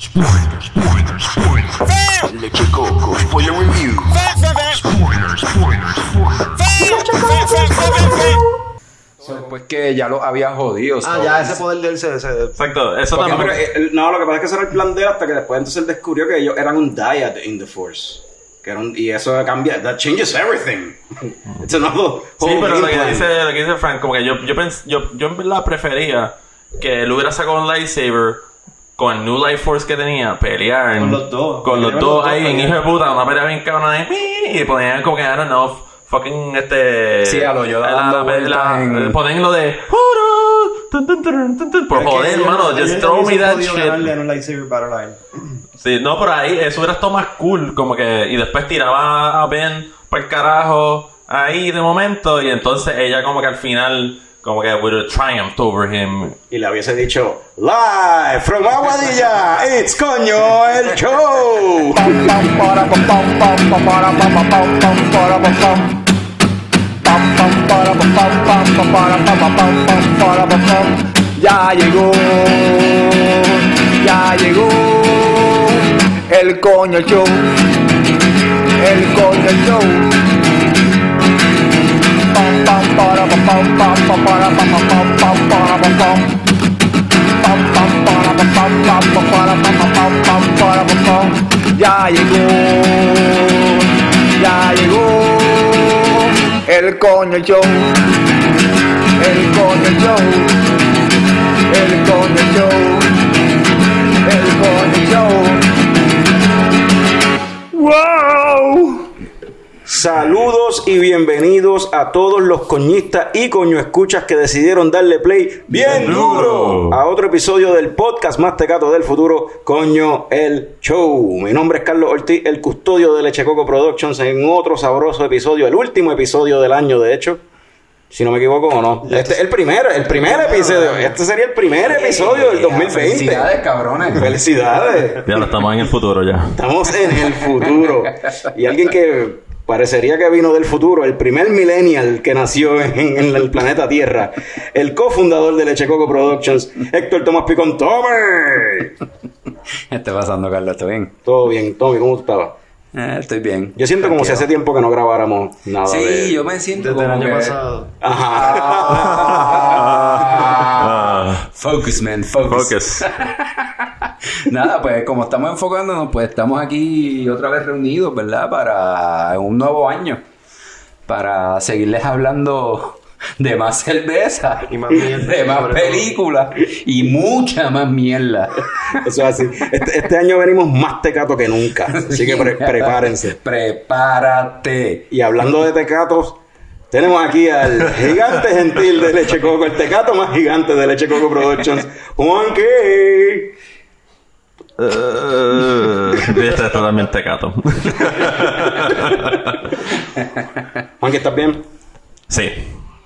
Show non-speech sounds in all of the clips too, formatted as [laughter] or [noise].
Spoiler, spoiler, review. Pues que ya lo había jodido. Ah, ya ese poder de él se... se- Exacto, eso Porque, también. eh, no, lo que pasa es que ese era el plan de él hasta que después entonces él descubrió que ellos eran un dyad in the Force. Que era un- y eso cambia, that changes everything. It's another Sí, pero lo que, dice, lo que dice Frank, como que yo, yo, pens- yo, yo en verdad prefería que él hubiera sacado un lightsaber con el New Life Force que tenía, pelear. Con los dos. Con los dos los dos ahí, en hijo de puta, una pelea bien cabrona ahí, y ponían como que, I don't know, fucking este. Sí, a lo la- dando la- la- en- Ponen lo de. Por joder, hermano, just throw me that shit. [clears throat] Sí, no, por ahí, eso hubiera estado más cool, como que, y después tiraba a Ben para el carajo ahí de momento, y entonces ella como que al final, como que would have triumphed over him. Y le hubiese dicho, live from Aguadilla, it's coño el show. Ya llegó, ya llegó el coño show, el coño show. Ya llegó, ya llegó el coño show, el coño show. El Coño Show. El Coño Show. ¡Wow! Saludos y bienvenidos a todos los coñistas y coño escuchas que decidieron darle play bien, Bien duro a otro episodio del podcast más tecato del futuro, Coño el Show. Mi nombre es Carlos Ortiz, el custodio de Leche Coco Productions en otro sabroso episodio, el último episodio del año, de hecho. Si no me equivoco o no. Este es el primer, el primer episodio. Este sería el primer episodio del 2020. Felicidades, cabrones. Felicidades. Ya lo estamos en el futuro ya. Estamos en el futuro. Y alguien que parecería que vino del futuro, el primer millennial que nació en, en el planeta Tierra, el cofundador de Leche Coco Productions, Héctor Tomás Picón. ¡Tome! ¿Qué está pasando, Carlos? ¿Está bien? Todo bien, Tommy, ¿cómo tú estabas? Eh, estoy bien. Yo siento como si hace tiempo que no grabáramos nada Sí, de... yo me siento Desde el como año que- pasado. Ah, [laughs] Focus, man, focus. focus. [laughs] [laughs] Nada, pues como estamos enfocándonos, pues estamos aquí otra vez reunidos, ¿verdad? Para un nuevo año. Para seguirles hablando de más cerveza. Y más mierda, De más películas. Y mucha más mierda. [laughs] Eso es así. Este, este año venimos más tecato que nunca. Así que pre- prepárense. Prepárate. Y hablando de tecatos, tenemos aquí al gigante gentil de Leche Coco, el tecato más gigante de Leche Coco Productions, Juan K. Uh, este es totalmente gato. [laughs] Juan, ¿estás bien? sí.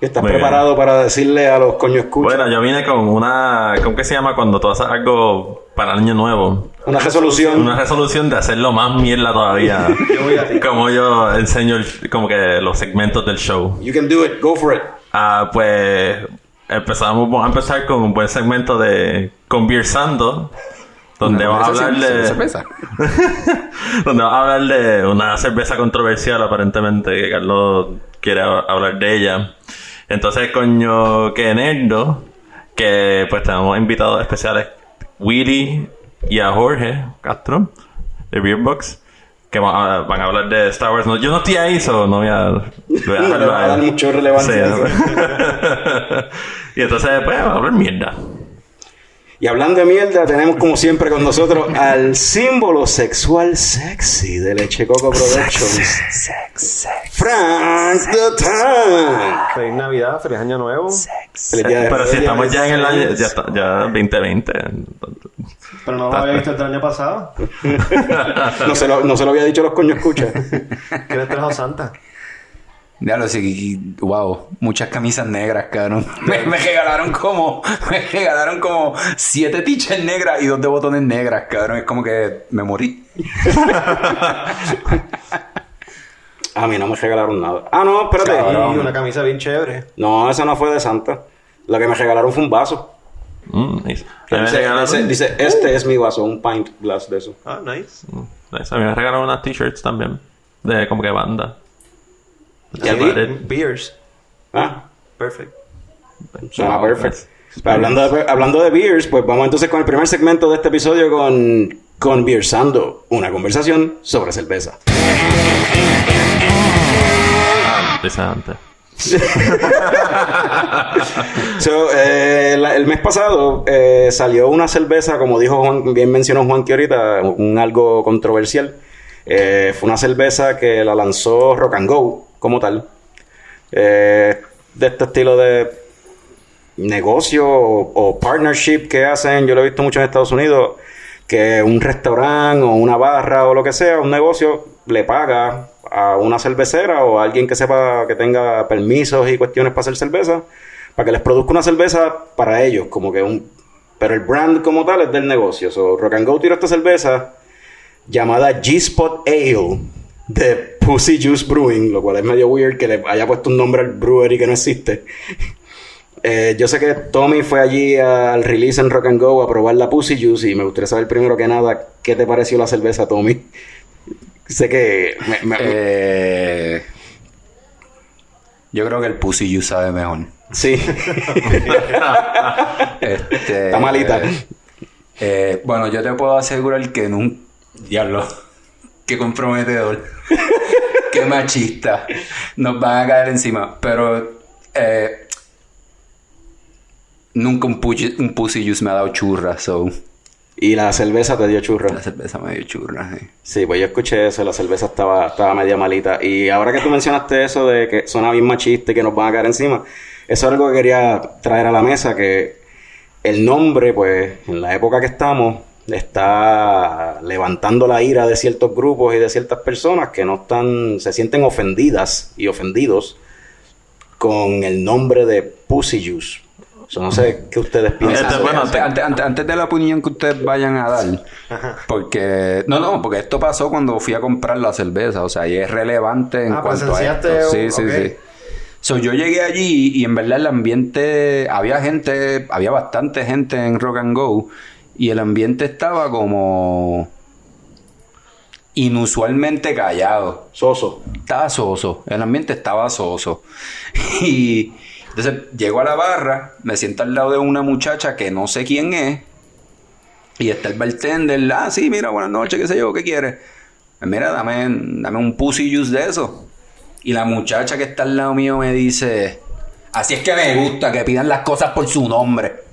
¿Estás Muy bien. preparado para decirle a los coño escuchas Bueno, yo vine con una. ¿Cómo que se llama cuando tú haces algo para el año nuevo? una resolución? Una resolución de hacerlo más mierda todavía. [laughs] Yo voy a ti. como yo enseño el- como que los segmentos del show. You can do it, go for it. Ah, pues empezamos, vamos a empezar con un buen segmento de Conversando, donde vamos a hablar de, cerveza. [laughs] donde vamos a hablar de una cerveza controversial aparentemente que Carlos quiere ha- hablar de ella. Entonces, coño, que nerdo, que pues tenemos invitados especiales, Willy y a Jorge Castro, de Beerbox, que van a, van a hablar de Star Wars. No, yo no estoy ahí, so no voy a... voy a [laughs] No mucho relevancia. Sí, [laughs] y entonces, pues, vamos a hablar mierda. Y hablando de mierda, tenemos como siempre con nosotros al símbolo sexual sexy de Leche Coco Productions, Frank the Tank. Feliz Navidad, feliz Año Nuevo. Feliz día de Pero si estamos ya en el año, ya, está, ya 2020. entonces- Pero no lo había visto el año pasado. [laughs] No se lo, no se lo había dicho a los coño escucha. [laughs] ¿Qué le trajo Santa? Ya lo sé, wow, muchas camisas negras, [laughs] cabrón. Me, me regalaron como, [laughs] me regalaron como siete tichas negras y dos de botones negras, cabrón. Es como que me morí. [laughs] A mí no me regalaron nada. Ah, no, espérate. Y una camisa bien chévere. No, esa no fue de Santa. Lo que me regalaron fue un vaso. Mm, nice. Dice, regalaron, dice- dice, este es mi vaso, un pint glass de eso. Ah, nice. nice. A mí me regalaron unas t-shirts también. De como que banda. ¿Y a ti? Beers. Ah, Perfect. suena Wow, perfect. Pero hablando, de, hablando de beers, pues vamos entonces con el primer segmento de este episodio con, con Beersando, una conversación sobre cerveza. Ah, antes. [laughs] So, eh, la- el mes pasado eh, salió una cerveza, como dijo Juan, bien mencionó Juan que ahorita, un algo controversial. Eh, fue una cerveza que la lanzó Rock and Go como tal. Eh, de este estilo de negocio o, partnership que hacen, yo lo he visto mucho en Estados Unidos, que un restaurante o una barra o lo que sea, un negocio le paga a una cervecera o a alguien que sepa que tenga permisos y cuestiones para hacer cerveza, para que les produzca una cerveza para ellos, como que un... Pero el brand como tal es del negocio. So, Rock and Go tiró esta cerveza llamada G-Spot Ale de Pussy Juice Brewing, lo cual es medio weird que le haya puesto un nombre al brewery que no existe. [laughs] Eh, yo sé que Tommy fue allí al release en Rock and Go a probar la Pussy Juice y me gustaría saber primero que nada qué te pareció la cerveza, Tommy. [laughs] sé que... me- me- Eh, yo creo que el Pussy You sabe mejor. sí. [laughs] Este, Está malita. eh, bueno, yo te puedo asegurar que un... Diablo. Qué comprometedor. [laughs] Qué machista. Nos van a caer encima. Pero... eh, nunca un, pussy- un Pussy Juice me ha dado churra. So... y la cerveza te dio churro. La cerveza me dio churra, sí. Sí, pues yo escuché eso, la cerveza estaba, estaba media malita. Y ahora que tú mencionaste eso de que suena bien machista y que nos van a caer encima, eso es algo que quería traer a la mesa, que el nombre, pues, en la época que estamos, está levantando la ira de ciertos grupos y de ciertas personas que no están, se sienten ofendidas y ofendidos con el nombre de Pussy Juice. So, no sé qué ustedes piensan. Este, bueno, eso. antes, antes- antes- antes de la opinión que ustedes vayan a dar, porque no, no, porque esto pasó cuando fui a comprar la cerveza, o sea, y es relevante en Ah, cuanto a esto. un- Sí, sí, sí. So, yo llegué allí y en verdad el ambiente, había gente, había bastante gente en Rock and Go y el ambiente estaba como inusualmente callado. Soso. Estaba soso, el ambiente estaba soso. [laughs] Y entonces llego a la barra, me siento al lado de una muchacha que no sé quién es. Y está el bartender, ah, sí, mira, buenas noches, qué sé yo, ¿qué quieres? "Pues Mira, dame, dame un pussy juice de eso. Y la muchacha que está al lado mío me dice, así es que me gusta que pidan las cosas por su nombre.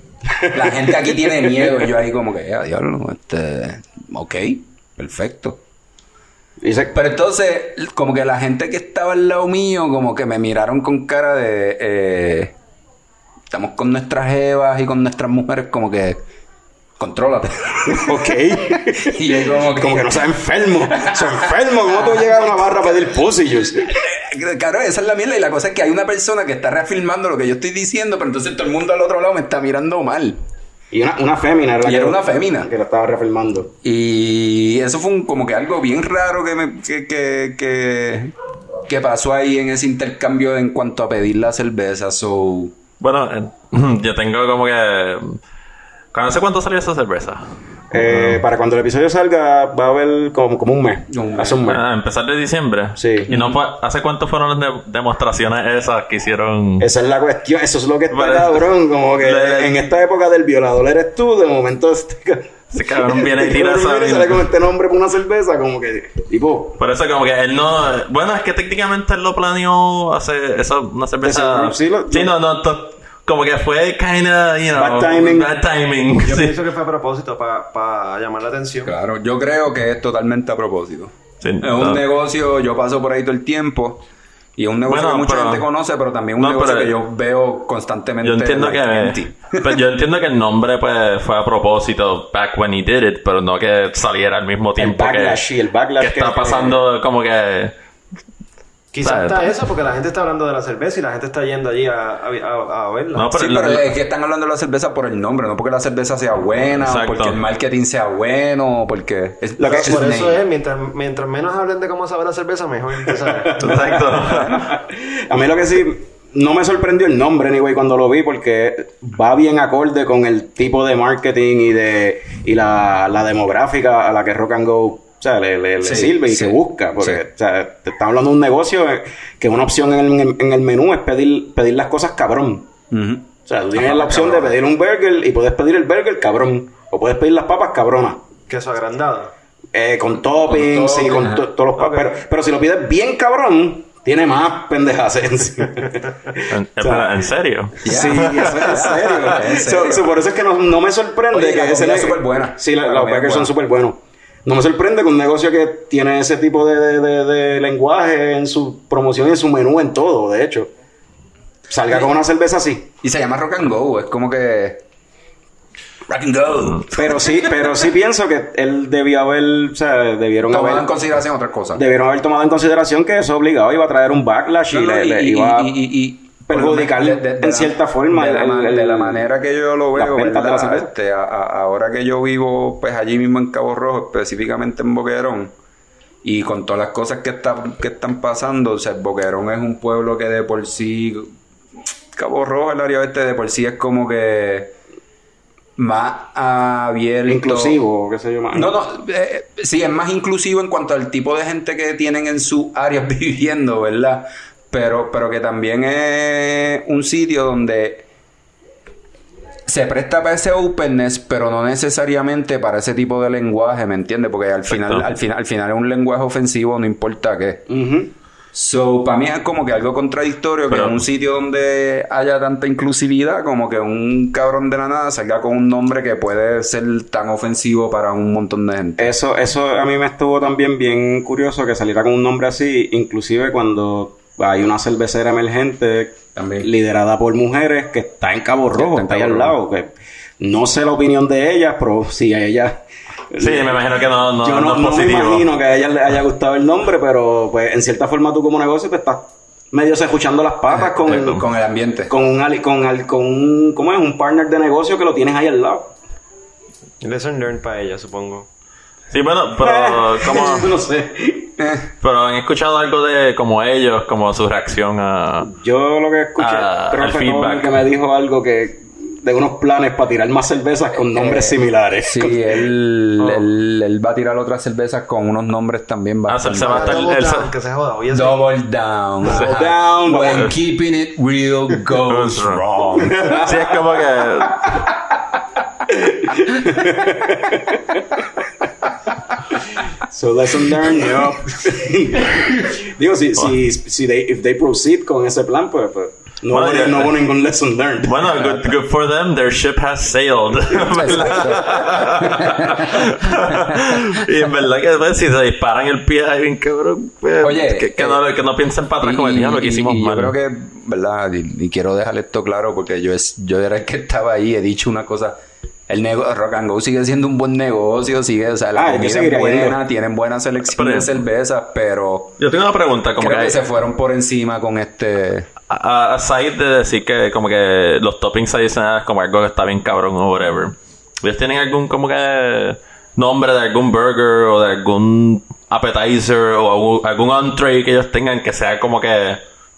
La gente aquí tiene miedo. Y yo ahí como que, "Ah, diablo, este, ok, perfecto. Pero entonces, como que la gente que estaba al lado mío, como que me miraron con cara de. eh, estamos con nuestras jevas y con nuestras mujeres, como que. Contrólate. [laughs] ok. [laughs] y yo, como que. Como que no sea enfermo. Soy enfermo. ¿Cómo tú llegas a una barra a pedir pussy juice? Claro, esa es la mierda. Y la cosa es que hay una persona que está reafirmando lo que yo estoy diciendo, pero entonces todo el mundo al otro lado me está mirando mal. Y una, una fémina era la Y que era lo- una fémina. Que lo estaba reafirmando. Y eso fue un- como que algo bien raro que, me, que, que, que, que pasó ahí en ese intercambio en cuanto a pedir la cerveza. So. Bueno, eh, [clears throat] yo tengo como que... No sé cuánto salió esa cerveza. Eh, para cuando el episodio salga, va a haber como, como un mes. Un mes. Hace un mes. Ah, empezar de diciembre. Sí. ¿Y no fue... ¿Hace cuánto fueron las de- demostraciones esas que hicieron? Esa es la cuestión. Eso es lo que está Vale. cabrón. Como que Le- en esta época del violador eres tú. De momento este, ca- Ese cabrón viene y [laughs] tira sale con este nombre por una cerveza. Como que, tipo, Por eso como que él no... Bueno, es que técnicamente él lo planeó hacer esa, una cerveza... Sí, lo- Sí, no, no, to- como que fue kinda, you know... Bad timing. Bad timing, Yo sí. pienso que fue a propósito para llamar la atención. Claro, yo creo que es totalmente a propósito. Sí, es no. un negocio, yo paso por ahí todo el tiempo. Y es un negocio Bueno, que mucha pero- gente conoce, pero también un No, negocio pero- que yo veo constantemente. Yo entiendo que... [laughs] pues yo entiendo que el nombre pues fue a propósito back when he did it, pero no que saliera al mismo tiempo backlash, que... y el backlash que que- está pasando como que... Quizás está eso porque la gente está hablando de la cerveza y la gente está yendo allí a, a, a- a verla. No, pero Sí, pero es que están hablando de la cerveza por el nombre, no porque la cerveza sea buena, o Exacto. porque el marketing sea bueno, o porque... Es, Lo que- Por eso name. es, mientras, mientras menos hablen de cómo sabe la cerveza, mejor. [laughs] Exacto. [laughs] a mí lo que sí no me sorprendió el nombre, anyway, cuando lo vi, porque va bien acorde con el tipo de marketing y de y la, la demográfica a la que Rock and Go o sea, le, le- le Sí, sirve y sí, que busca. Porque, sí. o sea, te estamos hablando de un negocio eh, que una opción en el, en el menú es pedir, pedir las cosas cabrón. O sea, tú tienes Ajá, la opción cabrón. de pedir un burger y puedes pedir el burger cabrón. O puedes pedir las papas cabronas. Queso agrandado. Eh, con toppings Con y con todos los pa- Ok. pero, pero si lo pides bien cabrón, tiene más pendejas [laughs] encima. ¿En, O sea, ¿en serio? Sí, eso es en serio. En [laughs] So- serio. so, por eso es que no, no me sorprende Oye, que la ese es superbuena. Sí, la- La los burgers son buena. súper buenos. No me sorprende que un negocio que tiene ese tipo de, de- de- de lenguaje en su promoción y en su menú, en todo, de hecho, salga con una cerveza así. Y se llama Rock and Go, es como que. Rock and Go. Pero sí, pero sí pienso que él debió haber, o sea, debieron Tomando en haber, consideración otras cosas. debieron haber tomado en consideración que eso obligado iba a traer un backlash y, No, le, y- le y- iba y- perjudicar por lo menos de- de- de en la- cierta forma de la, el- ma- el- de la manera que yo lo veo la. Este, a- a- ahora que yo vivo pues allí mismo en Cabo Rojo específicamente en Boquerón y con todas las cosas que están que están pasando o sea Boquerón es un pueblo que de por sí Cabo Rojo el área oeste de por sí es como que más abierto inclusivo, qué sé yo más. no, no, eh, sí, es más inclusivo en cuanto al tipo de gente que tienen en su área [laughs] viviendo, ¿verdad? Pero, pero que también es un sitio donde se presta para ese openness, pero no necesariamente para ese tipo de lenguaje, ¿me entiendes? Porque al final, al final, al final es un lenguaje ofensivo, no importa qué. So, para mí es como que algo contradictorio Pero- que en un sitio donde haya tanta inclusividad, como que un cabrón de la nada salga con un nombre que puede ser tan ofensivo para un montón de gente. Eso, eso a mí me estuvo también bien curioso que saliera con un nombre así, inclusive cuando hay una cervecera emergente También. liderada por mujeres que está en Cabo Rojo, está en está ahí Cabo al lado. Que no sé la opinión de ellas, pero si a ella... Sí, me imagino que no, no, Yo no no, es no me imagino que a ella le haya gustado el nombre, pero pues en cierta forma tú como negocio te estás medio escuchando las patas con, Exacto. Con el ambiente. con un ali- con, al- con un ¿cómo es? un partner de negocio que lo tienes ahí al lado. Lesson learned para ella, supongo. Sí, bueno, pero [laughs] como... no sé. Pero han escuchado algo de como ellos, como su reacción a... Yo lo que escuché, Ah, creo el que. Tommy que me dijo algo que de unos planes para tirar más cervezas con nombres similares. Sí, [laughs] él, Oh. él, él va a tirar otras cervezas con unos nombres también Ah, se- bastante. se va a estar- Double el- down, que se joda. Oye, sí. Double down. Double Ajá. down. When keeping it real [laughs] goes wrong. Sí, es como que... [laughs] So lesson learned. [laughs] Digo, si, si, si they, if they proceed con ese plan, pues, pues no, Bueno, hubo- no hubo ningún lesson learned. Bueno, good, good for them, their ship has sailed. [laughs] y en verdad que pues, si se disparan el pie ahí bien cabrón, pues, Oye, que, que eh, no, que no piensen para atrás como el diablo que y- hicimos y mal. Yo creo que, ¿verdad? Y, y quiero dejar esto claro porque yo es, yo era el que estaba ahí, he dicho una cosa. El nego Rock and Go sigue siendo un buen negocio, sigue, o sea, la Ah, comida es buena, yendo. tienen buena selección Pero- de cervezas, pero Yo tengo una pregunta, como creo que, que se fueron por encima con este... a- a- aside de decir que como que los toppings adicionales como algo que está bien cabrón o whatever. ¿Ellos tienen algún como que nombre de algún burger o de algún appetizer o algún, algún entree que ellos tengan que sea como que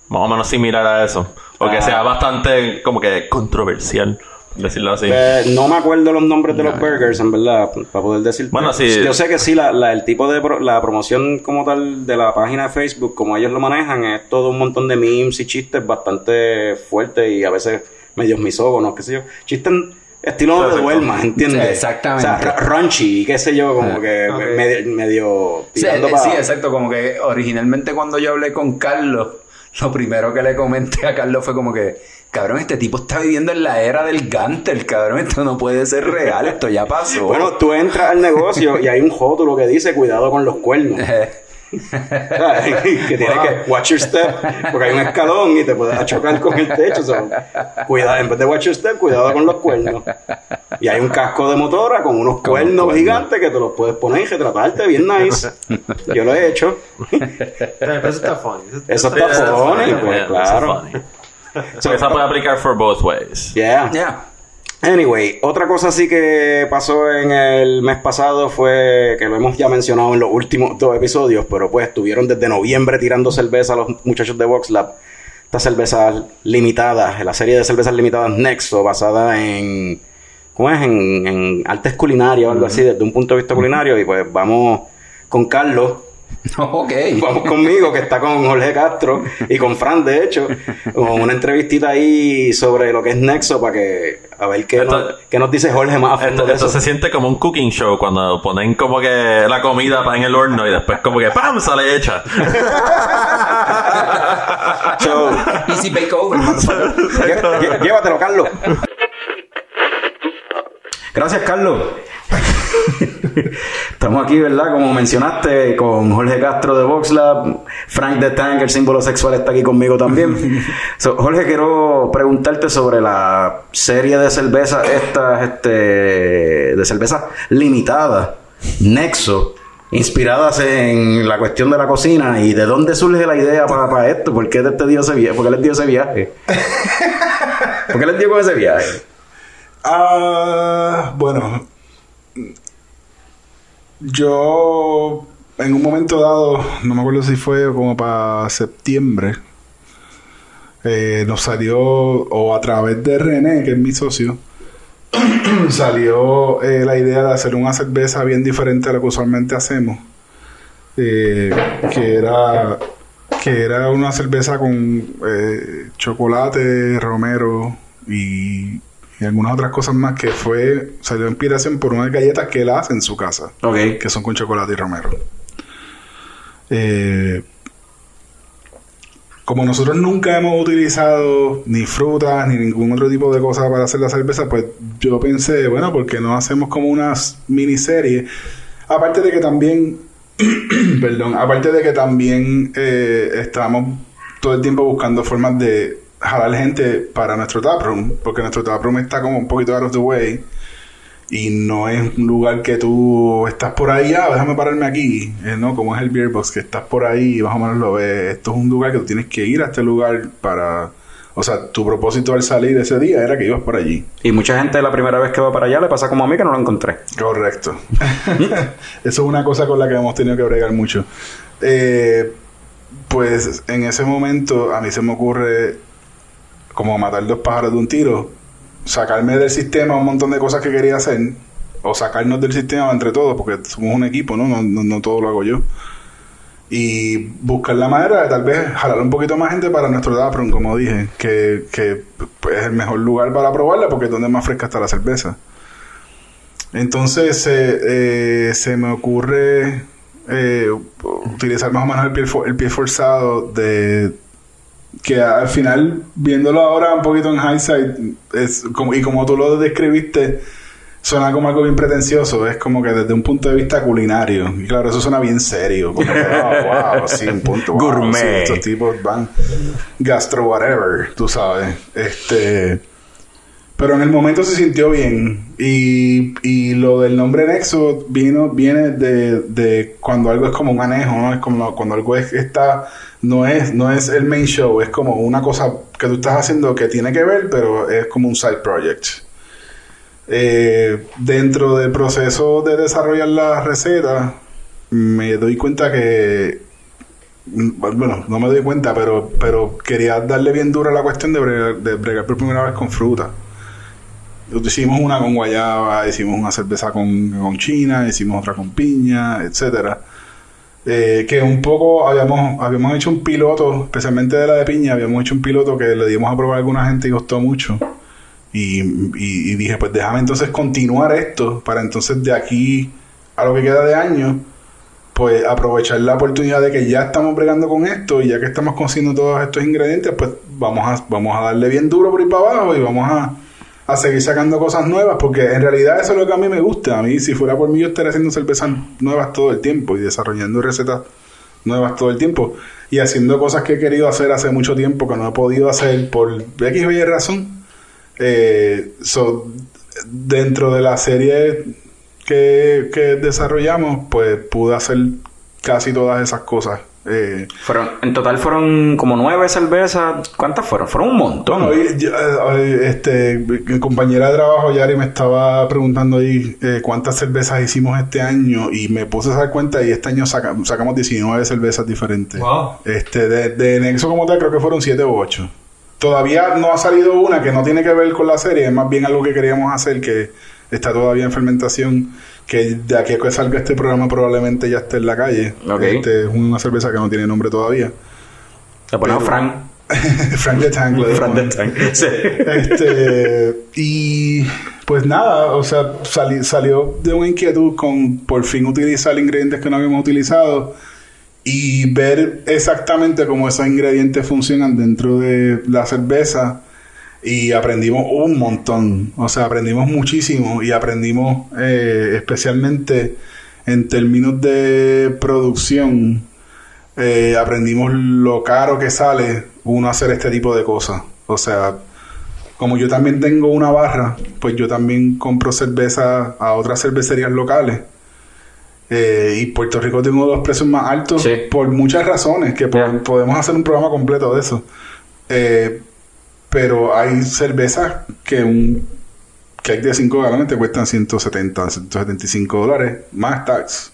más o menos similar a eso? O que Ah. sea bastante como que controversial, decirlo así. Eh, no me acuerdo los nombres de los burgers, en verdad, para poder decir. Bueno, sí. Yo sé que sí, la, la- el tipo de pro- la promoción como tal de la página de Facebook, como ellos lo manejan, es todo un montón de memes y chistes bastante fuertes y a veces medios misógonos, qué sé yo. Chistes estilo de duermas, ¿entiendes? Sí, exactamente. O sea, raunchy, qué sé yo, como Ah, que medio, medio tirando eh, pa- sí, exacto, como que originalmente cuando yo hablé con Carlos, lo primero que le comenté a Carlos fue como que, cabrón, este tipo está viviendo en la era del Gantel, cabrón, esto no puede ser real, esto ya pasó. Bueno, tú entras al negocio y hay un rótulo que dice cuidado con los cuernos. [laughs] que tienes que watch your step, porque hay un escalón y te puedes chocar con el techo. so, cuidado, en vez de watch your step, cuidado con los cuernos. Y hay un casco de motora con unos Con cuernos cuernos. gigantes que te los puedes poner y retratarte bien nice. Yo lo he hecho. Pero eso está funny. Eso está eso funny, funny, pues, yeah, claro. So, esa puede aplicar for both ways. Yeah. Ya. Anyway, otra cosa sí que pasó en el mes pasado fue que lo hemos ya mencionado en los últimos dos episodios, pero pues estuvieron desde noviembre tirando cerveza a los muchachos de VoxLab. estas cervezas limitadas, la serie de cervezas limitadas Nexo, basada en, ¿cómo es? En, en artes culinarias o algo así, desde un punto de vista culinario. Y pues vamos con Carlos, [laughs] Ok. Vamos conmigo, que está con Jorge Castro y con Fran, de hecho, con una entrevistita ahí sobre lo que es Nexo para que a ver qué, Esto- nos, qué nos dice Jorge más a fondo Esto, de esto eso. se siente como un cooking show cuando ponen como que la comida pa- en el horno y después como que ¡pam! sale hecha. Show. Easy Bake Over. Llévatelo, Carlos. Gracias, Carlos. Estamos aquí, ¿verdad? Como mencionaste, con Jorge Castro de VoxLab, Frank the Tank, el símbolo sexual, está aquí conmigo también. [laughs] So, Jorge, quiero preguntarte sobre la serie de cervezas, estas, este, de cervezas limitadas, Nexo, inspiradas en la cuestión de la cocina y de dónde surge la idea para, para esto, ¿por qué te dio ese viaje? ¿Por qué les dio ese viaje? [laughs] ¿Por qué les dio con ese viaje? Ah, bueno. Yo, en un momento dado, no me acuerdo si fue como para septiembre, eh, nos salió, o a través de René, que es mi socio, [clears throat] salió eh, la idea de hacer una cerveza bien diferente a lo que usualmente hacemos. Eh, que era que era una cerveza con chocolate, romero y, y algunas otras cosas más que fue salió inspiración por unas galletas que él hace en su casa Ok. que son con chocolate y romero. Eh, como nosotros nunca hemos utilizado ni frutas ni ningún otro tipo de cosa para hacer la cerveza, pues yo pensé, bueno, porque no hacemos como una miniserie? Aparte de que también, [clears throat] perdón, aparte de que también eh, estamos todo el tiempo buscando formas de jalar gente para nuestro taproom, porque nuestro taproom está como un poquito out of the way y no es un lugar que tú estás por ahí, ah, déjame pararme aquí, eh, ¿no? Como es el Beer Box, que estás por ahí y más o menos lo ves. Esto es un lugar que tú tienes que ir a este lugar para... O sea, tu propósito al salir ese día era que ibas por allí. Y mucha gente la primera vez que va para allá le pasa como a mí que no lo encontré. Correcto. [laughs] Eso es una cosa con la que hemos tenido que bregar mucho. Eh, pues en ese momento a mí se me ocurre como matar dos pájaros de un tiro, sacarme del sistema un montón de cosas que quería hacer, o sacarnos del sistema entre todos, porque somos un equipo, ¿no? No, no, no todo lo hago yo. Y buscar la manera de tal vez jalar un poquito más gente para nuestro Dapron, como dije, que, que es el mejor lugar para probarla porque es donde más fresca está la cerveza. Entonces eh, eh, se me ocurre eh, utilizar más o menos el pie, el pie forzado de que al final viéndolo ahora un poquito en hindsight es como, y como tú lo describiste suena como algo bien pretencioso es como que desde un punto de vista culinario y claro eso suena bien serio como que, [laughs] oh, wow sí un punto wow, Gourmet. sí, estos tipos van gastro whatever tú sabes este pero en el momento se sintió bien. Y, y lo del nombre Nexo vino, viene de, de cuando algo es como un anejo, ¿no? Es como cuando algo es, está, no es, no es el main show, es como una cosa que tú estás haciendo que tiene que ver, pero es como un side project. Eh, dentro del proceso de desarrollar la receta, me doy cuenta que bueno, no me doy cuenta, pero, pero quería darle bien duro a la cuestión de bregar, de bregar por primera vez con fruta. Hicimos una con guayaba, hicimos una cerveza con, con china, hicimos otra con piña, etcétera. Eh, que un poco habíamos, habíamos hecho un piloto, especialmente de la de piña, habíamos hecho un piloto que le dimos a probar a alguna gente y gustó mucho. Y, dije, pues déjame entonces continuar esto para entonces de aquí a lo que queda de año, pues aprovechar la oportunidad de que ya estamos bregando con esto y ya que estamos consiguiendo todos estos ingredientes, pues vamos a, vamos a darle bien duro por ir para abajo y vamos a, a seguir sacando cosas nuevas, porque en realidad eso es lo que a mí me gusta. A mí, si fuera por mí, yo estaría haciendo cervezas nuevas todo el tiempo y desarrollando recetas nuevas todo el tiempo y haciendo cosas que he querido hacer hace mucho tiempo que no he podido hacer por X o Y razón. Eh, so, dentro de la serie que, que desarrollamos, pues pude hacer casi todas esas cosas Eh, Fueron, en total fueron como nueve cervezas. ¿Cuántas fueron? Fueron un montón. Bueno, hoy, eh, este, mi compañera de trabajo, Yari, me estaba preguntando ahí eh, cuántas cervezas hicimos este año y me puse a dar cuenta y este año saca- sacamos 19 cervezas diferentes. Wow. Este, de, de Nexo como tal creo que fueron 7 u 8. Todavía no ha salido una que no tiene que ver con la serie, es más bien algo que queríamos hacer que está todavía en fermentación, que de aquí a que salga este programa probablemente ya esté en la calle. Ok. Este, es una cerveza que no tiene nombre todavía. [laughs] Le ponemos Frank. Frank the Tank. Frank the Tank. Sí. Este, y pues nada, o sea, sali- salió de una inquietud con por fin utilizar ingredientes que no habíamos utilizado y ver exactamente cómo esos ingredientes funcionan dentro de la cerveza. Y aprendimos un montón, o sea, aprendimos muchísimo y aprendimos eh, especialmente en términos de producción, eh, aprendimos lo caro que sale uno hacer este tipo de cosas. O sea, como yo también tengo una barra, pues yo también compro cerveza a otras cervecerías locales. Eh, y Puerto Rico tiene uno de los precios más altos Sí. por muchas razones, que po- podemos hacer un programa completo de eso. Eh, pero hay cervezas que un cake de 5 galones te cuestan 170, 175 dólares, más tax.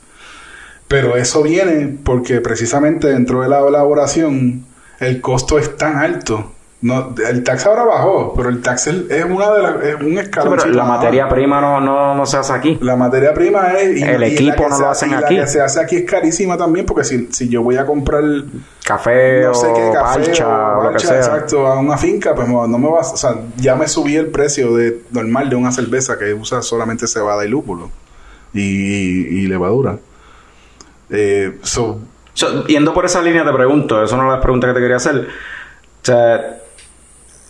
Pero eso viene porque precisamente dentro de la elaboración el costo es tan alto. No, el tax ahora bajó, pero el tax es, una de las, es un Sí, escalón. pero la materia prima no, no, no se hace aquí. La materia prima es... y- El y equipo no se lo hace- hacen y aquí. La que se hace aquí es carísima también porque si, si yo voy a comprar Café no sé qué o café parcha o o lo que parcha, sea. exacto, a una finca, pues no me vas, o sea, ya me subí el precio de normal de una cerveza que usa solamente cebada y lúpulo y, y- y levadura. Eh, so, So, yendo por esa línea te pregunto, eso no es la pregunta que te quería hacer. O sea,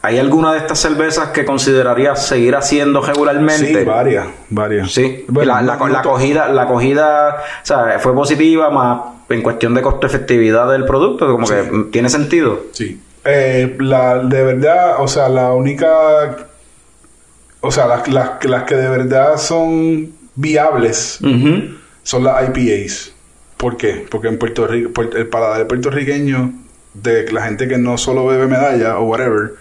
¿hay alguna de estas cervezas que considerarías seguir haciendo regularmente? sí, varias, varias. Sí, Bueno, la, la, no- la acogida, la acogida, o sea, fue positiva más en cuestión de costo efectividad del producto, como Sí. que tiene sentido. Sí. Eh, la, de verdad, o sea, la única. O sea, las, las, las que de verdad son viables son las IPAs. ¿Por qué? Porque en Puerto Rico, el paladar puertorriqueño, de la gente que no solo bebe medalla o whatever,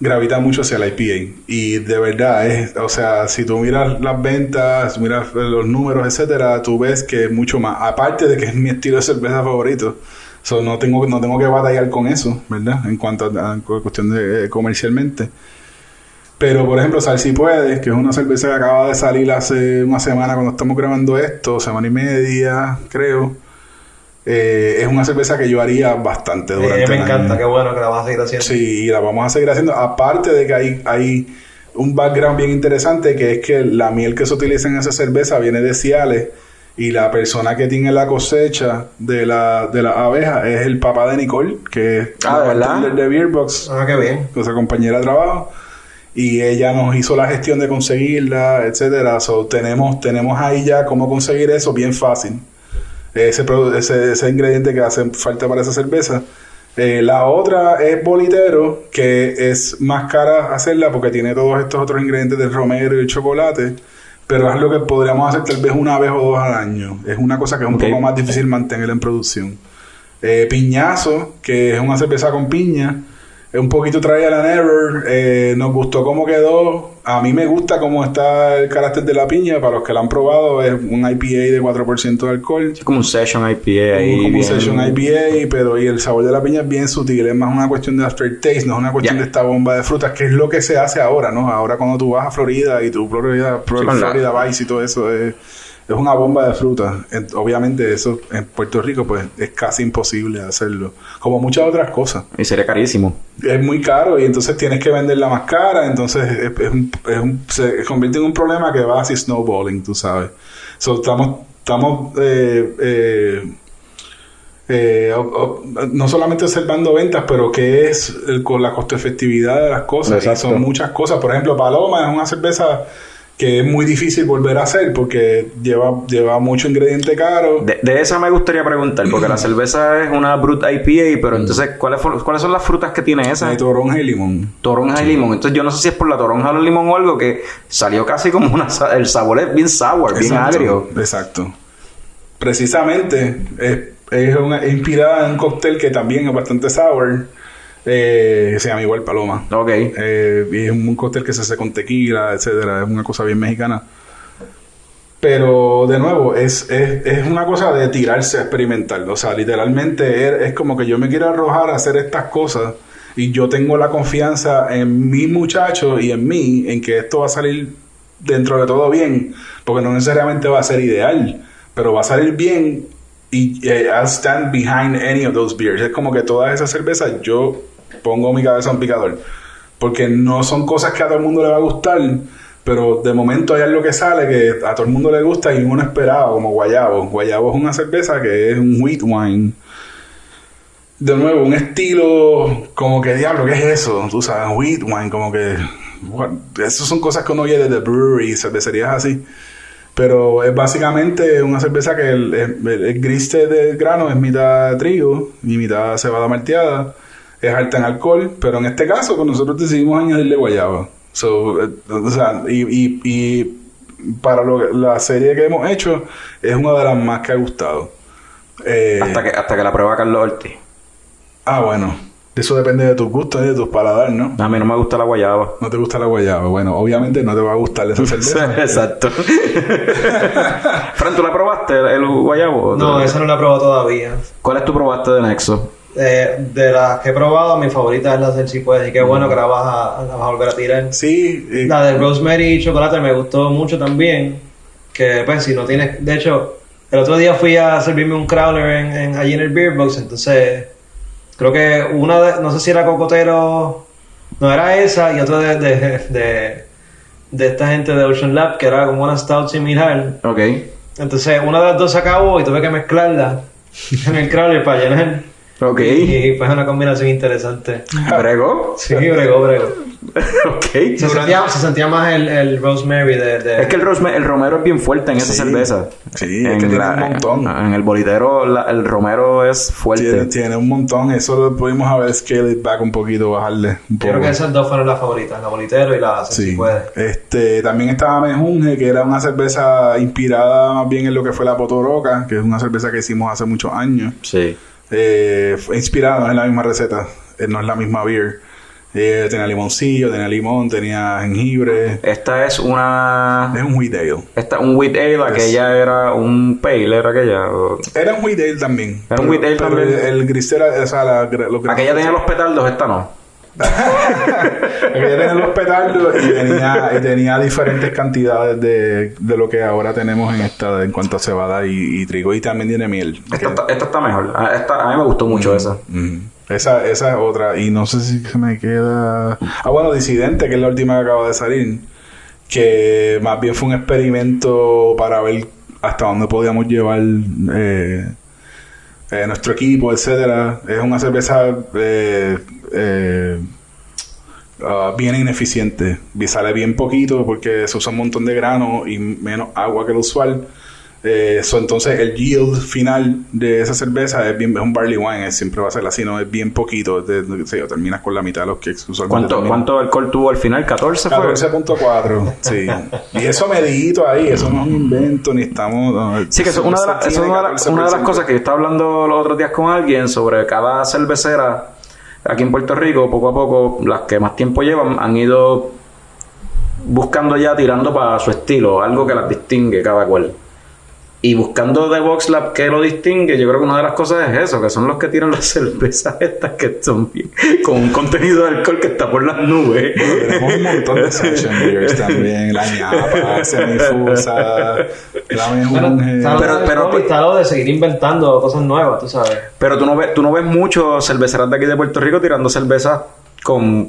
gravita mucho hacia la IPA. Y de verdad, es, o sea, si tú miras las ventas, miras los números, etcétera, tú ves que es mucho más. Aparte de que es mi estilo de cerveza favorito. So, no tengo no tengo que batallar con eso, ¿verdad? En cuanto a, cuestión de eh, comercialmente. Pero, por ejemplo, Sal Si Puedes, que es una cerveza que acaba de salir hace una semana cuando estamos grabando esto, semana y media, creo. Eh, es una cerveza que yo haría bastante durante Eh, me el encanta, año. qué bueno que la vas a seguir haciendo. Sí, y la vamos a seguir haciendo. Aparte de que hay, hay un background bien interesante, que es que la miel que se utiliza en esa cerveza viene de Ciales y la persona que tiene la cosecha de la, de la abeja es el papá de Nicole, que es Ah, la ¿de Beerbox Ah, qué bien. esa compañera de trabajo y ella nos hizo la gestión de conseguirla, etcétera. So, tenemos tenemos ahí ya cómo conseguir eso bien fácil. Ese, ese, ese ingrediente que hace falta para esa cerveza. Eh, la otra es bolitero, que es más cara hacerla porque tiene todos estos otros ingredientes del romero y el chocolate. Pero es lo que podríamos hacer tal vez una vez o dos al año. Es una cosa que es un poco más difícil mantener en producción. Eh, piñazo, que es una cerveza con piña. Un poquito trial and error. Eh, nos gustó cómo quedó. A mí me gusta cómo está el carácter de la piña. Para los que la han probado, es un IPA de 4% de alcohol. Es como un session IPA ahí. como un bien- session IPA, pero y el sabor de la piña es bien sutil. Es más una cuestión de aftertaste, no es una cuestión Ya. de esta bomba de frutas, que es lo que se hace ahora, ¿no? Ahora cuando tú vas a Florida y tu Florida, la- Florida Vice y todo eso es, es una bomba de frutas. En- Obviamente eso en Puerto Rico pues es casi imposible hacerlo. Como muchas otras cosas Y sería carísimo. es muy caro y entonces tienes que venderla más cara, entonces es, es un- es un- se convierte en un problema que va así snowballing, tú sabes. So, estamos estamos eh, eh, eh, o- o- no solamente observando ventas, pero que es el- con la costo efectividad de las cosas. Y son muchas cosas. Por ejemplo, Paloma es una cerveza que es muy difícil volver a hacer porque lleva, lleva mucho ingrediente caro. De, de esa me gustaría preguntar, porque la [clears throat] cerveza es una Brut IPA, pero entonces, ¿cuáles, ¿cuáles son las frutas que tiene esa? toronja y limón. Toronja y limón. Entonces, yo no sé si es por la toronja o el limón o algo que salió casi como una. El sabor es bien sour, bien Exacto, agrio. Exacto. Precisamente es, es, una- es inspirada en un cóctel que también es bastante sour. Eh, se llama igual Paloma. Ok. Eh, y es un cóctel que se hace con tequila, etcétera. Es una cosa bien mexicana. Pero de nuevo, es, es, es una cosa de tirarse a experimentar. O sea, literalmente es, es como que yo me quiero arrojar a hacer estas cosas y yo tengo la confianza en mi muchacho y en mí, en que esto va a salir dentro de todo bien, porque no necesariamente va a ser ideal, pero va a salir bien y eh, I'll stand behind any of those beers. Es como que todas esas cervezas yo pongo mi cabeza en picador, porque no son cosas que a todo el mundo le va a gustar, pero de momento hay algo que sale que a todo el mundo le gusta y uno esperaba, como Guayabo. Guayabo es una cerveza que es un wheat wine. De nuevo, un estilo como que diablo, ¿qué es eso? Tú sabes, wheat wine, como que... Esas son cosas que uno oye de The Brewery, cervecerías así. Pero es básicamente una cerveza que el, el- el gris del grano es mitad trigo y mitad cebada malteada. Es alta en alcohol, pero en este caso pues nosotros decidimos añadirle guayaba. So, eh, o sea, y, y, y para lo- la serie que hemos hecho es una de las más que ha gustado. Eh, Hasta que, hasta que la prueba Carlos Ortiz. Ah, bueno. Eso depende de tus gustos y de tus paladares, ¿no? A mí no me gusta la guayaba. No te gusta la guayaba. Bueno, obviamente no te va a gustar esa [laughs] cerveza. Exacto. [laughs] Fran, ¿tú la probaste el, el guayabo? No, esa no la he probado todavía. ¿Cuál es tu probaste de Nexo? Eh, de las que he probado, mi favorita es la del Si Puedes. Y qué bueno que la vas a, la vas a volver a tirar. Sí, y- La de Rosemary y Chocolate me gustó mucho también. Que pues si no tienes... De hecho, el otro día fui a servirme un crawler en, en- allí en el Beer Box. Entonces, creo que una de... No sé si era Cocotero... No, era esa y otra de, de, de, de esta gente de Ocean Lab, que era como una stout similar. Ok. Entonces, una de las dos se acabó y tuve que mezclarla en el crawler para llenar. Ok. Y es una combinación interesante. ¿Bregó? Sí, bregó, bregó. ok. Se sentía, se sentía más el, el rosemary de... de- Es que el, rosme- el romero es bien fuerte en esa Sí. cerveza. Sí, es que tiene un montón. En el bolitero la- el romero es fuerte. Tiene, tiene un montón. Eso lo pudimos haber scale it back un poquito, bajarle un Yo poco. creo que esas dos fueron las favoritas, la bolitero y la si Sí. puede. Este, también estaba Mejunje, que era una cerveza inspirada más bien en lo que fue la Potoroca, que es una cerveza que hicimos hace muchos años. Sí. Eh, fue inspirada, no es la misma receta, eh, no es la misma beer. Eh, tenía limoncillo, tenía limón, tenía jengibre. Esta es una... Es un wheat ale. Esta un wheat ale, aquella era un pale, era aquella. o- Era un wheat ale también. Era un wheat ale pero también. El, el gris era, o sea, la, los Aquella tenía los petardos, esta no. [laughs] Aquella tenía los petardos y tenía, y tenía diferentes cantidades de, de lo que ahora tenemos en esta en cuanto a cebada y, y trigo. Y también tiene miel. Esta, está, esta está mejor. A, esta, a mí me gustó mucho esa. Mm. Esa, esa es otra. Y no sé si se me queda. Ah, bueno, Disidente, que es la última que acaba de salir. Que más bien fue un experimento para ver hasta dónde podíamos llevar eh, eh, nuestro equipo, etcétera. Es una cerveza eh, eh, ah, bien ineficiente. Y sale bien poquito porque se usa un montón de grano y menos agua que lo usual. Eh, so, entonces el yield final de esa cerveza es, bien, es un barley wine, es- siempre va a ser así, no es bien poquito, es de- de- qué sé yo, terminas con la mitad de los que usualmente ¿Cuánto. ¿Cuánto alcohol tuvo al final? ¿14 fue? 14.4, sí. Y eso medidito ahí, eso no es un invento, ni estamos... no, Sí, que eso es una de, las- eso es una de las- una de las cosas que yo estaba hablando los otros días con alguien sobre cada cervecera aquí en Puerto Rico, poco a poco, las que más tiempo llevan han ido buscando ya, tirando para su estilo, algo que las distingue cada cual. Y buscando de Vox Lab que lo distingue, yo creo que una de las cosas es eso, que son los que tiran las [laughs] cervezas estas que son bien, con un contenido de alcohol que está por las nubes. Tenemos un montón de [laughs] session beers también, la ñapa, semifusa, la mejunje. Pero- del pero- COVID, está lo de seguir inventando cosas nuevas, tú sabes. Pero tú no ves, tú no ves muchos cerveceras de aquí de Puerto Rico tirando cervezas con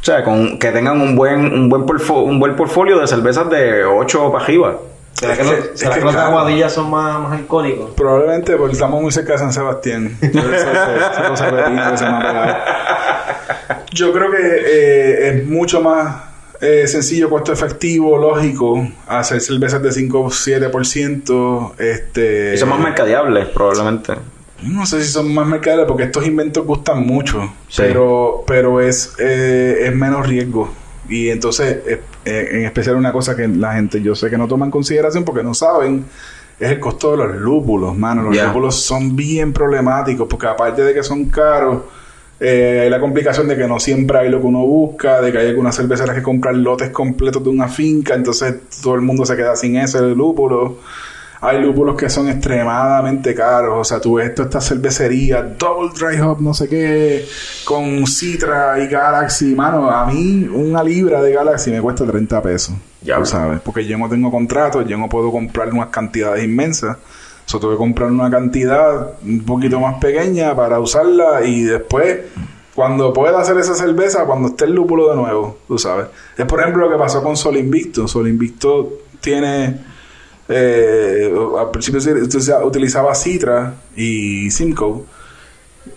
o sea, con que tengan un buen un buen portfo- un buen portfolio de cervezas de 8 para arriba. ¿Será que, los, es será que que los claro. aguadillas son más, más alcohólicos? Probablemente porque estamos muy cerca de San Sebastián. [laughs] Entonces, se. Yo creo que eh, es mucho más eh, sencillo, costo efectivo, lógico, hacer cervezas de 5 o 7%. Este, Y son más mercadeables, probablemente. No sé si son más mercaderes porque estos inventos gustan mucho, Sí. pero pero es eh, es menos riesgo y entonces eh, eh, en especial una cosa que la gente yo sé que no toma en consideración porque no saben es el costo de los lúpulos, mano. Los Ya. lúpulos son bien problemáticos porque aparte de que son caros, eh, hay la complicación de que no siempre hay lo que uno busca, de que hay algunas cerveceras que compran lotes completos de una finca, entonces todo el mundo se queda sin ese lúpulo. Hay lúpulos que son extremadamente caros. O sea, tú ves todas estas cervecerías, Double Dry Hop, no sé qué, con Citra y Galaxy. Mano, a mí una libra de Galaxy me cuesta 30 pesos. Ya, tú sabes. Porque yo no tengo contrato, yo no puedo comprar unas cantidades inmensas. So, tuve que comprar una cantidad un poquito más pequeña para usarla y después, cuando pueda hacer esa cerveza, cuando esté el lúpulo de nuevo, tú sabes. Es por ejemplo lo que pasó con Sol Invicto. Sol Invicto tiene eh, al principio se utiliza- utilizaba Citra y Simcoe,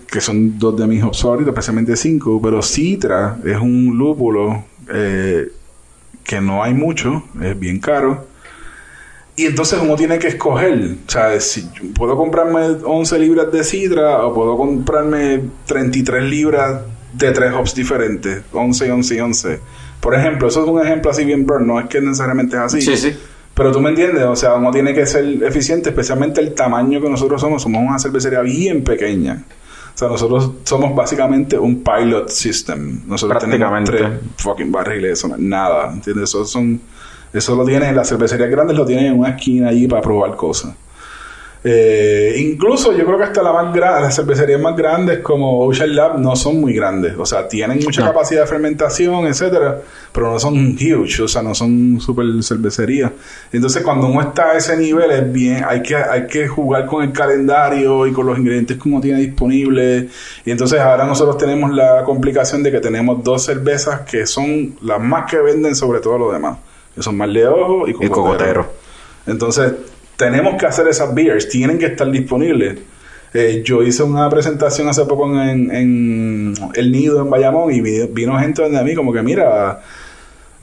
que son dos de mis hops favoritos, especialmente Simcoe, pero Citra es un lúpulo eh, que no hay mucho, es bien caro. Y entonces uno tiene que escoger, o sea, si puedo comprarme 11 libras de Citra o puedo comprarme 33 libras de tres hops diferentes, 11 y 11 y 11. Por ejemplo, eso es un ejemplo así bien burn, no es que necesariamente es así. Sí, sí. Pero tú me entiendes, o sea, uno tiene que ser eficiente, especialmente el tamaño que nosotros somos. Somos una cervecería bien pequeña. O sea, nosotros somos básicamente un pilot system. Nosotros tenemos tres fucking barriles, eso no es nada, ¿entiendes? Eso son, eso lo tienen, las cervecerías grandes lo tienen en una esquina allí para probar cosas. Eh, incluso yo creo que hasta la más las cervecerías más grandes como Ocean Lab no son muy grandes. O sea, tienen mucha No. capacidad de fermentación, etcétera, pero no son huge, o sea, no son super cervecerías. Entonces, cuando uno está a ese nivel, es bien, hay que, hay que jugar con el calendario y con los ingredientes que uno tiene disponibles. Y entonces ahora nosotros tenemos la complicación de que tenemos dos cervezas que son las más que venden sobre todo lo demás. Que son Mal de Ojo y Y Cocotero. cocotero. Entonces, tenemos que hacer esas beers, tienen que estar disponibles. Eh, yo hice una presentación hace poco en, en El Nido en Bayamón y vi- vino gente donde a mí como que, mira,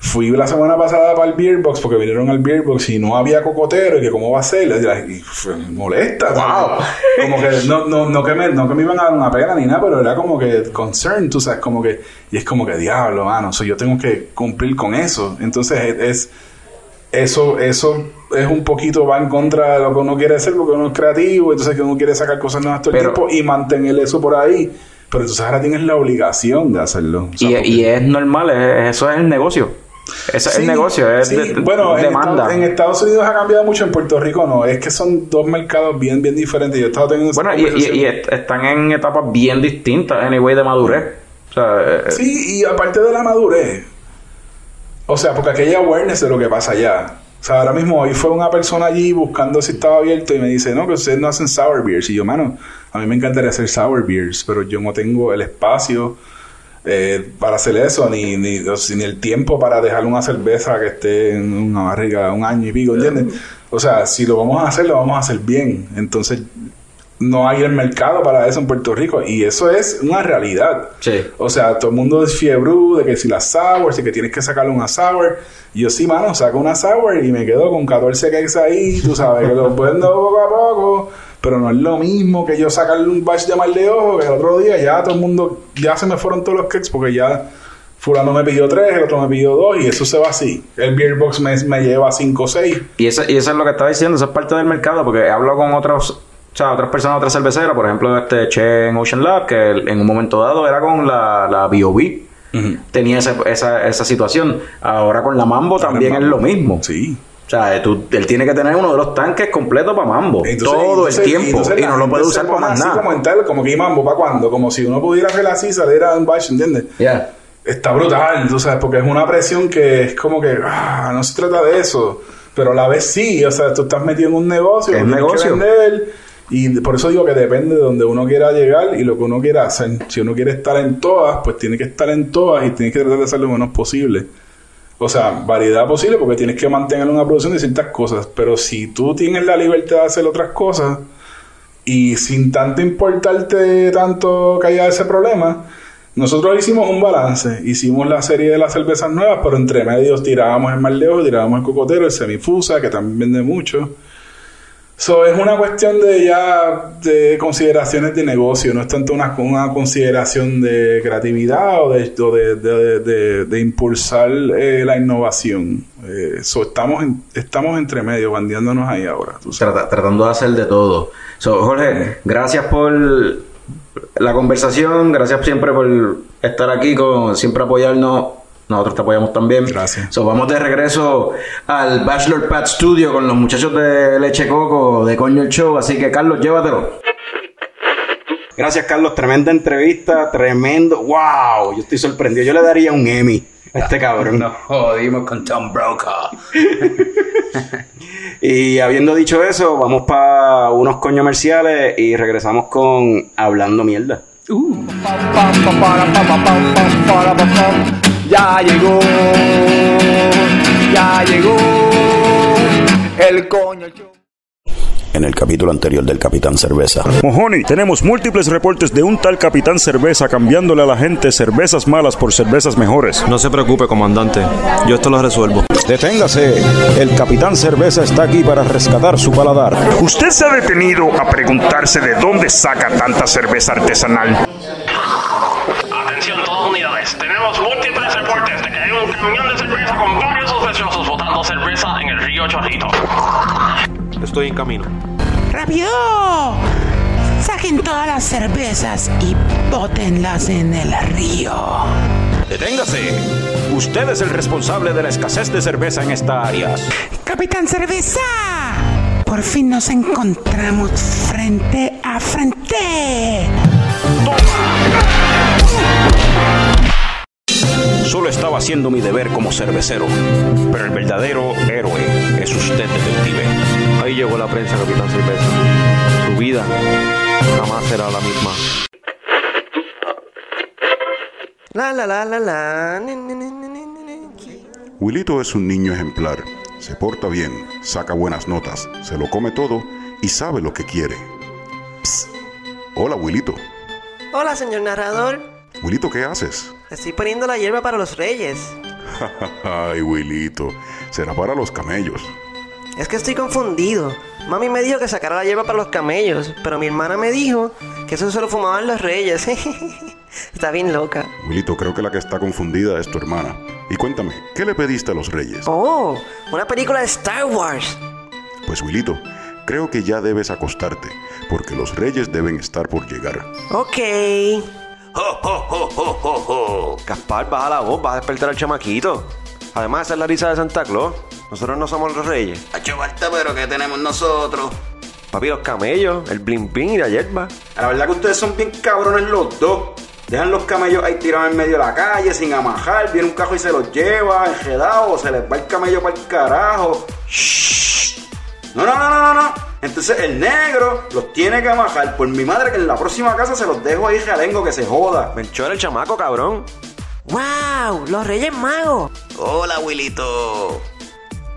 fui la semana pasada para el Beer Box porque vinieron al Beer Box y no había cocotero y que cómo va a ser. Y, y fue molesta. Wow. Como que no, no, no, que me, no que me iban a dar una pena ni nada, pero era como que concern, tú sabes, como que, y es como que diablo, mano, so yo tengo que cumplir con eso. Entonces es, es- eso, eso es un poquito va en contra de lo que uno quiere hacer porque uno es creativo, entonces que uno quiere sacar cosas nuevas todo el Pero- tiempo y mantener eso por ahí. Pero entonces ahora tienes la obligación de hacerlo. O sea, Y, porque- y es normal, es- eso es el negocio. Ese es Sí, el negocio, es sí. de- de- bueno, en demanda. Estados, en Estados Unidos ha cambiado mucho, en Puerto Rico no. Es que son dos mercados bien, bien diferentes. Yo he estado teniendo Bueno, y, y- y est- están en etapas bien distintas, anyway, de madurez. O sea, eh, Sí, y aparte de la madurez. O sea, porque hay awareness de lo que pasa allá. O sea, ahora mismo hoy fue una persona allí buscando si estaba abierto y me dice, no, que ustedes no hacen sour beers. Y yo, mano, a mí me encantaría hacer sour beers, pero yo no tengo el espacio eh, para hacer eso, ni, ni, o sea, ni el tiempo para dejar una cerveza que esté en una barriga un año y pico, ¿entiendes? O sea, si lo vamos a hacer, lo vamos a hacer bien. Entonces, no hay el mercado para eso en Puerto Rico y eso es una realidad. Sí. O sea, todo el mundo es fiebre de que si las sours y que tienes que sacarle una sour. Yo sí, mano, saco una sour y me quedo con 14 cakes ahí, tú sabes, que los vendo poco a poco. Pero no es lo mismo que yo sacarle un batch de mal de ojo, que el otro día ya todo el mundo, ya se me fueron todos los cakes porque ya fulano me pidió tres, el otro me pidió dos y eso se va así. El beer box me, me lleva cinco o seis. Y eso, y eso es lo que estaba diciendo, eso es parte del mercado, porque hablo con otros, o sea, otras personas, otras cerveceras, por ejemplo, este Che en Ocean Lab, que en un momento dado era con la, la B.O.B. Tenía ese- esa, esa situación. Ahora con la Mambo también es lo mismo. Sí. O sea, eh, tú- él tiene que tener uno de los tanques completos para Mambo. Entonces- todo entonces- el tiempo. Y la no lo puede usar para más nada. Como, tal, como que mambo, ¿para cuándo? Como si uno pudiera hacer así, salir a un batch, ¿entiendes? Ya. Está brutal, tú sabes, porque es una presión que es como que, ah, no se trata de eso, pero a la vez sí, o sea, tú estás metido en un negocio, Es negocio. que vender, y por eso digo que depende de donde uno quiera llegar y lo que uno quiera hacer. Si uno quiere estar en todas, pues tiene que estar en todas y tiene que tratar de hacer lo menos posible. O sea, variedad posible porque tienes que mantener una producción de ciertas cosas, pero si tú tienes la libertad de hacer otras cosas y sin tanto importarte tanto que haya ese problema, nosotros hicimos un balance, hicimos la serie de las cervezas nuevas, pero entre medios tirábamos el Maldejo, tirábamos el Cocotero, el Semifusa, que también vende mucho. So, es una cuestión de ya de consideraciones de negocio, no es tanto una, una consideración de creatividad o de, de, de- de- impulsar eh, la innovación. Eh, so, estamos, en- estamos entre medio, bandeándonos ahí ahora. tratando de hacer de todo. So, Jorge, gracias por la conversación, gracias siempre por estar aquí, con siempre apoyarnos. Nosotros te apoyamos también. Gracias. So, vamos de regreso al Bachelor Pad Studio con los muchachos de Leche Coco de Coño el Show. Así que, Carlos, llévatelo. Gracias, Carlos. Tremenda entrevista, tremendo. ¡Wow! Yo estoy sorprendido. Yo le daría un Emmy a este cabrón. Nos jodimos con Tom Brokaw. [laughs] Y habiendo dicho eso, vamos para unos coños comerciales y regresamos con Hablando Mierda. Ya llegó, ya llegó el coño show. En el capítulo anterior del Capitán Cerveza. Mojoni, tenemos múltiples reportes de un tal Capitán Cerveza cambiándole a la gente cervezas malas por cervezas mejores. No se preocupe, comandante. Yo esto lo resuelvo. Deténgase. El Capitán Cerveza está aquí para rescatar su paladar. ¿Usted se ha detenido a preguntarse de dónde saca tanta cerveza artesanal? Tenemos múltiples reportes de que hay un camión de cerveza con varios sospechosos botando cerveza en el río Chorrito. Estoy en camino. ¡Rápido! Saquen todas las cervezas y bótenlas en el río. Deténgase. Usted es el responsable de la escasez de cerveza en esta área. ¡Capitán Cerveza! Por fin nos encontramos frente a frente. Solo estaba haciendo mi deber como cervecero. Pero el verdadero héroe es usted, detective. Ahí llegó la prensa, Capitán Cerveza. Su vida jamás será la misma. La la la la la. ni, ni, ni. Wilito es un niño ejemplar. Se porta bien, saca buenas notas, se lo come todo y sabe lo que quiere. Psst. Hola, Wilito. Hola, señor narrador. Wilito, ¿qué haces? Estoy poniendo la hierba para los reyes. [laughs] Ay, Wilito, será para los camellos. Es que estoy confundido. Mami me dijo que sacara la hierba para los camellos, pero mi hermana me dijo que eso se lo fumaban los reyes. [laughs] Está bien loca. Wilito, creo que la que está confundida es tu hermana. Y cuéntame, ¿qué le pediste a los reyes? Oh, una película de Star Wars. Pues, Wilito, creo que ya debes acostarte, porque los reyes deben estar por llegar. Ok. [laughs] Gaspar, baja la voz, vas a despertar al chamaquito. Además, esa es la risa de Santa Claus. Nosotros no somos los reyes. Hacho, Barta, pero ¿qué tenemos nosotros? Papi, los camellos, el blin blin y la hierba. La verdad que ustedes son bien cabrones los dos. Dejan los camellos ahí tirados en medio de la calle, sin amajar. Viene un cajo y se los lleva, enredado, o se les va el camello para el carajo. Shh. No, no, no, no, no, no. Entonces el negro los tiene que amajar. Por mi madre que en la próxima casa se los dejo ahí jalengo que se joda. Menchor, el chamaco, cabrón. ¡Wow! Los reyes magos. Hola, Wilito.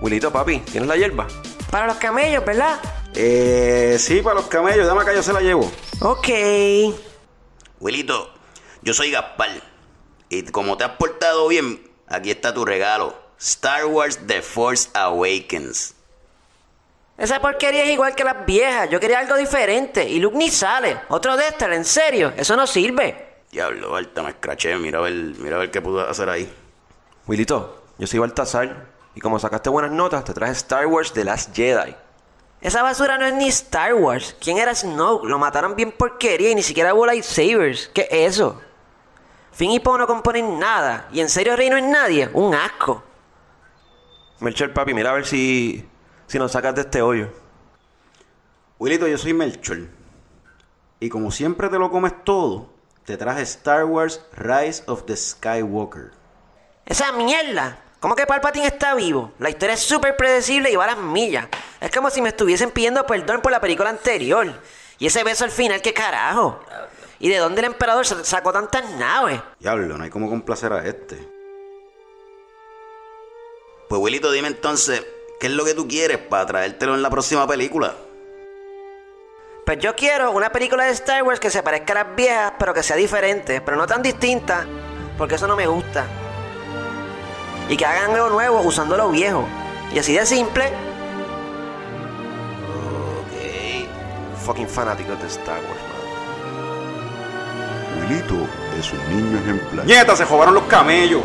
Wilito, papi, ¿tienes la hierba? Para los camellos, ¿verdad? Eh, sí, para los camellos. Dame acá, yo se la llevo. Ok. Wilito, yo soy Gaspar. Y como te has portado bien, aquí está tu regalo. Star Wars The Force Awakens. Esa porquería es igual que las viejas. Yo quería algo diferente. Y Luke ni sale. Otro Dexter, en serio. Eso no sirve. Diablo, Alta, me escraché. Mira a ver, mira a ver qué puedo hacer ahí. Wilito, yo soy Baltasar. Y como sacaste buenas notas, te traje Star Wars The Last Jedi. Esa basura no es ni Star Wars. ¿Quién era Snoke? Lo mataron bien porquería y ni siquiera hubo lightsabers. ¿Qué es eso? Finn y Poe no componen nada. Y en serio Rey no es nadie. Un asco. Melchor, papi, mira a ver si, si nos sacas de este hoyo. Wilito, yo soy Melchor. Y como siempre te lo comes todo, te traje Star Wars Rise of the Skywalker. Esa mierda. ¿Cómo que Palpatine está vivo? La historia es súper predecible y va a las millas. Es como si me estuviesen pidiendo perdón por la película anterior. Y ese beso al final, ¿qué carajo? ¿Y de dónde el emperador sa- sacó tantas naves? Diablo, no hay como complacer a este. Pues Wilito, dime entonces, ¿qué es lo que tú quieres para traértelo en la próxima película? Pues yo quiero una película de Star Wars que se parezca a las viejas, pero que sea diferente, pero no tan distinta, porque eso no me gusta. Y que hagan algo nuevo usando lo viejo. Y así de simple. Ok. fucking fanáticos de Star Wars, man. Wilito es un niño ejemplar. ¡Nieta! Se jodaron los camellos.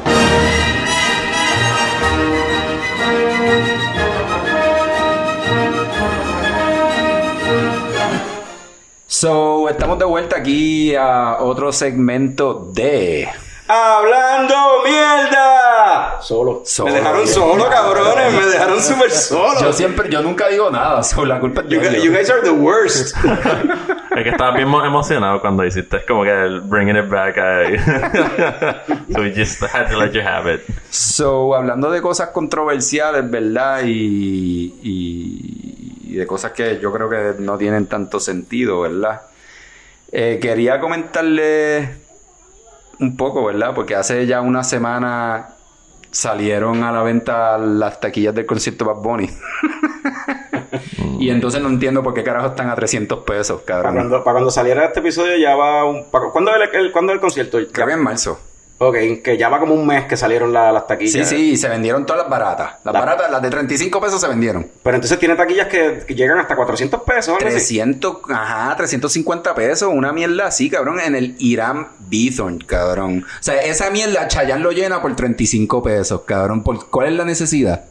So, estamos de vuelta aquí a otro segmento de. ¡Hablando mierda! Solo. Solo. Me dejaron solo, cabrones. Me dejaron súper solo. Yo siempre, yo nunca digo nada, so, la culpa es You, you guys are the worst. Es que estaba bien mo- emocionado cuando hiciste como que el bringing it back ahí. [laughs] so we just had to let you have it. So, hablando de cosas controversiales, ¿verdad? Y, y- y de cosas que yo creo que no tienen tanto sentido, ¿verdad? Eh, quería comentarle un poco, ¿verdad? Porque hace ya una semana salieron a la venta las taquillas del concierto Bad Bunny. [laughs] y entonces no entiendo por qué carajo están a 300 pesos, Para cabrón. cuando, para cuando saliera este episodio ya va un... para- ¿Cuándo es el, el- cuándo es el concierto? Creo que en marzo. Ok, que ya va como un mes que salieron la- las taquillas. Sí, sí, se vendieron todas las baratas. Las La- baratas, las de 35 pesos se vendieron. Pero entonces tiene taquillas que, que llegan hasta 400 pesos. algo así. 300, ajá, 350 pesos, una mierda así, cabrón, en el Irán Bithorn, cabrón. O sea, esa mierda Chayanne lo llena por 35 pesos, cabrón. ¿Por, ¿Cuál es la necesidad?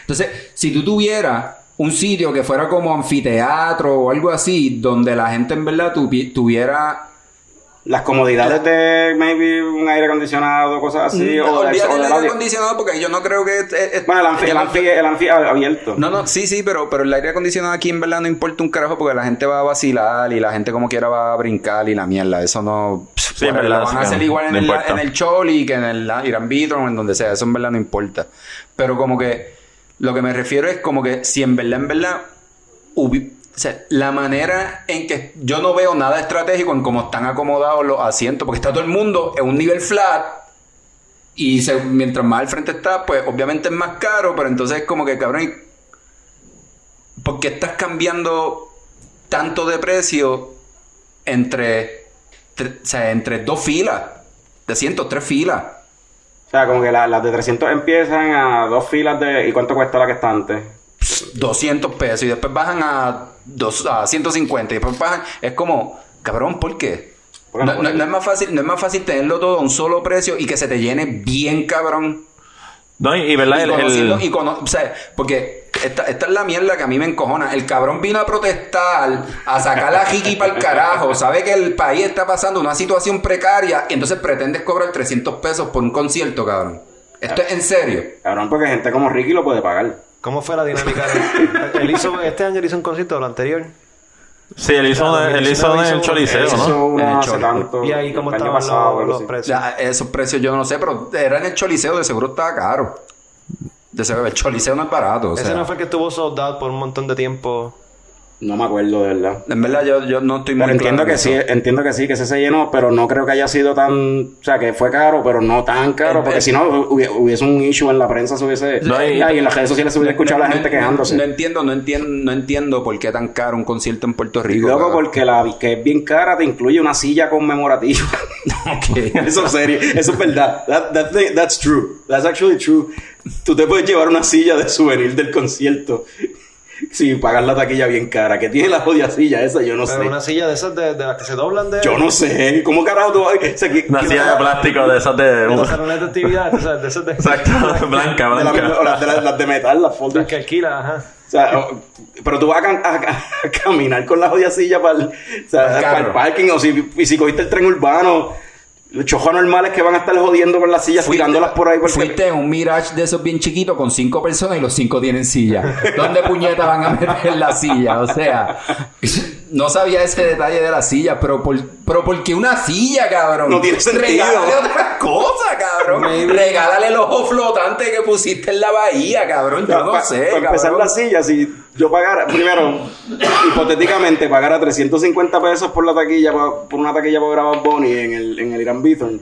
Entonces, si tú tuvieras un sitio que fuera como anfiteatro o algo así, donde la gente en verdad tuvi- tuviera... Las comodidades de maybe un aire acondicionado, cosas así. No, o, olvídate o del del aire acondicionado porque yo no creo que... Bueno, el anfi, el no- anfi, el anfi abierto. No, no, sí, sí, pero, pero el aire acondicionado aquí en verdad no importa un carajo porque la gente va a vacilar y la gente como quiera va a brincar y la mierda. Eso no. Sí, en Bueno, verdad, lo van a sí, hacer igual en, no el, en el Choli que en el Irán o en donde sea. Eso en verdad no importa. Pero como que lo que me refiero es como que si en verdad, en verdad, hubi- o sea, la manera en que yo no veo nada estratégico en cómo están acomodados los asientos, porque está todo el mundo en un nivel flat y se- mientras más al frente está, pues obviamente es más caro, pero entonces es como que cabrón, ¿y ¿por qué estás cambiando tanto de precio entre, tre- o sea, entre dos filas de asientos, tres filas? O sea, como que la- las de 300 empiezan a dos filas de... ¿Y cuánto cuesta la que está antes? 200 pesos y después bajan a, dos, a 150 y después bajan. Es como, cabrón, ¿por qué? No, no- no- no es más fácil, no es más fácil tenerlo todo a un solo precio y que se te llene bien, cabrón. No, y, y verdad, Y el, conociendo- el- y cono- o sea, porque esta, esta es la mierda que a mí me encojona. El cabrón vino a protestar, a sacar la jiki para el carajo. Sabe que el país está pasando una situación precaria y entonces pretendes cobrar 300 pesos por un concierto, cabrón. Esto es en serio. Cabrón, porque gente como Ricky lo puede pagar. ¿Cómo fue la dinámica? él hizo, este año él hizo un concierto, lo anterior. sí, él hizo, Claro, él hizo en el hizo- Choliseo, hizo ¿no? En el hace tanto. Y ahí cómo estaban pasado, los, precios. Ya, esos precios yo no sé, pero era en el Choliseo, de seguro estaba caro. De seguro, el Choliseo no es barato. O Ese sea, no fue el que estuvo sold out por un montón de tiempo. No me acuerdo, de verdad. En verdad, yo, yo no estoy Pero muy entiendo claro que sí, entiendo que sí, que ese se llenó, pero no creo que haya sido tan, o sea, que fue caro, pero no tan caro, porque si no hubi- hubiese un issue en la prensa, se hubiese, No, y- y, en las redes sociales se hubiese escuchado a la gente No- quejándose. No, entiendo, no entiendo, no entiendo por qué tan caro un concierto en Puerto Rico. Loco, porque la que es bien cara te incluye una silla conmemorativa. Ok. [laughs] eso es serio, eso es verdad. That- that thing- that's true. That's actually true. Tú te puedes llevar una silla de souvenir del concierto sin pagar la taquilla bien cara. Que tiene la jodida silla esa, yo no Pero sé. una silla de esas de, de las que se doblan de. Yo no sé. ¿Cómo carajo tú vas a que, que- Una silla de plástico de esas de... Los salones de actividad, o sea, de esas de. Exacto, blanca, de la- blanca. o las de, la- las de metal, las Las folders. que alquila, ajá. O sea, o- pero tú vas a, cam- a- a caminar con la jodida silla para el, o sea, Para el para el carro. parking o si, y si cogiste el tren urbano. Los chojos normales que van a estar jodiendo con las sillas, tirándolas por ahí. Porque... Fuiste en un Mirage de esos bien chiquitos con cinco personas y los cinco tienen silla. ¿Dónde puñetas van a meter la silla? O sea, no sabía ese detalle de la silla, pero por, pero ¿por qué una silla, cabrón? No tiene sentido. Regálale otra cosa, cabrón. Regálale el ojo flotante que pusiste en la bahía, cabrón. Yo no Pa- sé, Para empezar la silla, si yo pagara, primero, hipotéticamente, pagara 350 pesos por la taquilla, por una taquilla para grabar Bonnie en el, en el Irán Bithorn,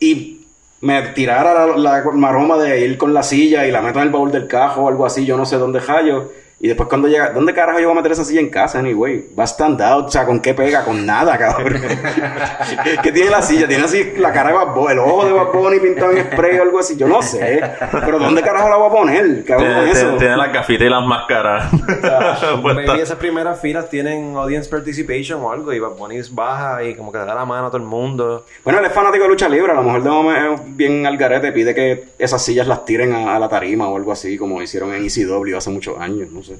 y me tirara la, la maroma de ir con la silla y la meto en el baúl del cajo o algo así, yo no sé dónde hallo, Y después cuando llega, ¿dónde carajo yo voy a meter esa silla en casa, anyway? Va stand out, o sea, ¿con qué pega? Con nada, cabrón. [laughs] ¿Qué tiene la silla? Tiene así la cara de Bad el ojo de Bad Bunny pintado en spray o algo así, yo no sé. Pero ¿dónde carajo la voy a poner? ¿Qué hago con Tiene, eso? tiene- tiene las gafitas y las máscaras. [laughs] Maybe esas primeras filas tienen audience participation o algo y Bad Bunny baja y como que le da la mano a todo el mundo. Bueno, él es fanático de lucha libre, a lo mejor de momento es bien al garete, pide que esas sillas las tiren a, a la tarima o algo así, como hicieron en ECW hace muchos años, no sé.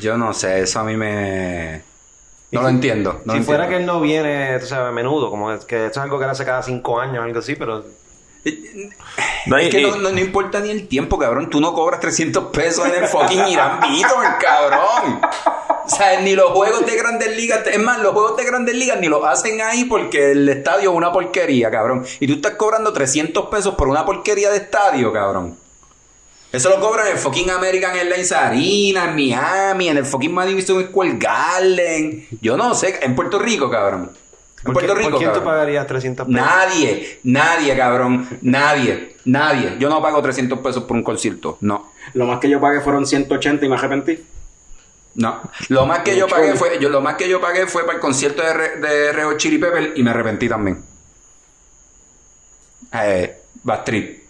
Yo no sé, eso a mí me... No lo entiendo. no si lo fuera entiendo. que él no viene, tú sabes, a menudo, como es que esto es algo que él hace cada cinco años o algo así, pero... No, y- Es que y- no, no- no importa ni el tiempo, cabrón. Tú no cobras 300 pesos en el fucking Irán Beaton, cabrón. O sea, ni los juegos de Grandes Ligas, es más, los juegos de Grandes Ligas ni los hacen ahí porque el estadio es una porquería, cabrón. Y tú estás cobrando 300 pesos por una porquería de estadio, cabrón. Eso lo cobran en el fucking American Airlines Arena, en Miami, en el fucking Madison Square Garden. Yo no sé, en Puerto Rico, cabrón. En ¿Por, Puerto qué- Rico, ¿por quién tú cabrón. pagarías 300 pesos? Nadie, nadie, cabrón. Nadie, nadie. Yo no pago 300 pesos por un concierto. No, Lo más que yo pagué fueron 180 y me arrepentí. no. Lo más que yo pagué fue, yo, lo más que yo pagué fue para el concierto de, Re- de Reo Chili Pepper y me arrepentí también. Eh, Backstreet.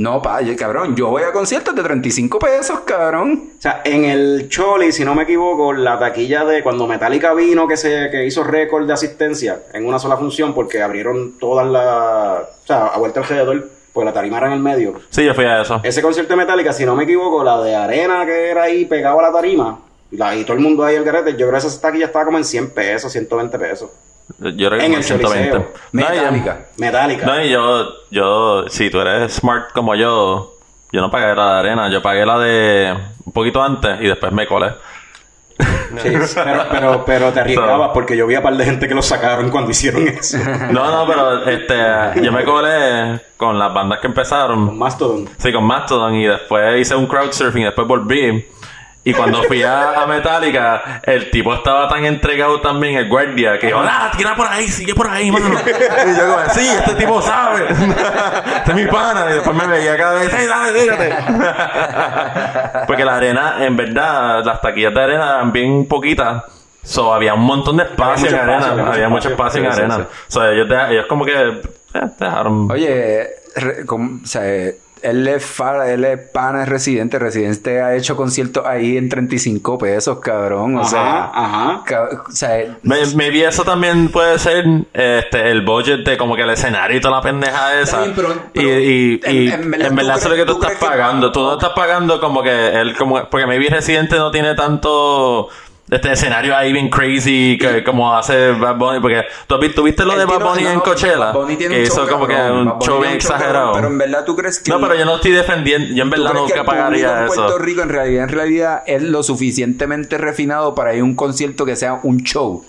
No, pa, yo- cabrón, yo voy a conciertos de 35 pesos, cabrón. O sea, en el Choli, si no me equivoco, la taquilla de cuando Metallica vino, que se que hizo récord de asistencia en una sola función, porque abrieron todas las. O sea, a vuelta alrededor, pues la tarima era en el medio. Sí, yo fui a eso. Ese concierto de Metallica, si no me equivoco, la de Arena que era ahí pegado a la tarima, la, y todo el mundo ahí el garete, yo creo que esa taquilla estaba como en 100 pesos, 120 pesos. Yo creo que En el 120. Choliseo. No. Metallica. No, y yo, yo, si tú eres smart como yo, yo no pagué la de arena, yo pagué la de un poquito antes y después me colé. Sí, pero, pero, pero te arriesgabas porque yo vi a par de gente que lo sacaron cuando hicieron eso. No, no, pero este, yo me colé con las bandas que empezaron. Mastodon. Sí, con Mastodon y después hice un crowdsurfing y después volví. Y cuando fui a, a Metallica, el tipo estaba tan entregado también, el guardia, que dijo, ah, tira por ahí, sigue por ahí, mano. [laughs] Y yo como, sí, este tipo sabe. [laughs] este es mi pana. Y después me veía cada vez, sí, dale, tírate. [laughs] Porque la arena, en verdad, las taquillas de arena eran bien poquitas. So, había un montón de espacio en arena. espacio, había mucho mucho espacio en espacio, sí, arena. sí, So, ellos, ellos como que eh, dejaron... Oye, re- com- o sea, eh, él es, fa- él es pana, es residente. Residente ha hecho conciertos ahí en 35 pesos, cabrón. O Ajá, sea, ajá. ca- o sea, Me- Maybe eso también puede ser este el budget de como que el escenario y toda la pendeja esa. Bien, pero- pero y y, en- y en verdad, en verdad ¿tú eso es lo que tú tú estás crees que- pagando. Tú no estás pagando como que él, como, porque maybe Residente no tiene tanto este escenario ahí bien crazy que, como hace Bad Bunny. Porque tú, viste lo de Bad Bunny no, en Coachella. Bad Bunny tiene que un hizo show como que cabrón, un show bien exagerado. Pero en verdad tú crees que... No, pero yo no estoy defendiendo. Yo en ¿Tú verdad nunca pagaría en Puerto eso. Rico en realidad, en realidad es lo suficientemente refinado para ir a un concierto que sea un show.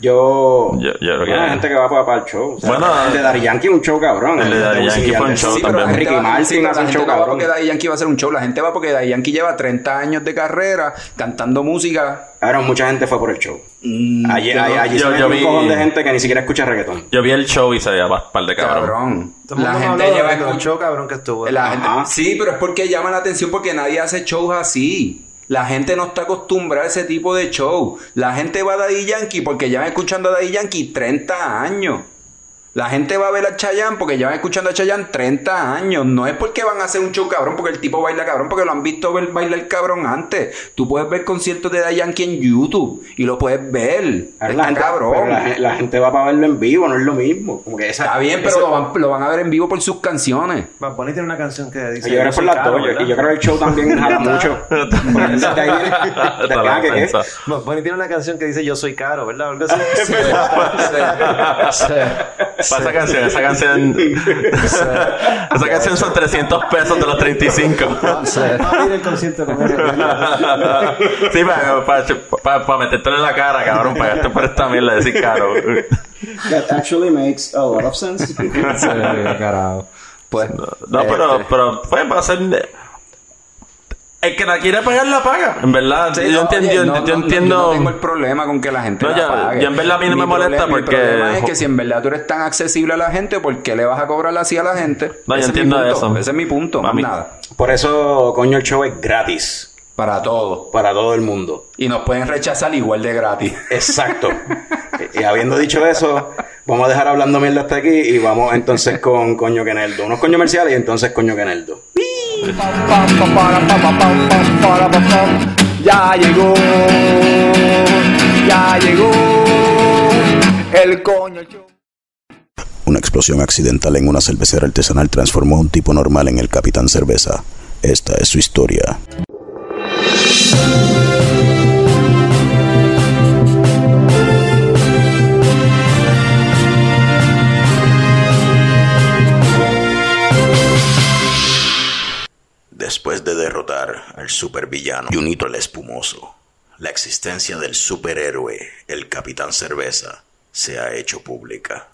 Yo. Yo, yo creo que. Bueno, hay gente que va para, para el show. O sea, Bueno, el de Daddy Yankee es un show cabrón. el de Wisin Yankee fue un show Sí, pero también. Ricky va- Martin hace un show va cabrón. porque Daddy Yankee va a hacer un show. La gente va porque Daddy Yankee lleva 30 años de carrera cantando música. Ahora, mucha gente fue por el show. allí yo allí, no- allí yo- se ve yo un vi- cojón de gente que ni siquiera escucha reggaetón. Yo vi el show y se veía un par de cabrón. Cabrón. El La gente lleva escuch- show cabrón que estuvo. La gente- sí, pero es porque llama la atención porque nadie hace shows así. La gente no está acostumbrada a ese tipo de show. La gente va a Daddy Yankee porque llevan escuchando a Daddy Yankee 30 años. La gente va a ver a Chayanne porque llevan escuchando a Chayanne 30 años. No es porque van a hacer un show cabrón porque el tipo baila cabrón, porque lo han visto ver bailar cabrón antes. Tú puedes ver conciertos de Yankee en YouTube y lo puedes ver. Ahora, Está la, gente, cabrón. la, gen- la gente va para verlo en vivo, no es lo mismo. Como que esa, Está bien, pero lo van, lo van a ver en vivo por sus canciones. Bad Bunny tiene una canción que dice. Yo creo que "Yo por soy las caro", dos. Y yo creo que el show también jala [laughs] mucho. [laughs] [laughs] Bad Bunny tiene una canción que dice Yo soy caro, ¿verdad? Algo así. Para esa canción, esa canción. esa canción son 300 pesos de los 35. Vamos a ir al concierto con él. sí, [laughs] para, para, para, para meterte en la cara, cabrón, pagaste por esta mierda de decir caro. [laughs] That actually makes a lot of sense. carajo. Pues, No, pero, este, pero, pues, va a ser. El que la quiere pagar, la paga. En verdad, Sí, yo no, entiendo. oye, yo, no, yo no, no, entiendo. yo no tengo el problema con que la gente No, la ya- pague. ya en verdad a mí no Mi me molesta problema- porque- Mi problema es que si en verdad tú eres tan accesible a la gente, ¿por qué le vas a cobrar así a la gente? No, yo Ese entiendo eso. Ese es mi punto, A más mí- nada. Por eso, coño, el show es gratis. Para todo. Para todo el mundo. Y nos pueden rechazar igual de gratis. Exacto. [laughs] y, y habiendo dicho eso, vamos a dejar hablando mierda hasta aquí y vamos entonces con Coño Keneldo. Unos coño comerciales y entonces Coño Keneldo. Ya llegó, ya llegó el coño. Una explosión accidental en una cervecera artesanal transformó a un tipo normal en el Capitán Cerveza. Esta es su historia. Después de derrotar al supervillano Junito el Espumoso, la existencia del superhéroe, el Capitán Cerveza, se ha hecho pública.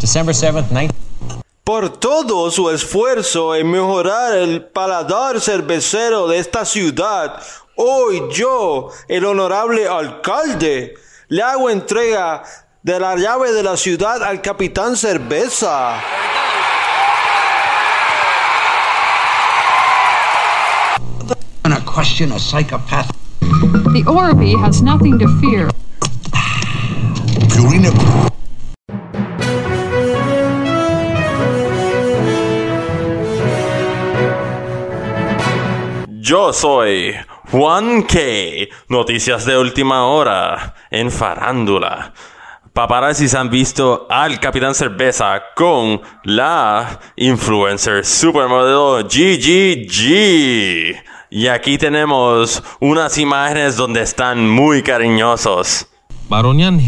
December 7th, 19. Por todo su esfuerzo en mejorar el paladar cervecero de esta ciudad, hoy yo, el honorable alcalde, le hago entrega de la llave de la ciudad al capitán cerveza. Question a psychopath. The Orby has nothing to fear. Purina. Yo soy Juan K. Noticias de última hora en Farándula. Paparazzis han visto al Capitán Cerveza con la influencer supermodelo GGG. Y aquí tenemos unas imágenes donde están muy cariñosos. Baronian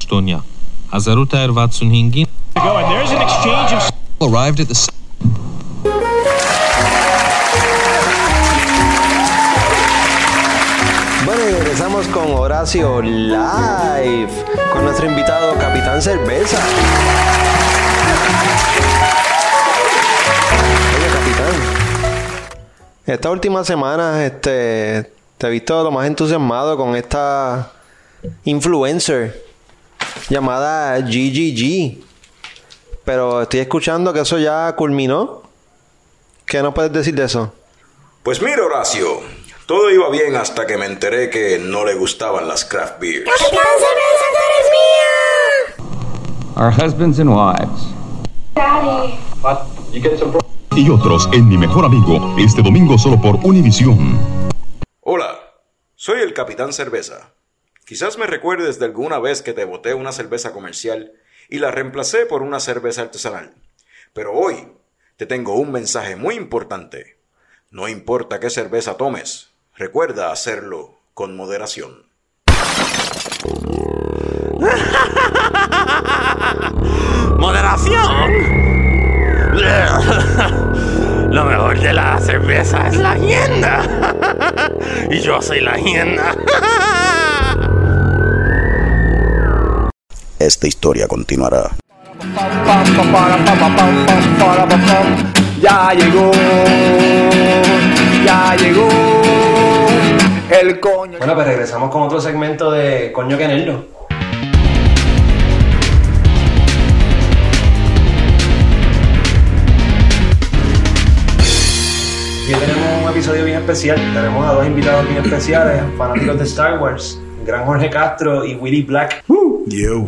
Estonia. Hazaruta Ervatsun Hingin. Go and there's an exchange of Arrived at the Bueno, y regresamos con Horacio Live, con nuestro invitado Capitán Cerveza. Capitán, esta última semana este, te he visto lo más entusiasmado con esta influencer llamada GGG. Pero estoy escuchando que eso ya culminó. ¿Qué nos puedes decir de eso? Pues mira, Horacio, todo iba bien hasta que me enteré que no le gustaban las craft beers. Our husbands and wives. Daddy. Y otros en Mi Mejor Amigo, este domingo solo por Univisión. Hola, soy el Capitán Cerveza. Quizás me recuerdes de alguna vez que te boté una cerveza comercial y la reemplacé por una cerveza artesanal. Pero hoy te tengo un mensaje muy importante. No importa qué cerveza tomes, recuerda hacerlo con moderación. [laughs] ¡Moderación! [laughs] Lo mejor de la cerveza es la hienda. [laughs] y yo soy la hienda. [laughs] Esta historia continuará. Ya llegó, ya llegó el coño. Bueno, pues regresamos con otro segmento de Coño que hoy tenemos un episodio bien especial. Tenemos a dos invitados bien especiales, fanáticos de Star Wars, Gran Jorge Castro y Willy Black. Yo.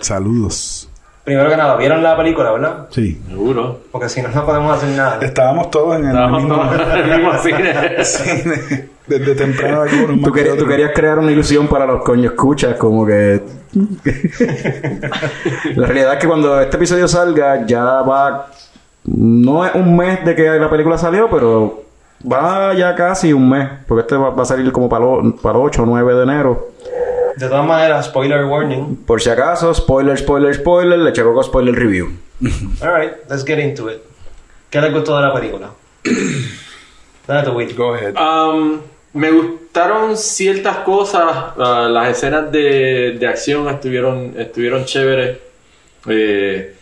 Saludos. Primero que nada, ¿vieron la película, verdad? Sí. Seguro. Porque si no, no podemos hacer nada. Estábamos todos en el Estábamos mismo, todos en el mismo [laughs] cine. cine. Desde temprano más Tú querías, tú querías crear una ilusión para los coños escuchas, como que. [laughs] la realidad es que cuando este episodio salga, ya va. No es un mes de que la película salió, pero va ya casi un mes. Porque este va, va a salir como para, lo- para el 8 o 9 de enero. De todas maneras, spoiler warning. Por si acaso, spoiler, spoiler, spoiler, le checo con spoiler review. [laughs] Alright, let's get into it. ¿Qué les gustó de la película? [coughs] Dale tu Willy. Go ahead. Um, me gustaron ciertas cosas. ah, las escenas de, de acción estuvieron, estuvieron chéveres. Eh,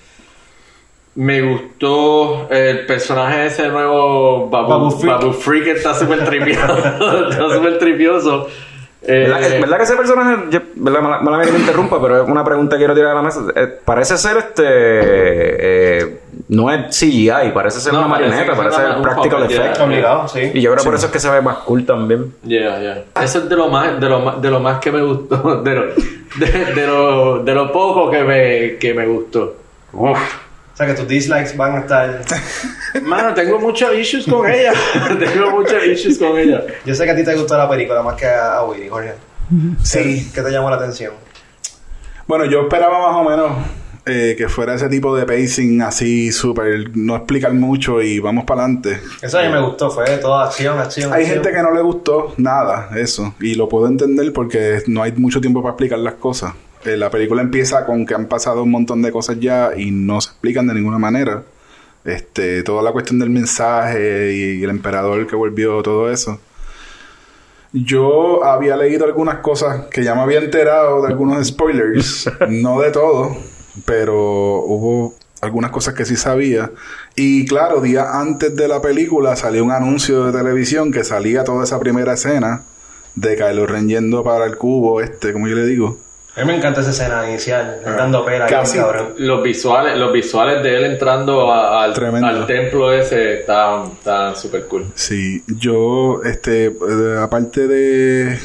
me gustó el personaje ese nuevo Babu, Babu Freak. Babu Freak, está súper tripioso. [laughs] está súper tripioso. Eh, ¿Verdad, que- verdad que ese personaje, yo- verdad, mala, que te interrumpa, pero es una pregunta que quiero tirar a la mesa. Eh, parece ser este. eh, no es CGI, parece ser No, una marioneta, parece una- un practical puppet, effect. yeah. Obligado, sí. Y yo creo que por Sí. eso es que se ve más cool también. Yeah, yeah. Eso es de lo más, de lo más, de lo más que me gustó, [laughs] de lo, de, de lo, de lo poco que me, que me gustó. O sea que tus dislikes van a estar. Mano, tengo muchos issues con ella. [laughs] tengo muchos issues con ella. Yo sé que a ti te gustó la película más que a, Willy, Jorge. Sí. ¿Qué te llamó la atención? Bueno, yo esperaba más o menos eh, que fuera ese tipo de pacing así, súper, no explicar mucho y vamos para adelante. Eso a mí me gustó, fue toda acción, acción. Hay acción. gente que no le gustó nada eso y lo puedo entender porque no hay mucho tiempo para explicar las cosas. Eh, la película empieza con que han pasado un montón de cosas ya y no se explican de ninguna manera. Este, toda la cuestión del mensaje y el emperador que volvió, todo eso. Yo había leído algunas cosas que ya me había enterado de algunos spoilers, [laughs] no de todo, pero hubo algunas cosas que sí sabía. Y claro, días antes de la película salió un anuncio de televisión que salía toda esa primera escena de Kylo Ren yendo para el cubo este, como yo le digo. A mí me encanta esa escena inicial, Ah. dando pela, Casi. cabrón. Los visuales, los visuales de él entrando a- al, templo ese estaban estaban súper cool. Sí, yo, este, eh, aparte de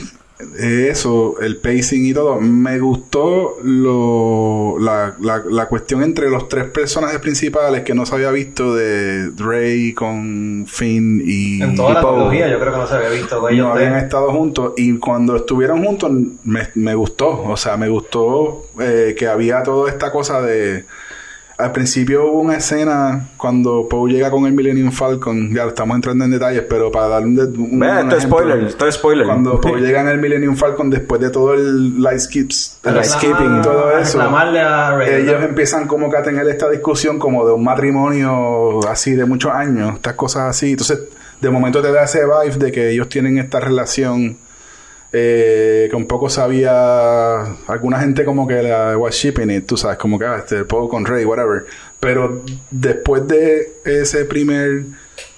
eso, el pacing y todo, me gustó lo, la, la, la cuestión entre los tres personajes principales que no se había visto de Rey con Finn y En toda y la trilogía yo creo que no se había visto con ellos no habían tres. estado juntos y cuando estuvieron juntos me, me gustó, o sea, me gustó eh, que había toda esta cosa de... Al principio hubo una escena cuando Poe llega con el Millennium Falcon, ya estamos entrando en detalles, pero para dar un, un, Vea, un esto es ejemplo, spoiler, esto es spoiler. Cuando [laughs] Poe llega en el Millennium Falcon después de todo el light skips, el light skipping y todo eso, reclamarle a Rey, ellos ¿no? empiezan como que a tener esta discusión como de un matrimonio así de muchos años, estas cosas así. Entonces, de momento te da ese vibe de que ellos tienen esta relación eh, que un poco sabía alguna gente como que la was shipping it, tú sabes, como que ah, este con Rey, whatever. Pero después de ese primer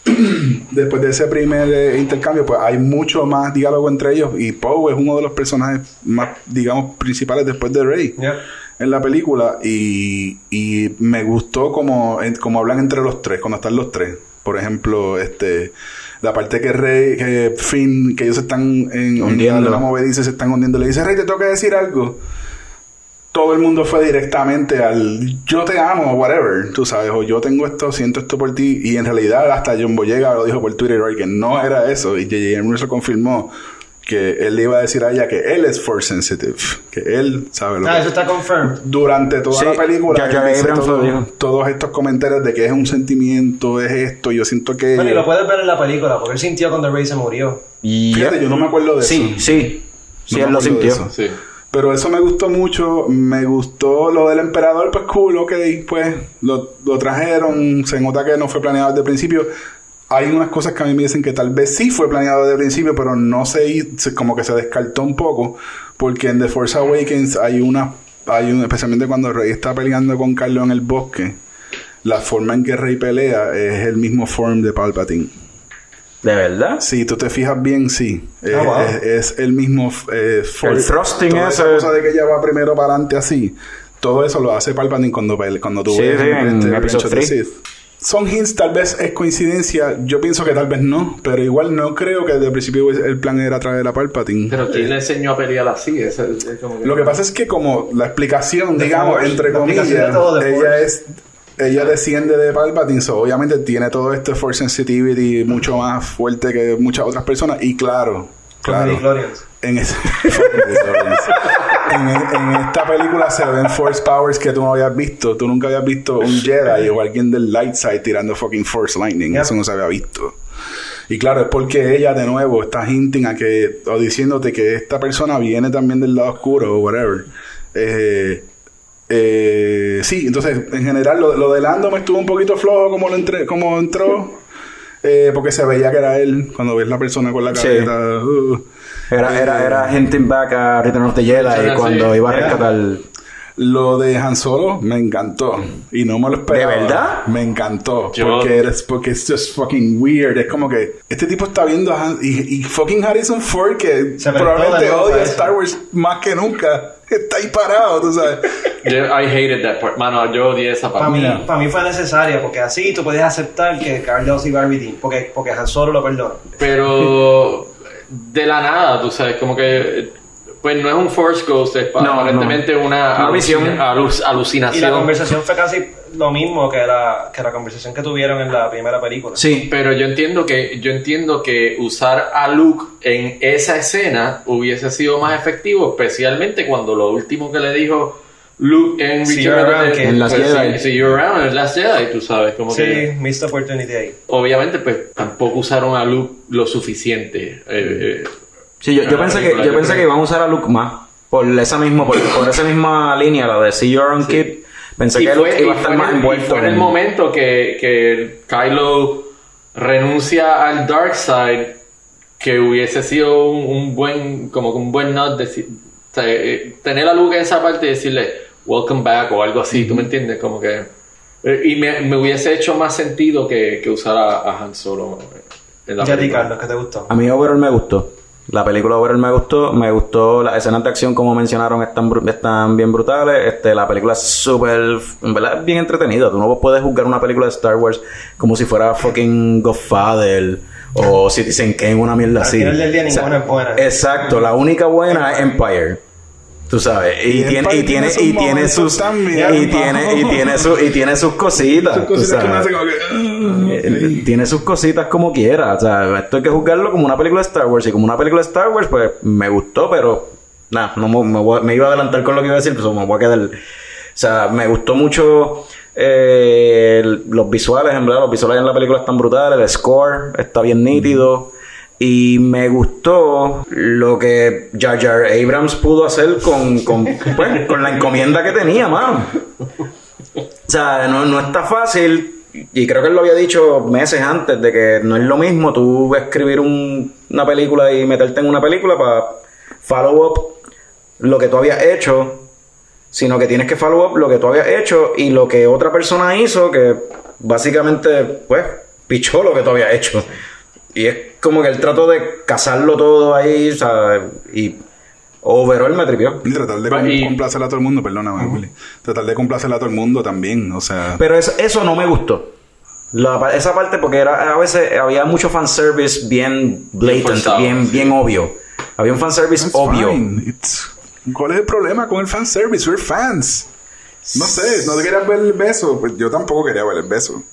[clears throat] después de ese primer eh, intercambio, pues hay mucho más diálogo entre ellos y Poe es uno de los personajes más, digamos, principales después de Rey en la película y, y me gustó como, como hablan entre los tres, cuando están los tres. Por ejemplo, este la parte que Rey, que Finn, que ellos están en, en Hundiendo. la movediza se están hundiendo, le dice, Rey, te tengo que decir algo. Todo el mundo fue directamente al yo te amo, whatever, tú sabes, o yo tengo esto, siento esto por ti, y en realidad hasta John Boyega lo dijo por Twitter hoy que no era eso, y J.J. Abrams lo confirmó, que él le iba a decir a ella que él es force sensitive, que él sabe lo Ah, que eso está confirmed. durante toda Sí, la película él dice todo- dijo. todos estos comentarios de que es un sentimiento, es esto, yo siento que... Bueno, y lo puedes ver en la película, porque él sintió cuando Rey se murió. Fíjate, yo no me acuerdo de Sí, eso. sí. Sí, No él lo sintió. eso. Pero eso me gustó mucho. Me gustó lo del emperador, pues cool, ok. Pues lo, lo trajeron. Se nota que no fue planeado desde el principio. Hay unas cosas que a mí me dicen que tal vez sí fue planeado desde el principio, pero no se como que se descartó un poco. Porque en The Force Awakens hay una. Hay un, especialmente cuando Rey está peleando con Carlo en el bosque. La forma en que Rey pelea es el mismo form de Palpatine. ¿De verdad? Si tú te fijas bien, sí. Ah, wow. es, es el mismo eh, form. El thrusting Toda esa cosa de que ella va primero para adelante así. Todo eso lo hace Palpatine cuando, cuando tú Sí, ves sí, en este, Episode Revenge of the three. Sith. Son hints, tal vez es coincidencia. Yo pienso que tal vez no, pero igual no creo que desde el principio el plan era traer a Palpatine. Pero ¿quién le enseñó a pelear así? Es, es- es como que- lo que pasa es que como la explicación, The digamos, Force, entre la comillas, ella es ella desciende de Palpatine, so, obviamente tiene todo este force sensitivity mucho más fuerte que muchas otras personas y claro, claro. En, [laughs] en, en esta película se ven force powers que tú no habías visto. Tú nunca habías visto un Jedi o alguien del light side tirando fucking force lightning. Eso no se había visto. Y claro, es porque ella de nuevo está hinting a que, o diciéndote que esta persona viene también del lado oscuro o whatever. Eh, eh, sí, entonces en general lo, lo de Lando me estuvo un poquito flojo como, lo entre, como entró. Eh, porque se veía que era él cuando ves la persona con la Sí. careta. uh. Era, era, Eh, era hinting back a Return of the Jedi Sí, cuando sí. iba a rescatar. Lo de Han Solo me encantó. Y no me lo esperaba. ¿De verdad? Me encantó. Yo- Porque eres, porque es just fucking weird. Es como que este tipo está viendo a Han, y, y fucking Harrison Ford, que Se probablemente odia. Star Wars más que nunca. Está ahí parado, tú sabes. Yo- I hated that part. Mano, yo odié esa Para parte. mí, para mí fue necesaria porque así tú podías aceptar que Carlos iba a redeem porque, porque Han Solo lo perdona. Pero de la nada, tú sabes, como que pues no es un Force Ghost, es No, aparentemente una, Una visión. aluc- Y la alucinación. conversación fue casi lo mismo que la, que la conversación que tuvieron en la primera película. Sí. Pero yo entiendo que yo entiendo que usar a Luke en esa escena hubiese sido más efectivo, especialmente cuando lo último que le dijo Luke en See of around, the- kid. En Last pues, Jedi. sí, See you around en Last Jedi, tú sabes, como Sí, que missed opportunity ahí. obviamente pues tampoco usaron a Luke lo suficiente. eh, eh, Sí, yo, yo pensé que yo pensé que iban a usar a Luke más por esa misma por, por esa misma línea la de See Your Own Kid. Pensé Y que fue, iba a y estar más en el- y envuelto. fue en el en- momento que, que Kylo renuncia al Dark Side que hubiese sido un, un buen como que un buen nod sea, eh, tener a Luke en esa parte y decirle welcome back o algo así, ¿tú me entiendes? Como que eh, y me, me hubiese hecho más sentido que, que usar a, a Han Solo en la Ya a ti, película. Carlos, ¿qué te gustó? A mí overall me gustó. La película overall me gustó. Me gustó las escenas de acción, como mencionaron, están, están bien brutales. Este, la película es súper, en verdad, bien entretenida. Tú no puedes juzgar una película de Star Wars como si fuera fucking Godfather o Citizen Kane, una mierda Al así. final del día O sea, ninguna es buena. Exacto. La única buena es Empire. Tú sabes, y, Y tiene, y tiene, y tiene sus, también, y tiene, y tiene su, y tiene sus cositas. Son tú cositas que me sabes. hacen como que. Eh, tiene sus cositas como quiera. O sea, esto hay que juzgarlo como una película de Star Wars. Y como una película de Star Wars, pues me gustó, pero nada, no me, me voy- me iba a adelantar con lo que iba a decir, pues me voy a quedar. O sea, me gustó mucho eh, los visuales, en verdad, los visuales en la película están brutales, el score está bien nítido. Y me gustó lo que Jar Abrams pudo hacer con, con, pues, con la encomienda que tenía, mano. O sea, no, no está fácil. Y creo que él lo había dicho meses antes de que no es lo mismo tú escribir un- una película y meterte en una película para follow up lo que tú habías hecho, sino que tienes que follow up lo que tú habías hecho y lo que otra persona hizo que básicamente, pues, pichó lo que tú habías hecho. Y es como que él trató de casarlo todo ahí, o sea, y overall me tripió. Y tratar de com- complacerle a todo el mundo, perdóname, Willy. Tratar de complacerle a todo el mundo también, o sea. Pero eso, eso no me gustó. La esa parte porque era a veces había mucho fanservice bien blatant, forzado, bien, bien, obvio. Había un fanservice That's obvio. ¿Cuál es el problema con el fanservice? We're fans. No sé, no te querías ver el beso. Pues yo tampoco quería ver el beso.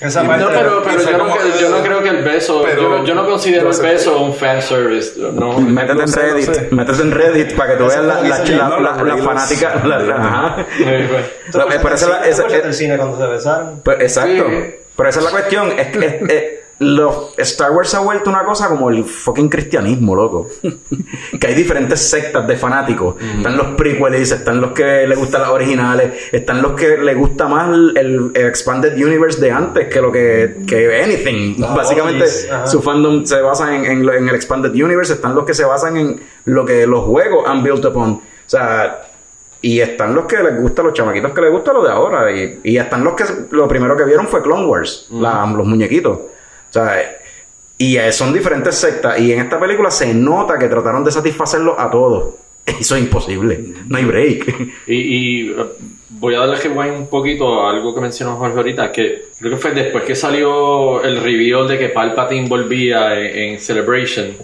Esa Y- parte- No, pero, pero yo, no, yo no creo que el beso, Pero- yo, no, yo no considero el beso un fanservice. No, Métete en Reddit, sé. métete en Reddit para que tú veas la, la, fanática. la- la- ajá. Eh, pues. ¿Tú Pero fuiste esa- cine- esa- cuando se besaron? Pues, exacto. Sí. Pero esa es la cuestión. Es que es- es- los Star Wars se ha vuelto una cosa como el fucking cristianismo, loco. [laughs] que hay diferentes sectas de fanáticos. Están los prequels, están los que les gustan las originales, están los que les gusta más el, el Expanded Universe de antes que lo que, que anything. Los Básicamente, su fandom se basa en, en lo- en el Expanded Universe, están los que se basan en lo que los juegos han built upon. O sea, y están los que les gusta, los chamaquitos que les gusta lo de ahora. Y, y están los que lo primero que vieron fue Clone Wars, la- los muñequitos. O sea, y eh, son diferentes sectas. Y en esta película se nota que trataron de satisfacerlos a todos. Eso es imposible. No hay break. Y, y, voy a darle que un poquito a algo que mencionó Jorge ahorita, que creo que fue después que salió el reveal de que Palpatine volvía en, en Celebration.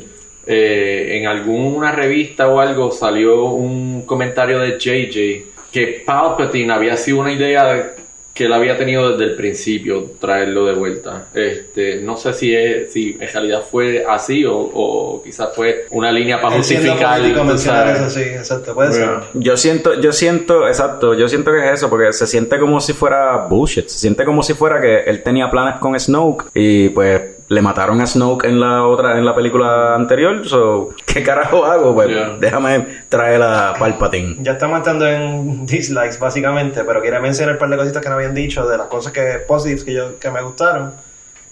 eh, en alguna revista o algo salió un comentario de JJ que Palpatine había sido una idea que él había tenido desde el principio traerlo de vuelta. Este, no sé si es, si en realidad fue así o, o quizás fue una línea para justificar. eso, sí, exacto, puede ser. Yo siento, yo siento, exacto, yo siento que es eso, porque se siente como si fuera bullshit. Se siente como si fuera que él tenía planes con Snoke y pues le mataron a Snoke en la otra, en la película anterior. So, [laughs] ¿qué carajo hago? Pues Yeah. déjame traer a Palpatine. Ya estamos entrando en [laughs] dislikes básicamente, pero quería mencionar un par de cositas que no habían dicho, de las cosas que positives que yo que me gustaron.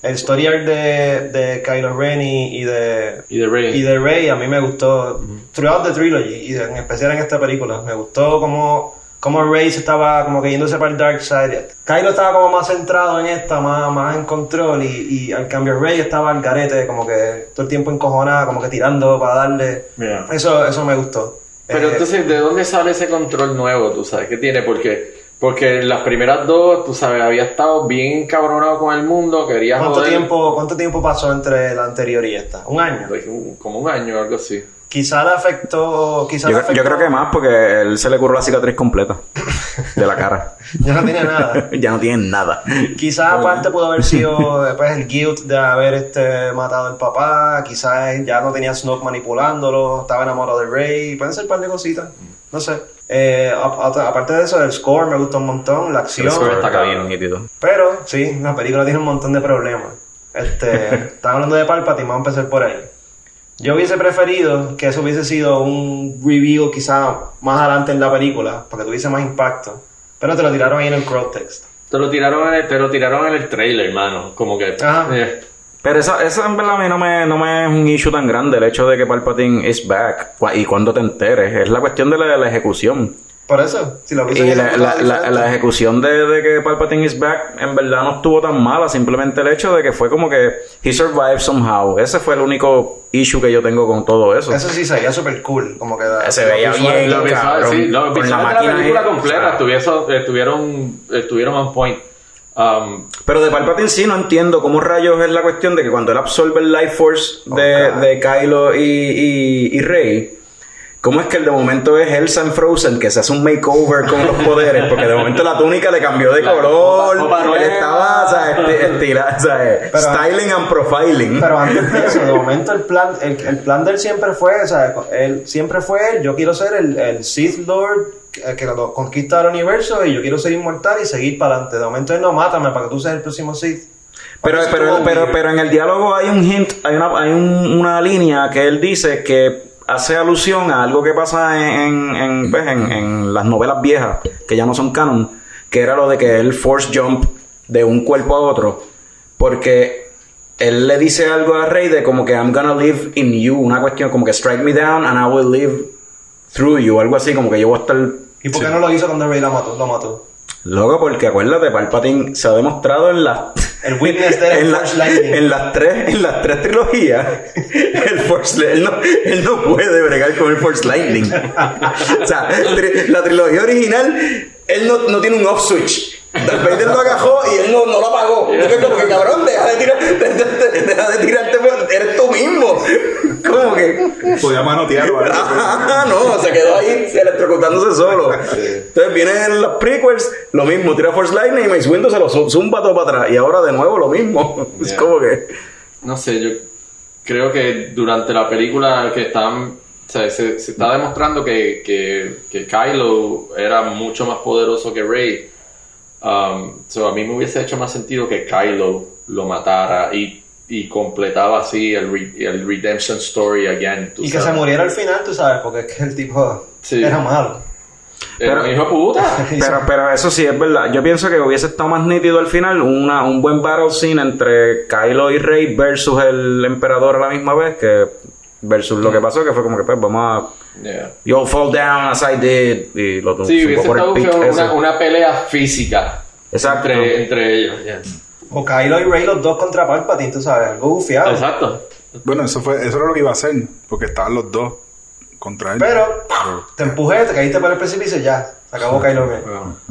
El story arc de, de Kylo Ren y, y de Y de Rey. y de Rey a mí me gustó throughout the trilogy y en especial en esta película me gustó cómo, como Rey se estaba como que yéndose para el dark side. Kylo estaba como más centrado en esta, más, más en control y, y al cambio Rey estaba al garete, como que todo el tiempo encojonada, como que tirando para darle. Yeah. Eso, eso me gustó. Pero Eh, entonces, ¿de dónde sale ese control nuevo? ¿Tú sabes qué tiene? Porque, porque las primeras dos, tú sabes, había estado bien encabronado con el mundo, quería ¿cuánto joder. tiempo, ¿Cuánto tiempo pasó entre la anterior y esta? ¿Un año? Un- Como un año o algo así. Quizá le afectó. Quizá Yo, le afectó. yo creo que más porque él se le curó la cicatriz completa de la cara. [laughs] Ya no tiene nada. [laughs] ya no tiene nada. Quizás aparte pudo haber sido después [laughs] el guilt de haber este, matado al papá, quizás ya no tenía a Snoke manipulándolo, estaba enamorado de Rey, pueden ser un par de cositas, no sé. Eh, a- a- aparte de eso, el score me gustó un montón, la acción, El score está bien nítido. pero sí, la película tiene un montón de problemas. Este, estaba hablando de Palpatine, vamos a empezar por ahí. Yo hubiese preferido que eso hubiese sido un reveal quizá más adelante en la película, porque tuviese más impacto. Pero te lo tiraron ahí en el crowd text. Te lo tiraron en el, te lo tiraron en el trailer, hermano. Como que. eh, Pero eso, eso en verdad a mí no me, no me es un issue tan grande, el hecho de que Palpatine is back y cuando te enteres. Es la cuestión de la, de la ejecución. Por eso, si lo Y la, la, la, la ejecución de, de que Palpatine is back en verdad no estuvo tan mala, simplemente el hecho de que fue como que he survived somehow. Ese fue el único issue que yo tengo con todo eso. Eso sí se veía súper cool, como que Se veía bien, visuales, cabrón, sí, los con la de la máquina película ahí, completa o sea. estuvieron, estuvieron, on point. Um, Pero de Palpatine sí no entiendo cómo rayos es la cuestión de que cuando él absorbe el Life Force de, de Kylo y, y, y Rey, ¿cómo es que el de momento es Elsa en Frozen que se hace un makeover con los poderes? Porque de momento la túnica le cambió de color, copa él nueva. estaba, o sea, esti- [laughs] estira- o sea, Pero- styling and profiling. Pero antes de eso, de [laughs] momento el plan, el, el plan de él siempre fue, o sea, él siempre fue él, yo quiero ser el, el Sith Lord que, conquista el universo y yo quiero ser inmortal y seguir para adelante. De momento él no, mátame para que tú seas el próximo Sith. Pero, pero, pero, pero en el diálogo hay un hint, hay una, hay un- una línea que él dice que hace alusión a algo que pasa en, en, en, pues, en- en las novelas viejas, que ya no son canon, que era lo de que él force jump de un cuerpo a otro, porque él le dice algo a Rey de como que I'm gonna live in you, una cuestión como que strike me down and I will live through you, algo así, como que yo voy a estar... ¿Y por qué no lo hizo cuando Rey la mató? Lo mató. Loco, porque acuérdate, Palpatine se ha demostrado en las El witness de en, la- Force Lightning. en las tres en las tres trilogías [laughs] el Force él no, él no puede bregar con el Force Lightning [laughs] o sea la trilogía original él no, no tiene un off switch Darth Vader lo agajó y él no, no lo apagó Porque [laughs] como que cabrón deja de tirar [laughs] de- de- de- deja de tirarte por- eres tú mismo [laughs] como que Podía manotearlo. Ah, no, se quedó ahí electrocutándose solo. Entonces vienen las prequels, lo mismo, tira Force Lightning y Mace Windu se lo zu- zumba todo para atrás. Y ahora de nuevo lo mismo. Es como que. no sé, yo creo que durante la película que están, o sea, se, se está demostrando que, que, que Kylo era mucho más poderoso que Rey. Um, so a mí me hubiese hecho más sentido que Kylo lo matara y, y completaba así el, re- el redemption story again. Y que se muriera al final, tú sabes, porque es que el tipo Sí. era malo. Era un hijo de puta. [laughs] Pero, pero eso sí es verdad. Yo pienso que hubiese estado más nítido al final una, un buen battle scene entre Kylo y Rey versus el emperador a la misma vez que versus lo que pasó que fue como que pues vamos a Yeah. You'll fall down as I did y lo Sí, hubiese estado una, una pelea física Exacto. entre, entre ellos. yeah. O Kylo y Rey los dos contra Palpatine, tú sabes, algo bufiado. Exacto. Bueno, eso fue eso era lo que iba a hacer, porque estaban los dos contra él. Pero te empujé, te caíste para el precipicio y ya, se acabó Kylo Ren.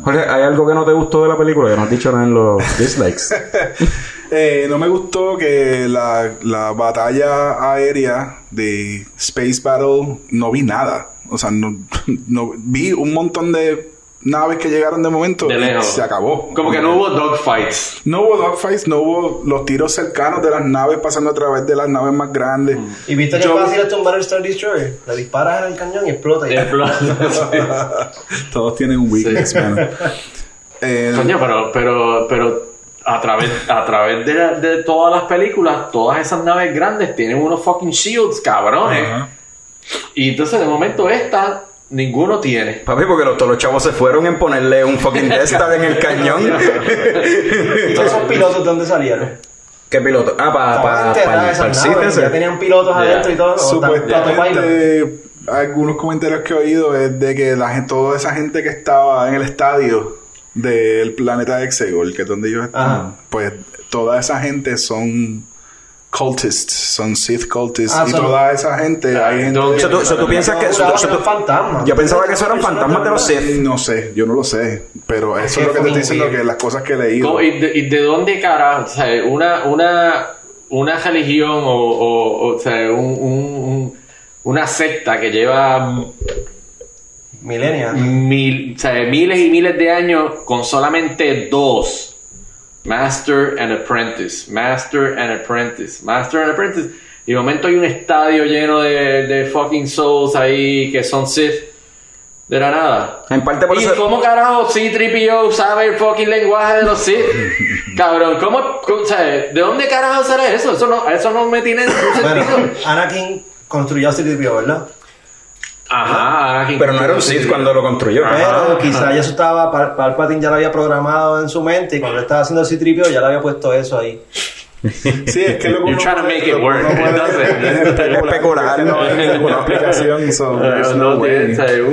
Jorge, ¿hay algo que no te gustó de la película? Que no has dicho nada en los [laughs] dislikes. [laughs] Eh, no me gustó que la, la batalla aérea de Space Battle no vi nada. O sea, no, [laughs] no vi un montón de naves que llegaron de momento De y lejos. se acabó. Como que no hubo dogfights. No hubo dogfights, no hubo los tiros cercanos de las naves pasando a través de las naves más grandes. Y viste que Yo- fácil es tumbar el Star Destroyer. Le disparas en el cañón y explota. y- [laughs] Todos tienen un weakness, man. Eh, Coño, pero, pero, pero a través, a través de, la- de todas las películas, todas esas naves grandes tienen unos fucking shields, cabrones. Y entonces de momento esta, ninguno tiene. Papi, porque los, todos los chavos se fueron en ponerle un fucking Death Star en el cañón. ¿Y [laughs] todos esos pilotos de dónde salieron? ¿Qué piloto? Ah, para pa, pa. Ya tenían pilotos Yeah. adentro y todo. Supuestamente algunos comentarios que he oído es de que la gente, toda esa gente que estaba en el estadio del planeta Exegol, que es donde ellos están, Ajá. pues toda esa gente son cultists, son Sith cultists Ah, y son- toda esa gente, hay gente... O sea, tú, o sea, tú piensas que... o sea, tú- fantasmas. yo pensaba que eso eran fantasmas de los Sith. No sé, yo no lo sé, pero eso es lo que te estoy diciendo, que las cosas que he leído... ¿Cómo- ¿Y de, y de dónde carajo? O sea, una, una, una religión o, o, o sea, un, un- un- una secta que lleva Millennials. mil, o sea, miles y miles de años con solamente dos. Master and Apprentice, Master and Apprentice, Master and Apprentice. Y de momento hay un estadio lleno de, de fucking souls ahí que son Sith. De la nada. En parte por ¿Y eso... cómo carajo C-3PO sabe el fucking lenguaje de los Sith? [laughs] Cabrón, ¿cómo, o sea, ¿de dónde carajo sale eso? Eso no, eso no me tiene ningún Bueno, sentido. Anakin construyó a C-3PO, ¿verdad? Ajá. Pero no era un Sith cuando lo construyó. Pero quizá ya eso estaba, Pal- Palpatine ya lo había programado en su mente y cuando estaba haciendo el C-3PO ya le había puesto eso ahí. Sí, es que lo que uno trying to puede- make it work. uno puede Entonces, [laughs] especular, no [laughs] hay ninguna explicación, [laughs] so no no way. tiene, o sea,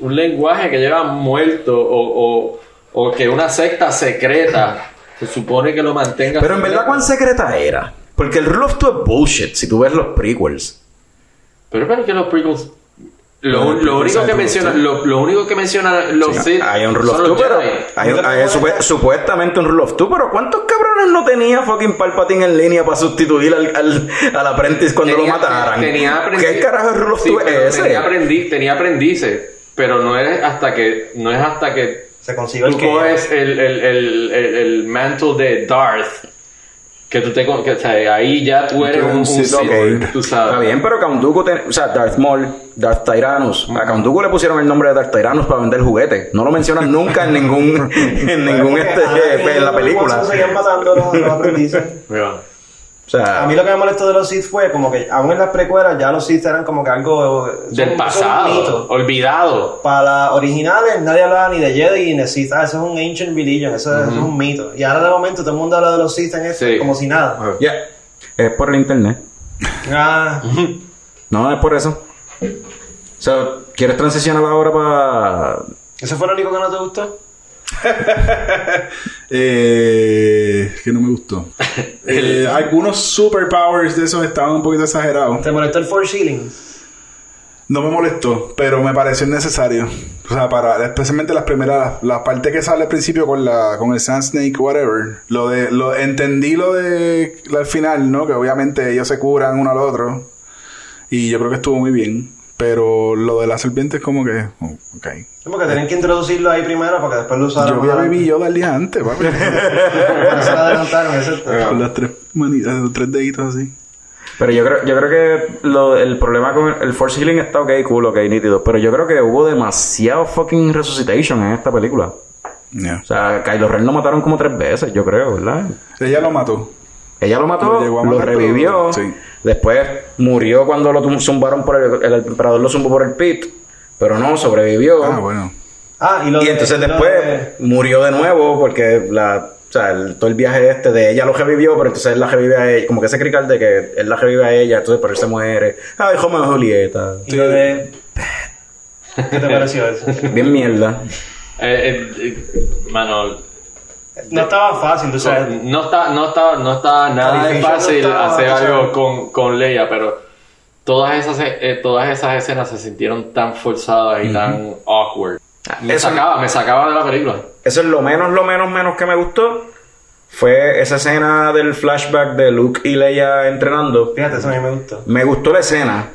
un, lenguaje que lleva muerto o, o, o que una secta secreta se supone que lo mantenga. Pero en verdad. ¿cuán secreta era? Porque el Rule of Two es bullshit, si tú ves los prequels. Pero pero que los prequels. Lo, lo único que menciona, lo, lo único que menciona los Sí, Sith hay un Rule of son Two, los pero... Jedi. Hay, un- hay supu- supuestamente un Rule of Two, pero ¿cuántos cabrones no tenía fucking Palpatine en línea para sustituir al, al, al apprentice cuando Tenía- lo mataran? Tenía aprendiz- ¿Qué carajo es Rule of Sí, Two es ese? Tenía, aprendiz, tenía aprendices, pero no es hasta que no es hasta que Se consiguió el tú que coges el, el, el, el, el mantle de Darth que tú te con- que, o sea, ahí ya tú eres un, un Sith, Ok. tú sabes. Está bien, pero Count Dooku, ten- o sea, Darth Maul, Darth Tyrannus. A Count Dooku le pusieron el nombre de Darth Tyrannus para vender juguetes. No lo mencionan [laughs] nunca en ningún, en ningún este, en la película. Se seguían matando los aprendices. O sea, A mí lo que me molestó de los Sith fue como que aún en las precuelas ya los Sith eran como que algo son- Del son pasado, olvidado. Para las originales nadie hablaba ni de Jedi ni de Sith. Ah, eso es un ancient religion, eso, eso es un mito. Y ahora de momento todo el mundo habla de los Sith en esto Sí. como si nada. ya. Es por el internet. Ah, [laughs] No, es por eso. O sea, ¿quieres transicionar ahora para...? ¿Eso fue lo único que no te gustó? [laughs] Eh, que no me gustó. [laughs] Eh, algunos superpowers de esos estaban un poquito exagerados. ¿Te molestó el Force Healing? No me molestó, pero me pareció necesario. O sea, para, especialmente las primeras, la parte que sale al principio con la, con el Sand Snake, whatever. Lo de, lo, entendí lo de, al final, ¿no? Que obviamente ellos se curan uno al otro. Y yo creo que estuvo muy bien. Pero lo de la serpiente es como que, oh, ok. Como que tenían que introducirlo ahí primero para que después lo usaran. Yo vi a Baby Yoda el día antes, papi. [laughs] Por eso lo adelantaron, exacto. Con las tres manitas, los tres deditos así. Pero yo creo, yo creo que lo- el problema con el Force Healing está ok, cool, ok, nítido. Pero yo creo que hubo demasiado fucking resuscitation en esta película. Yeah. O sea, Kylo Ren lo mataron como tres veces, yo creo, ¿verdad? Ella lo mató. Ella lo mató, Lo lo, llegó a matar, revivió. pero- sí. Después murió cuando lo zumbaron por el, el emperador lo zumbó por el pit. Pero no, sobrevivió. Ah, bueno. Ah, y lo y de- entonces lo después de- murió de nuevo porque la, o sea, el- todo el viaje este de ella lo revivió, pero entonces él la revive a ella. Como que ese crical de que él la revive a ella, entonces por él se muere. Ay, Romeo Julieta. y lo de... ¿Qué te pareció eso? Bien mierda. Eh, eh, eh, mano, No estaba fácil, tú sabes. no está, no está, no está nada de fácil no estaba, hacer algo con, con Leia, pero todas esas, eh, todas esas escenas se sintieron tan forzadas y tan awkward. Me Eso- sacaba, me sacaba de la película. Eso es lo menos, lo menos, menos que me gustó. Fue esa escena del flashback de Luke y Leia entrenando. Fíjate, eso a mí me gustó. Me gustó la escena,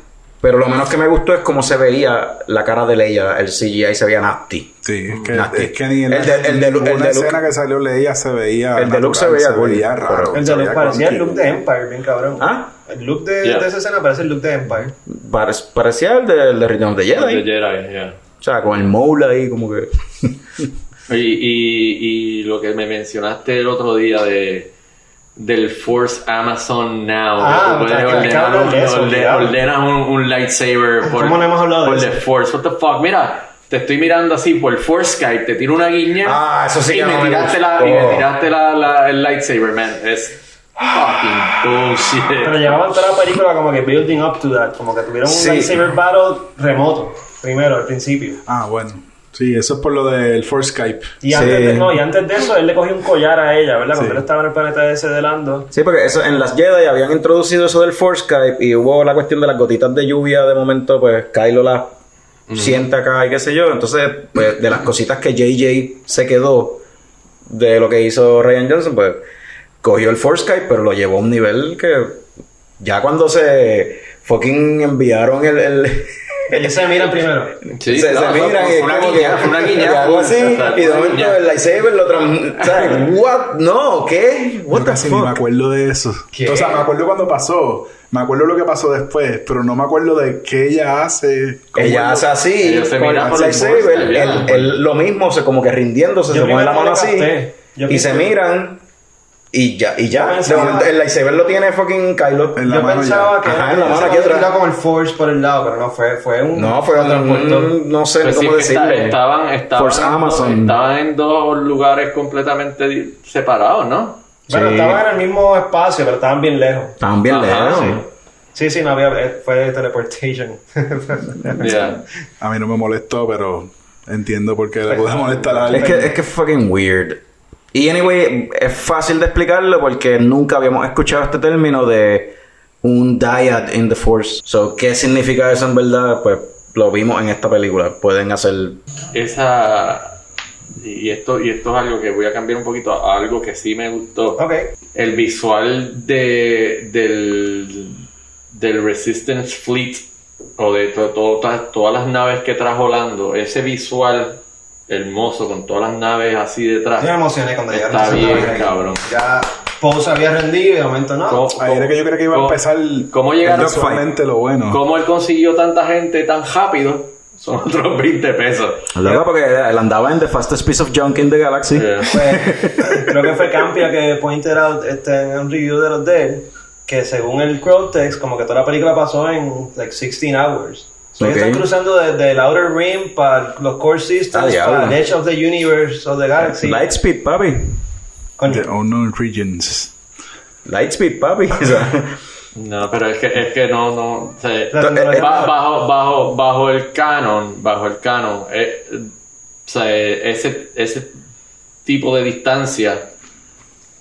pero lo menos que me gustó es cómo se veía la cara de Leia, el CGI se veía nasty. Sí, es que, Nasty. es que ni en el de, el de, el Luke- escena que salió Leia se veía El de Luke se veía cool, veía pero-. El se de Luke parecía el look de Empire, bien cabrón. ¿Ah? El look de, Yeah. de esa escena parece el look de Empire. pare- parecía el de, el de Return of the Jedi. De Jedi, yeah. O sea, con el mole ahí como que... [laughs] Y, y, y lo que me mencionaste el otro día de del Force Amazon Now. Ah, puedes ordenar, un, eso, ordenas un, un lightsaber por, ¿Cómo no hemos hablado de eso? the Force. What the fuck? Mira, te estoy mirando así por Force Skype, te tiro una guiña Ah, eso sí y que me no me tiraste, la, y me tiraste la, la- el lightsaber, man. Es Fucking bullshit. Pero llevaban toda la película como que building up to that. Como que tuvieron un Sí. lightsaber battle remoto. Primero, al principio. Ah, bueno. Sí, eso es por lo del Force Skype. Y, antes de, no, y antes de eso, él le cogió un collar a ella, ¿verdad? Cuando él estaba en el planeta ese de Lando. Sí, porque eso, en las Jedi habían introducido eso del Force Skype y hubo la cuestión de las gotitas de lluvia. De momento, pues Kylo las siente acá y qué sé yo. Entonces, pues de las cositas que JJ se quedó de lo que hizo Ryan Johnson, pues cogió el Force Skype, pero lo llevó a un nivel que ya cuando se fucking enviaron el. el Ellos se miran primero. se, se miran y una guiña, [laughs] una y guiña. algo así y de momento el lightsaber lo sea, [laughs] [laughs] what? No, ¿qué? What Yo the casi ni fuck? me acuerdo de eso. ¿Qué? O sea, me acuerdo cuando pasó. Me acuerdo lo que pasó después, pero no me acuerdo de qué ella hace. Ella hace así, Ella se con mira el por el lightsaber, borde, él, ya. él- él lo mismo, se como que rindiéndose, Yo se pone la mano no así, y se miran, y ya, y ya. De momento, el lightsaber lo tiene fucking Kylo. En la Yo mano pensaba ya. que Ajá, en la mano aquí atrás. con el Force por el lado, pero no fue, fue un. No, fue otro, transportó. mm, no sé sí cómo que está- decirle. estaban, estaban, Force en dos- Amazon. estaban en dos lugares completamente separados, ¿no? Bueno, Sí. estaban en el mismo espacio, pero estaban bien lejos. Estaban bien Ajá, lejos. sí. Sí, sí, no había. eh, Fue teleportation. [laughs] Yeah. A mí no me molestó, pero entiendo por qué le puede molestar a Es alguien. que, es que es fucking weird. Y anyway, es fácil de explicarlo porque nunca habíamos escuchado este término de un dyad in the force. So, ¿qué significa eso en verdad? Pues lo vimos en esta película. Pueden hacer Esa. Y esto, y esto es algo que voy a cambiar un poquito a algo que sí me gustó. ok. El visual de, del, del Resistance Fleet o de to- to- todas- todas las naves que trajo Lando, ese visual hermoso con todas las naves así detrás. Yo me emocioné cuando llegaron Está bien, naves cabrón. Ya Poe se había rendido y de momento no. ¿Cómo, Ahí era que yo creo que iba a empezar ¿Cómo llegaron? visualmente lo bueno. ¿Cómo él consiguió tanta gente tan rápido? Son [laughs] otros 20 pesos. Luego porque él andaba en The Fastest Piece of Junk in the Galaxy. Yeah. Pues, creo que fue Campia que pointed out este, en un review de los de él que según el crowd text, como que toda la película pasó en like 16 hours. So ellos Ok. están cruzando desde el Outer Rim para los Core Ah, Systems, diablo. para el Edge of the Universe of the Galaxy. Lightspeed, papi. Coño, The Unknown Regions. Lightspeed, papi. [laughs] O No, pero es que, es que no, no. o tecnología- ba- bajo, bajo, bajo el canon, bajo el canon, eh, o sea, eh, ese, ese tipo de distancia,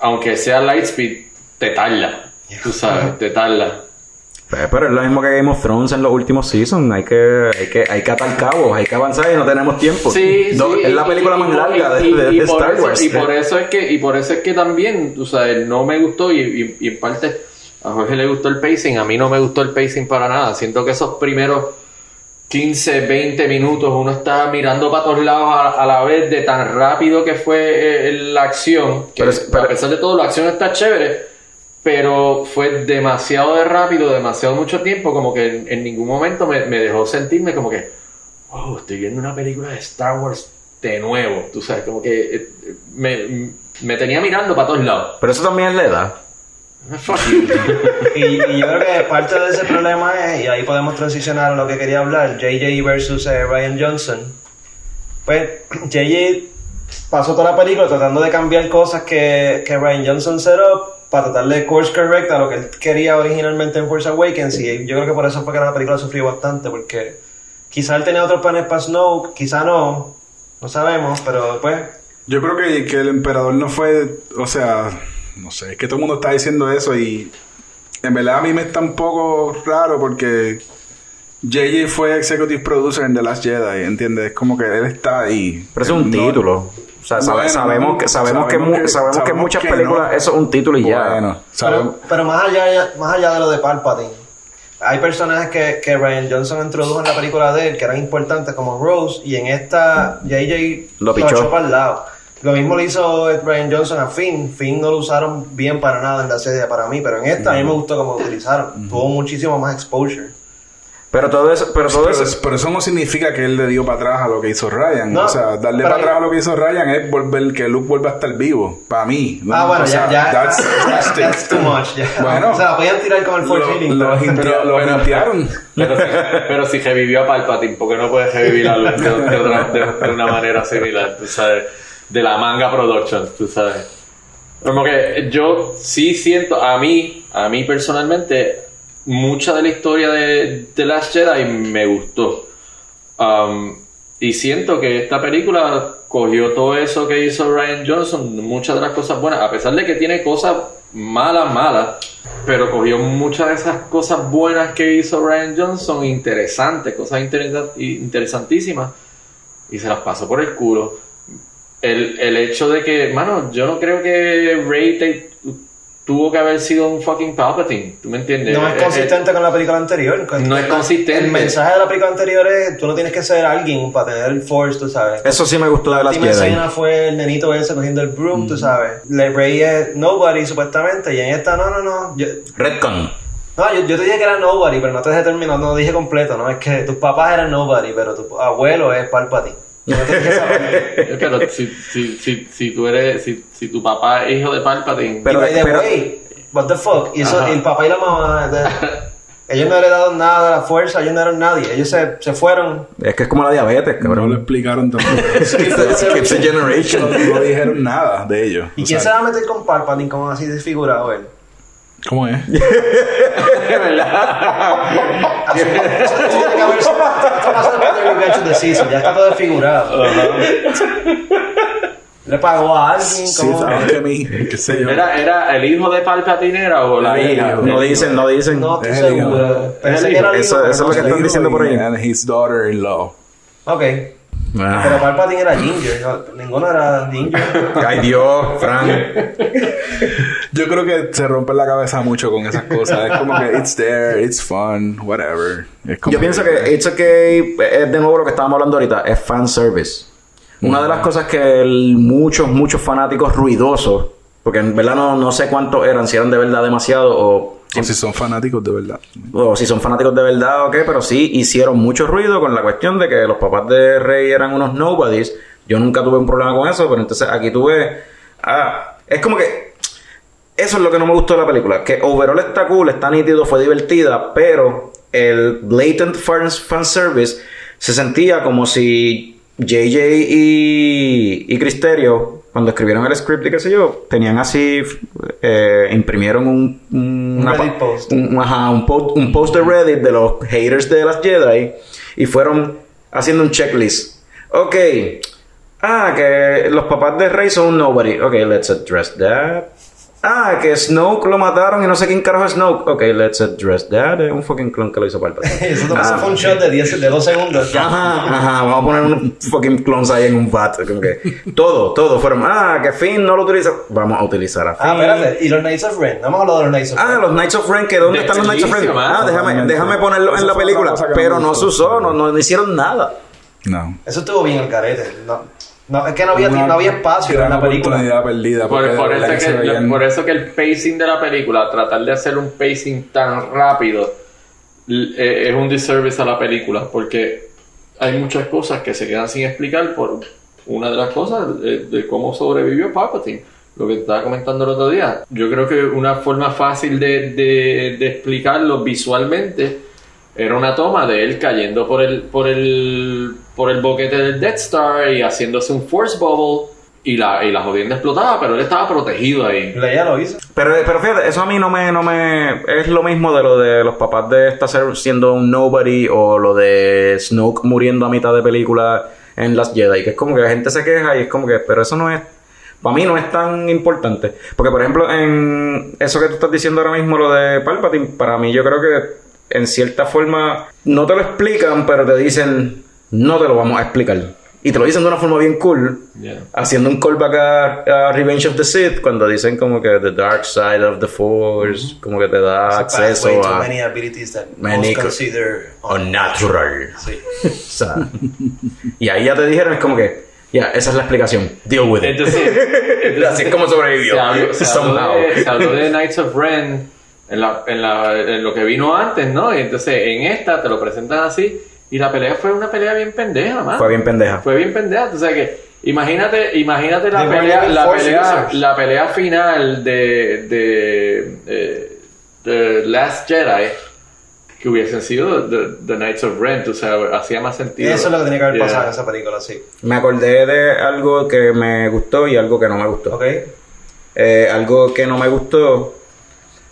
aunque sea Lightspeed, te tarda. Tú sabes, te tarda. Pues, pero es lo mismo que Game of Thrones en los últimos seasons. Hay que, hay que, hay que atar cabos, hay que avanzar y no tenemos tiempo. Sí, Do- sí, es la película y- más y- larga de, y- de- y de Star eso- Wars. Y por eso es que, y por eso es que también, tú sabes, no me gustó y, en parte a Jorge le gustó el pacing, a mí no me gustó el pacing para nada. Siento que esos primeros 15, 20 minutos uno está mirando para todos lados a, a la vez de tan rápido que fue eh, la acción. Que Pero pero- a pesar de todo, la acción está chévere, pero fue demasiado de rápido, demasiado mucho tiempo, como que en, en ningún momento me, me dejó sentirme como que, wow, estoy viendo una película de Star Wars de nuevo. Tú sabes, como que eh, me, me tenía mirando para todos lados. Pero eso también es la edad. Fuck [laughs] you. y, y yo creo que parte de ese problema es, y ahí podemos transicionar a lo que quería hablar, JJ versus eh, Ryan Johnson. Pues JJ pasó toda la película tratando de cambiar cosas que, que Ryan Johnson set up para tratar de course correct a lo que él quería originalmente en Force Awakens y yo creo que por eso fue que la película sufrió bastante porque quizá él tenía otros planes para Snoke, quizá no, no sabemos, pero pues Yo creo que, que el emperador no fue, o sea, no sé, es que todo el mundo está diciendo eso y en verdad a mí me está un poco raro porque JJ fue executive producer en The Last Jedi, ¿entiendes? Es como que él está ahí. Pero es un No- título. O sea, sabe- Bueno, sabemos que sabemos que, sabemos que en muchas que películas no. eso es un título y ya. Bueno. Pero, pero más, allá, más allá de lo de Palpatine, hay personajes que, que Ryan Johnson introdujo en la película de él que eran importantes, como Rose, y en esta JJ Lo pichó. echó para el lado. Lo mismo le hizo Ryan Johnson a Finn. Finn no lo usaron bien para nada en la serie para mí, pero en esta a mí me gustó cómo lo utilizaron. Tuvo muchísimo más exposure. Pero todo eso, pero todo Pero, eso, pero eso no significa que él le dio para atrás a lo que hizo Ryan. No, o sea, darle para atrás a lo que hizo Ryan es volver que Luke vuelva a estar vivo. Para mí. ¿no? ah, bueno, O sea, ya, ya. that's [laughs] too much. Bueno. o sea, podían tirar con el force healing. lo, pero- hintea- lo hintearon. [laughs] Pero si, pero si revivió a Palpatine, ¿por qué no puede revivir a Luke de, de otra- de- de una manera similar? Tú sabes, de la manga production, tú sabes. Como que yo sí siento, a mí, a mí personalmente, mucha de la historia de The Last Jedi me gustó. Um, y siento que esta película cogió todo eso que hizo Ryan Johnson, muchas de las cosas buenas, a pesar de que tiene cosas malas, malas, pero cogió muchas de esas cosas buenas que hizo Ryan Johnson, interesantes, cosas interesa- interesantísimas, y se las pasó por el culo. El, el hecho de que, mano, yo no creo que te- tuvo que haber sido un fucking Palpatine, ¿tú me entiendes? No Eh, es consistente con la película anterior. No es consistente. El mensaje de la película anterior es: tú no tienes que ser alguien para tener el Force, tú sabes. Eso sí me gustó de La las última Jedi. escena fue el nenito ese cogiendo el broom, tú sabes. Le Rey es nobody, supuestamente, y en esta, no, no, no. Yo, Redcon. no, yo, yo te dije que era nobody, pero no te dejé terminar, no dije completo, ¿no? Es que tus papás eran nobody, pero tu abuelo es Palpatine. No. [laughs] Pero si, si, si, si tú eres, si, si tu papá es hijo de Palpatine, y by the way, what the fuck, y eso, el papá y la mamá, de- [laughs] ellos no heredaron nada de la fuerza, ellos no eran nadie, ellos se, se fueron. Es que es como la diabetes, No cabrón. lo explicaron tampoco. [laughs] Skips a generation. No dijeron nada de ellos. ¿Y quién se va a meter con Palpatine como así desfigurado él? ¿Cómo es? Season, ya está todo desfigurado. Le pagó a alguien, Sí, como... saben que a mí, qué sé yo. ¿era, ¿era el hijo de Palpatine era o la hija? No dicen, no dicen. No estoy seguro. Eso- es lo que están diciendo por ahí. And his daughter-in-law. Ok. Ah. Pero Palpatine era Ginger, no, ninguno era Ginger. [laughs] Ay Dios, Frank. Yo creo que se rompe la cabeza mucho con esas cosas. Es como que it's there, it's fun, whatever. Es como Yo pienso que It's Okay es de nuevo lo que estábamos hablando ahorita, es fan service. Una de las cosas que el- muchos, muchos fanáticos ruidosos, porque en verdad no, no sé cuántos eran, si eran de verdad demasiado o, O si son fanáticos de verdad. o si son fanáticos de verdad o qué, pero sí hicieron mucho ruido con la cuestión de que los papás de Rey eran unos nobodies. Yo nunca tuve un problema con eso, pero entonces aquí tuve... Ah, es como que... Eso es lo que no me gustó de la película. Que overall está cool, está nítido, fue divertida, pero el blatant fan, fanservice se sentía como si JJ y, y Cristerio, cuando escribieron el script y qué sé yo, tenían así, eh, imprimieron un, un, una Reddit post. un, ajá, un, post, un post de Reddit de los haters de las Jedi y fueron haciendo un checklist. Ok. Ah, que los papás de Rey son un nobody. Ok, let's address that. Ah, que Snoke lo mataron y no sé quién carajo es Snoke. Ok, let's address that. Es un fucking clon que lo hizo Palpatine. [laughs] Eso, eso Ah. fue un shot de 10, de 2 segundos. Ajá, ajá, vamos a poner unos fucking clones ahí en un vat. que todo, todo fueron. Ah, que Finn no lo utiliza. Vamos a utilizar a Finn. Ah, espérate, y los Knights of Ren, no hemos hablado de los Knights of Ren. Ah, los Knights of Ren, que ¿dónde están los Knights of Ren? Ah, déjame, ponerlo en la película. Pero no se usó, no, no hicieron nada. No. Eso estuvo bien el carete. No, no, es que no había, Una no había espacio en la película. oportunidad perdida. Por, eso que, se veían- por eso que el pacing de la película, tratar de hacer un pacing tan rápido, eh, es un disservice a la película, porque hay muchas cosas que se quedan sin explicar por una de las cosas de, de cómo sobrevivió Palpatine. Lo que estaba comentando el otro día. Yo creo que una forma fácil de, de- de explicarlo visualmente era una toma de él cayendo por el, por el, por el boquete del Death Star y haciéndose un Force Bubble y la, y la jodienda explotaba, pero él estaba protegido ahí. Leia lo hizo. Pero, pero fíjate, eso a mí no me, no me... Es lo mismo de lo de los papás de esta ser siendo un nobody o lo de Snoke muriendo a mitad de película en Las Jedi. Que es como que la gente se queja y es como que... Pero eso no es... Para mí no es tan importante. Porque, por ejemplo, en eso que tú estás diciendo ahora mismo, lo de Palpatine, para mí yo creo que en cierta forma no te lo explican, pero te dicen, no te lo vamos a explicar. Y te lo dicen de una forma bien cool, haciendo un callback a, a Revenge of the Sith, cuando dicen como que the dark side of the Force, como que te da It's a acceso a many abilities that many consider unnatural. Sí. [laughs] O sea, y ahí ya te dijeron, es como que, ya, esa es la explicación. Deal with it. Entonces, [laughs] Así es como sobrevivió. Se habló, se habló Somehow. de, se habló de Knights of Ren en, la, en, la, en lo que vino antes, ¿no? Y entonces en esta te lo presentan así y la pelea fue una pelea bien pendeja, man. Fue bien pendeja. Fue bien pendeja. O sea que imagínate, imagínate la The pelea, la pelea, la pelea final de, de, eh, de Last Jedi que hubiesen sido The, The Knights of Ren, o sea, hacía más sentido. Eso es lo que tenía que haber Yeah. pasado en esa película, sí. Me acordé de algo que me gustó y algo que no me gustó. ¿Ok? Eh, algo que no me gustó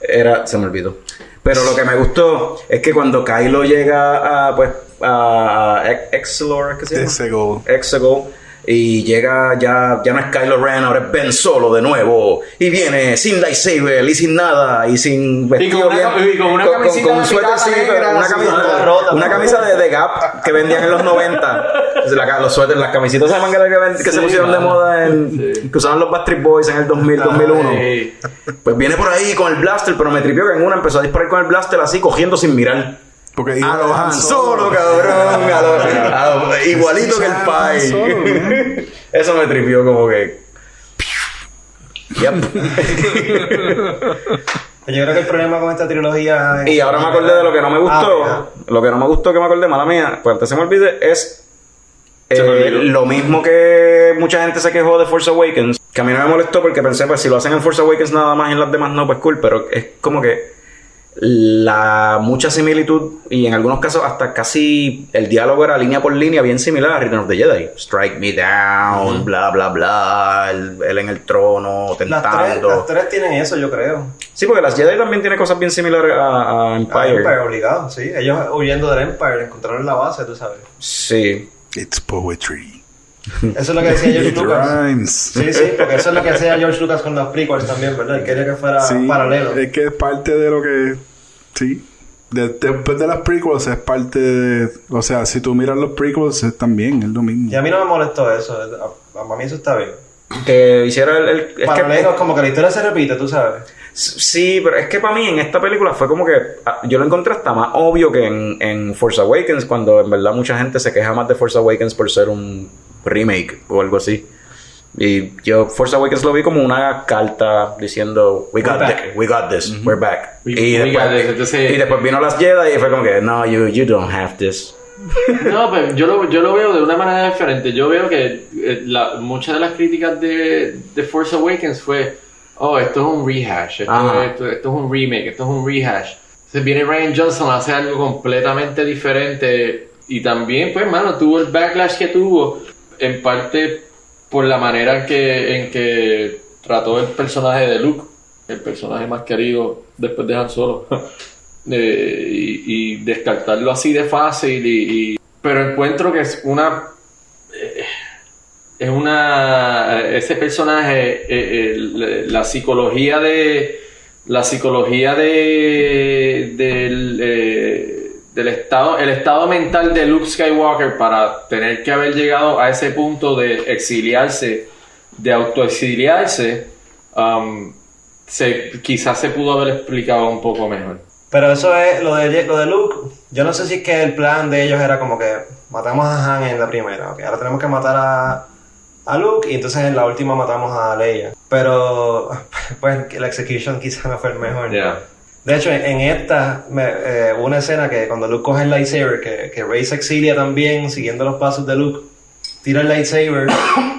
era. Se me olvidó. Pero lo que me gustó es que cuando Kylo llega a. Pues. a. Exegol, ¿qué se llama? Exegol. Exegol. Y llega ya, ya no es Kylo Ren, ahora es Ben Solo de nuevo. Y viene sin lightsaber y sin nada y sin vestido bien- con una camisita con de sí, una camisa, rota, una camisa de, de Gap que vendían en los 90. Entonces, la- los suéteres, las camisitas de manga que, que se Sí, pusieron de mano. moda en, que usaban los Backstreet Boys en el 2000, 2001. Ay. Pues viene por ahí con el blaster, pero me tripió que en una empezó a disparar con el blaster así, cogiendo sin mirar. Porque a Han Solo, cabrón. a lo- a lo- igualito que el Pai. [laughs] Eso me tripió como que. Yep. [laughs] Yo creo que el problema con esta trilogía. Y ahora me acordé de lo que no me gustó. Ah, lo que no me gustó que me acordé, mala mía, pues antes se me olvide, es eh, lo mismo que mucha gente se quejó de Force Awakens. Que a mí no me molestó porque pensé, pues si lo hacen en Force Awakens nada más y en las demás no, pues cool. Pero es como que la mucha similitud y en algunos casos hasta casi el diálogo era línea por línea bien similar a Return of the Jedi. Strike me down, bla, bla, bla. Él, él en el trono, Las tres, tentando. las tres tienen eso, yo creo. Sí, porque las Jedi también tienen cosas bien similares a, a Empire. Ah, Empire, obligado, sí. Ellos huyendo del Empire, encontraron la base, tú sabes. Sí. It's poetry. Eso es lo que decía George Lucas. rhymes. Sí, sí, porque eso es lo que hacía George Lucas con los prequels también, ¿verdad? Él quería que fuera Sí, paralelo. Es que es parte de lo que. Sí. De- después de las prequels es parte de. O sea, si tú miras los prequels es también, es lo mismo. Y a mí no me molestó eso. A, a mí eso está bien. Que hiciera el. el- es Paralelo, que, como que la historia se repite, tú sabes. sí, pero es que para mí en esta película fue como que. ah, Yo lo encontré hasta más obvio que en, en Force Awakens, cuando en verdad mucha gente se queja más de Force Awakens por ser un remake o algo así. Y yo Force Awakens lo vi como una carta diciendo We got, We're thi- back. we got this, we're back. We- y, we después, got this. Entonces- y después vino las Jedi y fue como que No, you, you don't have this. [laughs] No, pero yo lo, yo lo veo de una manera diferente. Yo veo que eh, la- muchas de las críticas de, de Force Awakens fue, oh, esto es un rehash, esto, esto, esto es un remake, esto es un rehash. Entonces viene Ryan Johnson, hace algo completamente diferente y también, pues, mano, tuvo el backlash que tuvo, en parte por la manera en que, en que trató el personaje de Luke, el personaje más querido después de Han Solo. [laughs] Eh, y, descartarlo así de fácil y, pero encuentro que es una eh, es una ese personaje eh, eh, la psicología de la psicología de del del estado el estado mental de Luke Skywalker para tener que haber llegado a ese punto de exiliarse de autoexiliarse um, se, quizás se pudo haber explicado un poco mejor Pero eso es lo de, lo de Luke. Yo no sé si es que el plan de ellos era como que matamos a Han en la primera. ok, ahora tenemos que matar a, a Luke y entonces en la última matamos a Leia. Pero [laughs] pues la execution quizás no fue el mejor. De hecho, en, esta me- eh, una escena que cuando Luke coge el lightsaber, que, que Rey se exilia también siguiendo los pasos de Luke, tira el lightsaber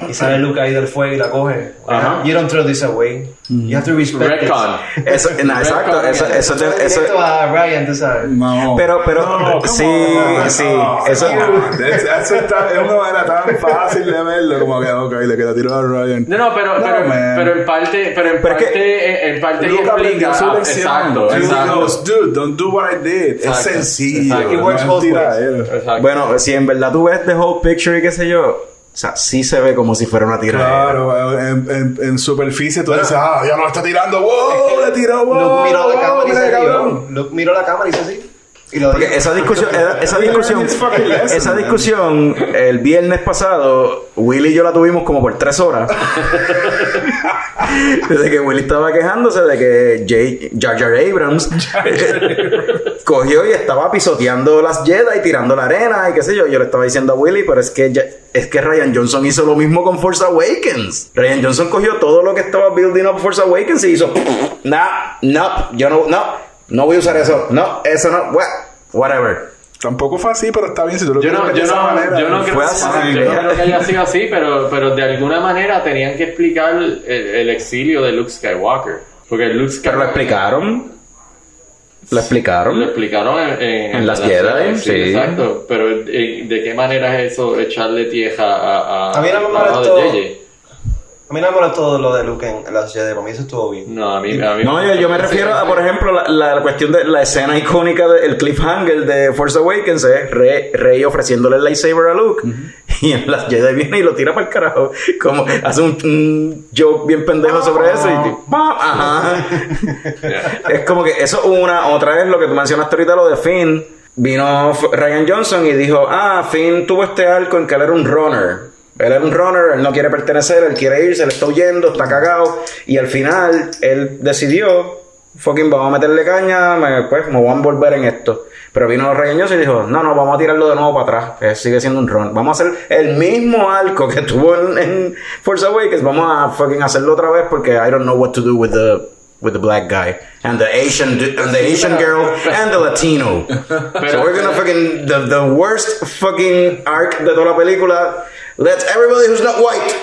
y sale Luke ahí del fuego y la coge. Ajá. You don't throw this away. You have to respect. Eso, [laughs] no, exacto, eso, eso, te- eso, Directo a Ryan, tú sabes. No. pero, pero, No, sí, on. sí, No, eso, eso [laughs] está, es una manera tan fácil de verlo como que, ok, le queda tiro a Ryan. No, no, pero, No, pero, pero en parte, pero en Pero parte, en, en parte Luke explica- su lección. Exacto, exacto. goes, dude, don't do what I did. Exacto, Es sencillo. exacto. It works both ways. bueno, si en verdad tú ves the whole picture y qué sé yo, o sea, sí se ve como si fuera una tiradera. Claro, en, en, en superficie tú dices, ah, ya no está tirando, wow, le tiró, wow. Luke miró la cámara y mira, se cabrón. rió. Luke miró la cámara y hizo así. Y lo Porque dijo. esa discusión, esa, discusión, esa discusión el viernes pasado, Willy y yo la tuvimos como por tres horas. [laughs] Desde que Willy estaba quejándose de que Jar Jar Abrams [laughs] cogió y estaba pisoteando las Jedi y tirando la arena y qué sé yo. Yo le estaba diciendo a Willy, pero es que ya- es que Ryan Johnson hizo lo mismo con Force Awakens. Ryan Johnson cogió todo lo que estaba building up Force Awakens y hizo, no, no, yo no, no, no voy a usar eso, no, eso no, what, whatever. Tampoco fue así, pero está bien si tú lo Yo no, yo de esa no, manera. yo no creo, Fue así. yo no creo que haya sido así, pero, pero de alguna manera tenían que explicar el, el exilio de Luke Skywalker. Porque Luke Pero lo explicaron. Lo explicaron. lo explicaron en, en- En las Jedi, sí. Exacto. Pero eh, ¿de qué manera es eso echarle tieja a, a, A mí no me a-? A mí no me molestó lo de Luke en la Jedi, para mí eso estuvo bien. No, a mí, a mí No, yo, yo me refiero a, por ejemplo, la, la cuestión de la escena icónica del cliffhanger de Force Awakens es Rey, Rey ofreciéndole el lightsaber a Luke y en las Jedi viene y lo tira para el carajo. Como hace un, un joke bien pendejo sobre eso y tipo, ¡pam! Ajá. es como que eso una, otra vez lo que tú mencionaste ahorita, lo de Finn. Vino Ryan Johnson y dijo, ah, Finn tuvo este arco en que él era un runner. Él era un runner, él no quiere pertenecer, él quiere irse, él está huyendo, está cagado. Y al final, él decidió, fucking, vamos a meterle caña, me, pues me voy a envolver en esto. Pero vino Ryan Johnson y dijo, no, no, vamos a tirarlo de nuevo para atrás. Eh, sigue siendo un run. Vamos a hacer el mismo arco que [laughs] tuvo en, en Force Awakens. Vamos a fucking hacerlo otra vez porque I don't know what to do with the with the black guy and the Asian and the Asian girl and the Latino. [laughs] so we're gonna fucking the, the worst fucking arc de toda la película. Let's everybody who's not white.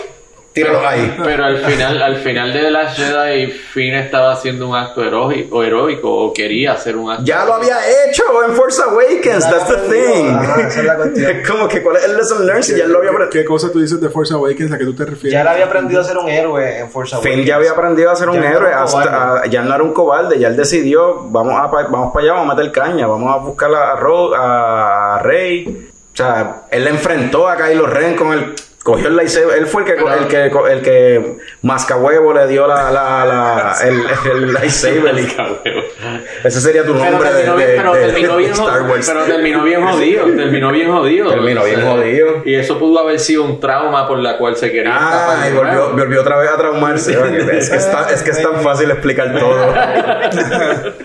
Tíralo ahí. Pero al final, al final de la Jedi, Finn estaba haciendo un acto heroico, o heroico, o quería hacer un acto. Ya lo había hecho en Force Awakens. That's the thing. Es [laughs] como que cuál es el lesson learned si ya lo había aprendido. ¿Qué cosa tú dices de Force Awakens a que tú te refieres? Ya él había aprendido a ser un héroe en Force Awakens. Finn ya había aprendido a ser un Ya héroe, era un hasta- a- ya no era un cobarde, ya él decidió, vamos a vamos para allá, vamos a meter caña, vamos a buscar a, Ro- a Rey. O sea, él le enfrentó a Kylo Ren con el cogió el lightsaber, él fue el que el que el que mascahuevo le dio la, la, la el, el [laughs] lightsaber. Ese sería tu Pero nombre de, terminó, de- bien, pero, de- terminó de bien Star jodido, Wars. pero terminó bien jodido, terminó bien jodido. Terminó bien O sea, jodido. Y eso pudo haber sido un trauma por la cual se quería Ah, y volvió, volvió otra vez a traumarse. es, que está- es que es tan fácil explicar todo. [laughs]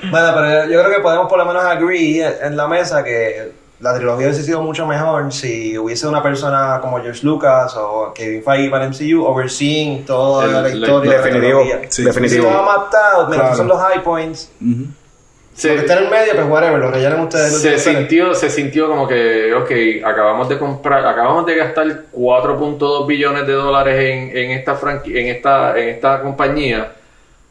Bueno, pero yo creo que podemos por lo menos agree en la mesa que la trilogía hubiese sido mucho mejor si hubiese una persona como George Lucas o Kevin Feige para el MCU overseeing toda El- la la- historia. la definitivo, trilogía. sí, definitivo. Si estaba mapped out, mira, Claro. estos son los high points. Lo que está en el medio, pues whatever, lo rellenan ustedes. se sintió, se sintió como que, ok, acabamos de comprar, acabamos de gastar 4.2 billones de dólares en, en esta franqui- en esta, en esta compañía.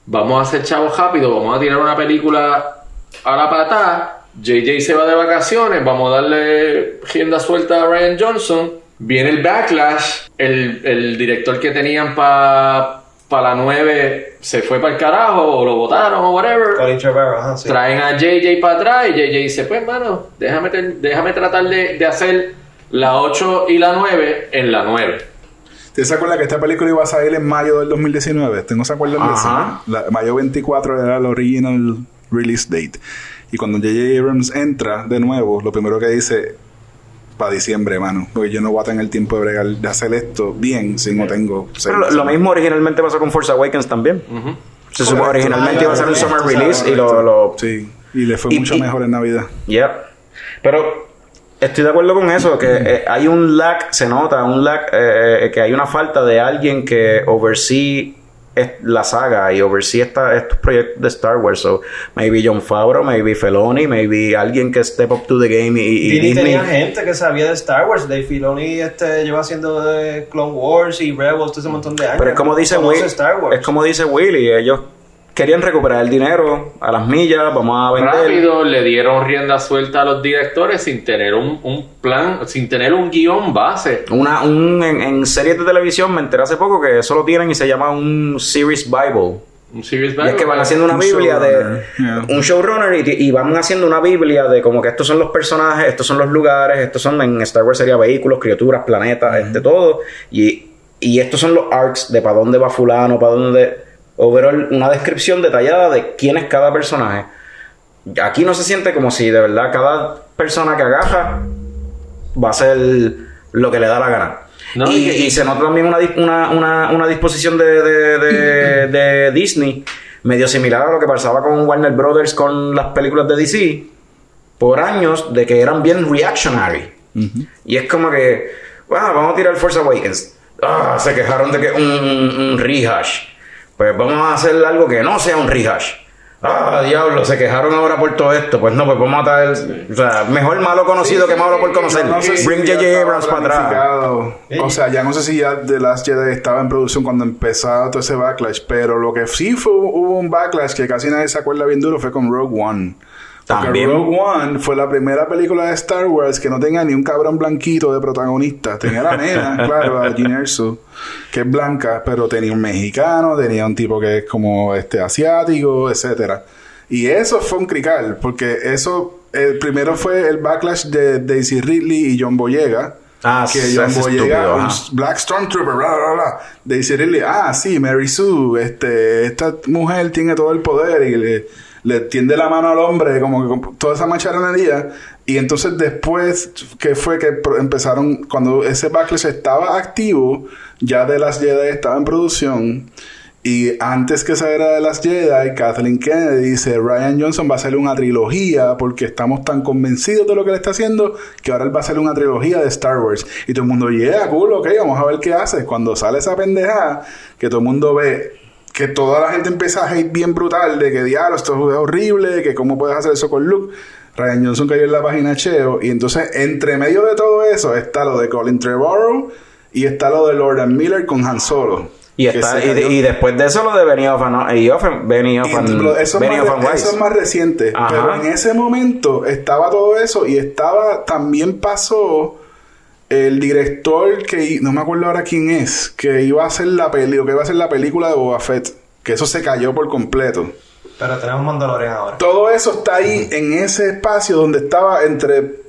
Vamos a hacer chavos rápido, vamos a tirar una película a la patada. JJ se va de vacaciones, vamos a darle rienda suelta a Ryan Johnson. Viene el backlash, el, el director que tenían para la 9 se fue para el carajo, o lo votaron, o whatever. Colin Trevorrow, ajá, sí. Traen a JJ para atrás y JJ dice, pues mano, déjame, déjame tratar de, de hacer la 8 y la 9 en la 9. ¿Te se acuerda que esta película iba a salir en mayo del 2019? ¿Te no se acuerdan de eso? Mayo 24 era el original release date. Y cuando J.J. Abrams entra de nuevo, lo primero que dice, para diciembre, mano, porque yo no voy a tener tiempo de bregar, de hacer esto bien si no tengo... seis Pero lo, mismo originalmente pasó con Force Awakens también. Se supo Correcto. originalmente iba a ser un summer release y lo, lo- Sí, y le fue Y- mucho y- mejor en Navidad. Yeah. Pero estoy de acuerdo con eso, que eh, hay un lag, se nota, un lag, eh, eh, que hay una falta de alguien que oversee la saga y oversee esta, estos proyectos de Star Wars. So, maybe John Favreau, maybe Feloni, maybe alguien que step up to the game y, y Disney tenía gente que sabía de Star Wars. Dave Filoni este, lleva haciendo de Clone Wars y Rebels todo ese montón de años. Pero es como dice Will, Star Wars. es como dice Willy, ellos querían recuperar el dinero a las millas, vamos a vender. Rápido le dieron rienda suelta a los directores sin tener un, un plan, sin tener un guion base. Una, un, en, en series de televisión me enteré hace poco que eso lo tienen y se llama un Series Bible. Un series Y es que van haciendo una Un Biblia de yeah. un showrunner y, y van haciendo una Biblia de como que estos son los personajes, estos son los lugares, estos son en Star Wars sería vehículos, criaturas, planetas, este todo. Y, y estos son los arcs de para dónde va fulano, para dónde overall una descripción detallada de quién es cada personaje. Aquí no se siente como si de verdad cada persona que agarra va a ser lo que le da la gana. No, y, y que- y se nota también una, una, una, una disposición de, de, de- [laughs] de Disney medio similar a lo que pasaba con Warner Brothers con las películas de DC por años de que eran bien reactionary. Y es como que, "Ah, vamos a tirar Force Awakens. Ah, se quejaron de que un, un, un rehash. Pues vamos a hacer algo que no sea un rehash. Ah, diablo, se quejaron ahora por todo esto. Pues no, pues vamos a traer. O sea, mejor malo conocido que malo por conocer. No sé si Bring ya J.J. Abrams para atrás. O sea, ya no sé si ya The Last Jedi estaba en producción cuando empezaba todo ese backlash, pero lo que sí fue, hubo un backlash que casi nadie se acuerda bien duro fue con Rogue One. También. Rogue One fue la primera película de Star Wars que no tenga ni un cabrón blanquito de protagonista. Tenía la nena, [laughs] claro, a Jean Erso, que es blanca, pero tenía un mexicano, tenía un tipo que es como este asiático, etcétera. Y eso fue un crical, porque eso, el primero fue el backlash de Daisy Ridley y John Boyega. Ah, que sí, John ese Boyega, estúpido, un. Black Stormtrooper, bla, bla, bla. Daisy Ridley, ah, sí, Mary Sue, este, esta mujer tiene todo el poder y le, le tiende la mano al hombre, como que con toda esa macharonería. Y entonces después, que fue que empezaron, cuando ese backlash estaba activo, ya de las Jedi estaba en producción. Y antes que saliera de las Jedi, Kathleen Kennedy dice, Ryan Johnson va a hacer una trilogía porque estamos tan convencidos de lo que le está haciendo que ahora él va a hacer una trilogía de Star Wars. Y todo el mundo, yeah, cool, ok, vamos a ver qué hace. Cuando sale esa pendeja, que todo el mundo ve que toda la gente empieza a hate bien brutal de que diablo, esto es horrible, que cómo puedes hacer eso con Luke. Ryan Johnson cayó en la página Cheo y entonces entre medio de todo eso está lo de Colin Trevorrow y está lo de Lord and Miller con Han Solo. Y, está, y, de- cayó. y después de eso lo de Benioff and, y Offen- Benioff Y and- lo- eso, es Benioff más, eso es más reciente. Ajá. Pero en ese momento estaba todo eso y estaba, también pasó el director que, no me acuerdo ahora quién es, que iba a hacer la peli, o que iba a hacer la película de Boba Fett. Que eso se cayó por completo. Pero tenemos Mandalorian ahora. Todo eso está ahí en ese espacio donde estaba entre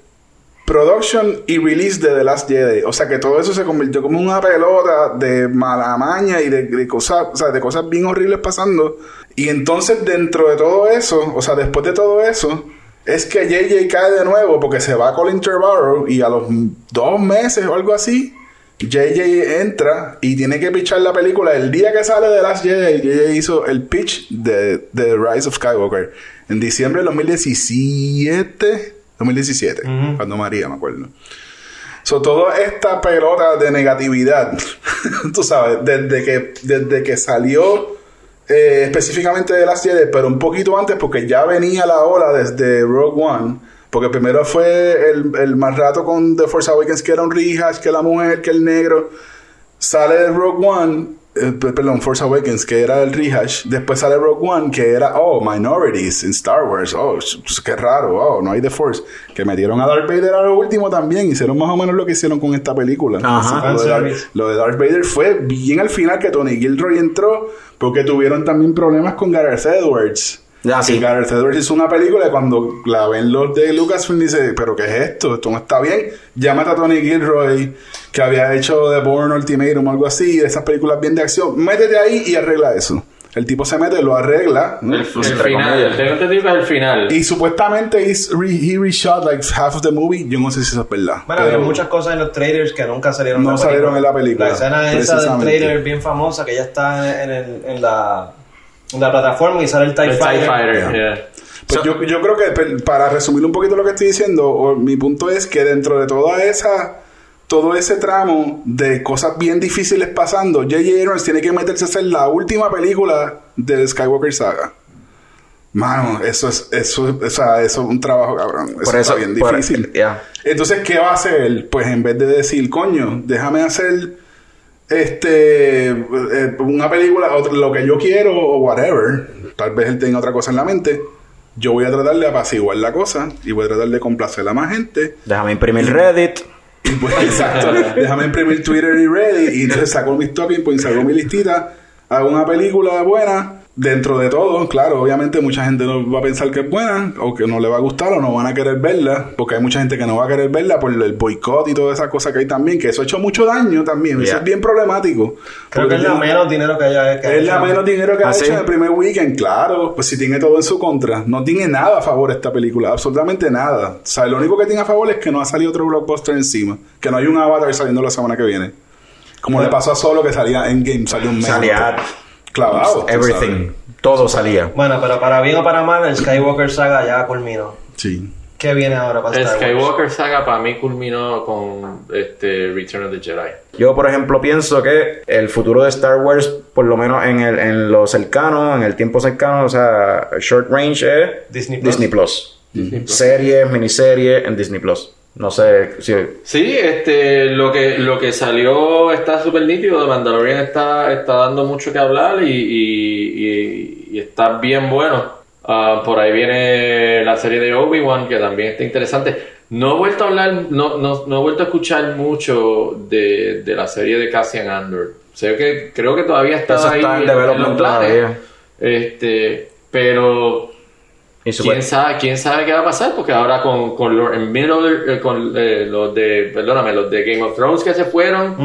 production y release de The Last Jedi. O sea que todo eso se convirtió como una pelota de mala maña y de, de cosas, o sea, de cosas bien horribles pasando. Y entonces dentro de todo eso, o sea, después de todo eso, es que JJ cae de nuevo porque se va Colin Trevorrow y a los dos meses o algo así, JJ entra y tiene que pichar la película. El día que sale de Last Jedi, JJ hizo el pitch de, de The Rise of Skywalker en diciembre del 2017. 2017, cuando María, me acuerdo. So, toda esta pelota de negatividad, [laughs] tú sabes, desde que, desde que salió eh, específicamente de las Jedi, pero un poquito antes, porque ya venía la ola desde Rogue One. Porque primero fue el, el más rato con The Force Awakens, que era un que la mujer, que el negro. Sale de Rogue One, eh, perdón, Force Awakens, que era el rehash. Después sale Rogue One, que era, oh, minorities in Star Wars. Oh, qué raro, oh, no hay The Force. Que metieron a Darth Vader a lo último también. Hicieron más o menos lo que hicieron con esta película. Ajá. Así, lo, de Darth, lo de Darth Vader fue bien al final que Tony Gilroy entró, porque tuvieron también problemas con Gareth Edwards. Ya, sí. Que Gareth Edwards hizo una película y cuando la ven los de Lucasfilm dice, pero ¿qué es esto? Esto no está bien. Llámate a Tony Gilroy, que había hecho The Bourne Ultimatum o algo así, de esas películas bien de acción. Métete ahí y arregla eso. El tipo se mete, lo arregla. ¿no? El, el final, tengo entendido que es el final. Y supuestamente re- he reshot like half of the movie. Yo no sé si eso es verdad. Bueno, pero había muchas cosas en los trailers que nunca salieron No la salieron en la película, La escena esa del trailer bien famosa que ya está en, el- en la, en la plataforma y sale el TIE El TIE Fighter. Fighter, Yeah. yeah. Pues yo, yo creo que para resumir un poquito lo que estoy diciendo, mi punto es que dentro de toda esa todo ese tramo de cosas bien difíciles pasando, J.J. Abrams tiene que meterse a hacer la última película del Skywalker Saga. Mano, eso es, eso, es- o sea, eso es un trabajo cabrón. Eso, Por eso, está bien por- difícil. Entonces, ¿qué va a hacer? Pues en vez de decir, coño, déjame hacer este eh, una película, lo que yo quiero o whatever, tal vez él tenga otra cosa en la mente. Yo voy a tratar de apaciguar la cosa y voy a tratar de complacer a más gente. Déjame imprimir Reddit. Y pues, [laughs] exacto, déjame imprimir Twitter y Reddit y entonces saco mis talking points, saco mi listita, hago una película buena. Dentro de todo, claro, obviamente mucha gente no va a pensar que es buena o que no le va a gustar o no van a querer verla, porque hay mucha gente que no va a querer verla por el boicot y todas esas cosas que hay también, que eso ha hecho mucho daño también, eso es bien problemático. Creo que es la tiene- menos dinero que haya que ha es la hecho. menos dinero que ha ¿Ah, hecho sí? en el primer weekend, claro. Pues si tiene todo en su contra. No tiene nada a favor esta película, absolutamente nada. O sea, lo único que tiene a favor es que no ha salido otro blockbuster encima. Que no hay un Avatar saliendo la semana que viene. Como le pasó a Solo que salía en Game, salió un mes Salía antes. Clavado. tú Everything. Todo salía. Bueno, pero para bien o para mal, el Skywalker Saga ya culminó. Sí. ¿Qué viene ahora para El Star Wars? Skywalker Saga para mí culminó con este Return of the Jedi. Yo, por ejemplo, pienso que el futuro de Star Wars, por lo menos en, el, en lo cercano, en el tiempo cercano, o sea, short range, es Disney Plus. Disney Plus. Disney Plus. Series, miniseries en Disney Plus. No sé si. Sí, este, lo que, lo que salió está súper nítido. The Mandalorian está, está dando mucho que hablar y, y, y- y está bien bueno. Ah, por ahí viene la serie de Obi-Wan, que también está interesante. No he vuelto a hablar, no, no, no he vuelto a escuchar mucho de, de la serie de Cassian Andor. Que creo que todavía está Eso ahí está en en development los planes. todavía. Este, pero quién sabe, quién sabe qué va a pasar, porque ahora con, con los en Middle- eh, con eh, los de, perdóname, los de Game of Thrones que se fueron,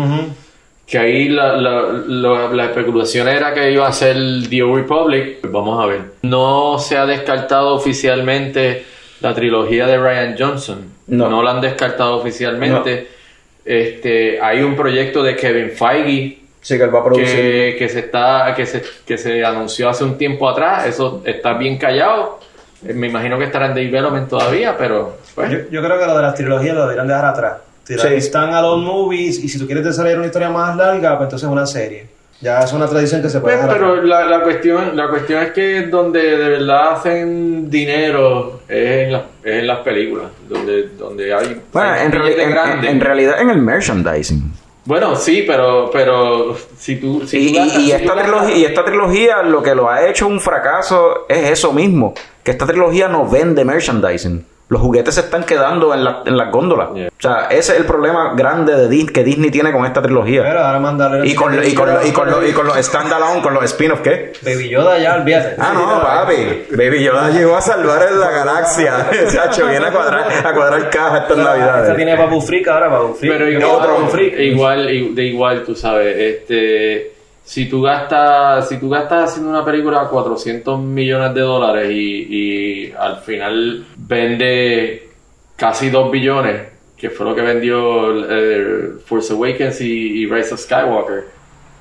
que ahí la, la, la- la especulación era que iba a ser The Old Republic. Pues vamos a ver. No se ha descartado oficialmente la trilogía de Ryan Johnson. No. la han descartado oficialmente. Este, hay un proyecto de Kevin Feige Sí, que él va a producir. que, que se está que se, que se anunció hace un tiempo atrás. Eso está bien callado. Eh, Me imagino que estará en development todavía, pero pues, Yo, yo creo que lo de las trilogías lo deberían dejar atrás. Tirar Sí. están a los movies y si tú quieres desarrollar una historia más larga, pues entonces una serie. Ya es una tradición que se puede Pues, dejar pero atrás. la, la cuestión la cuestión es que donde de verdad hacen dinero es en, las- es en las películas donde donde hay Bueno, hay en, en- en- en realidad en el merchandising. bueno sí pero pero si tú si Y, tú gastas- y- y si esta trilogía, y esta trilogía lo que lo ha hecho un fracaso es eso mismo, que esta trilogía no vende merchandising. Los juguetes se están quedando en, la- en las góndolas. O sea, ese es el problema grande de Dis- que Disney tiene con esta trilogía. Pero ahora y, con, y, con, y, con, y con los standalone, con los spin-off, ¿qué? Baby Yoda ya, olvídate. Ah, no, papi. Baby Yoda llegó a salvar la galaxia. [laughs] Chacho, viene a cuadrar, a cuadrar caja estas Esta navidades. tiene Babu Freak ahora, Babu Freak. Pero Otro igual, Babu Freak. igual, de igual, tú sabes, este, si tú gastas, si tú gastas haciendo una película a 400 millones de dólares y, y al final vende casi 2 billones, que fue lo que vendió eh, Force Awakens y, y Rise of Skywalker,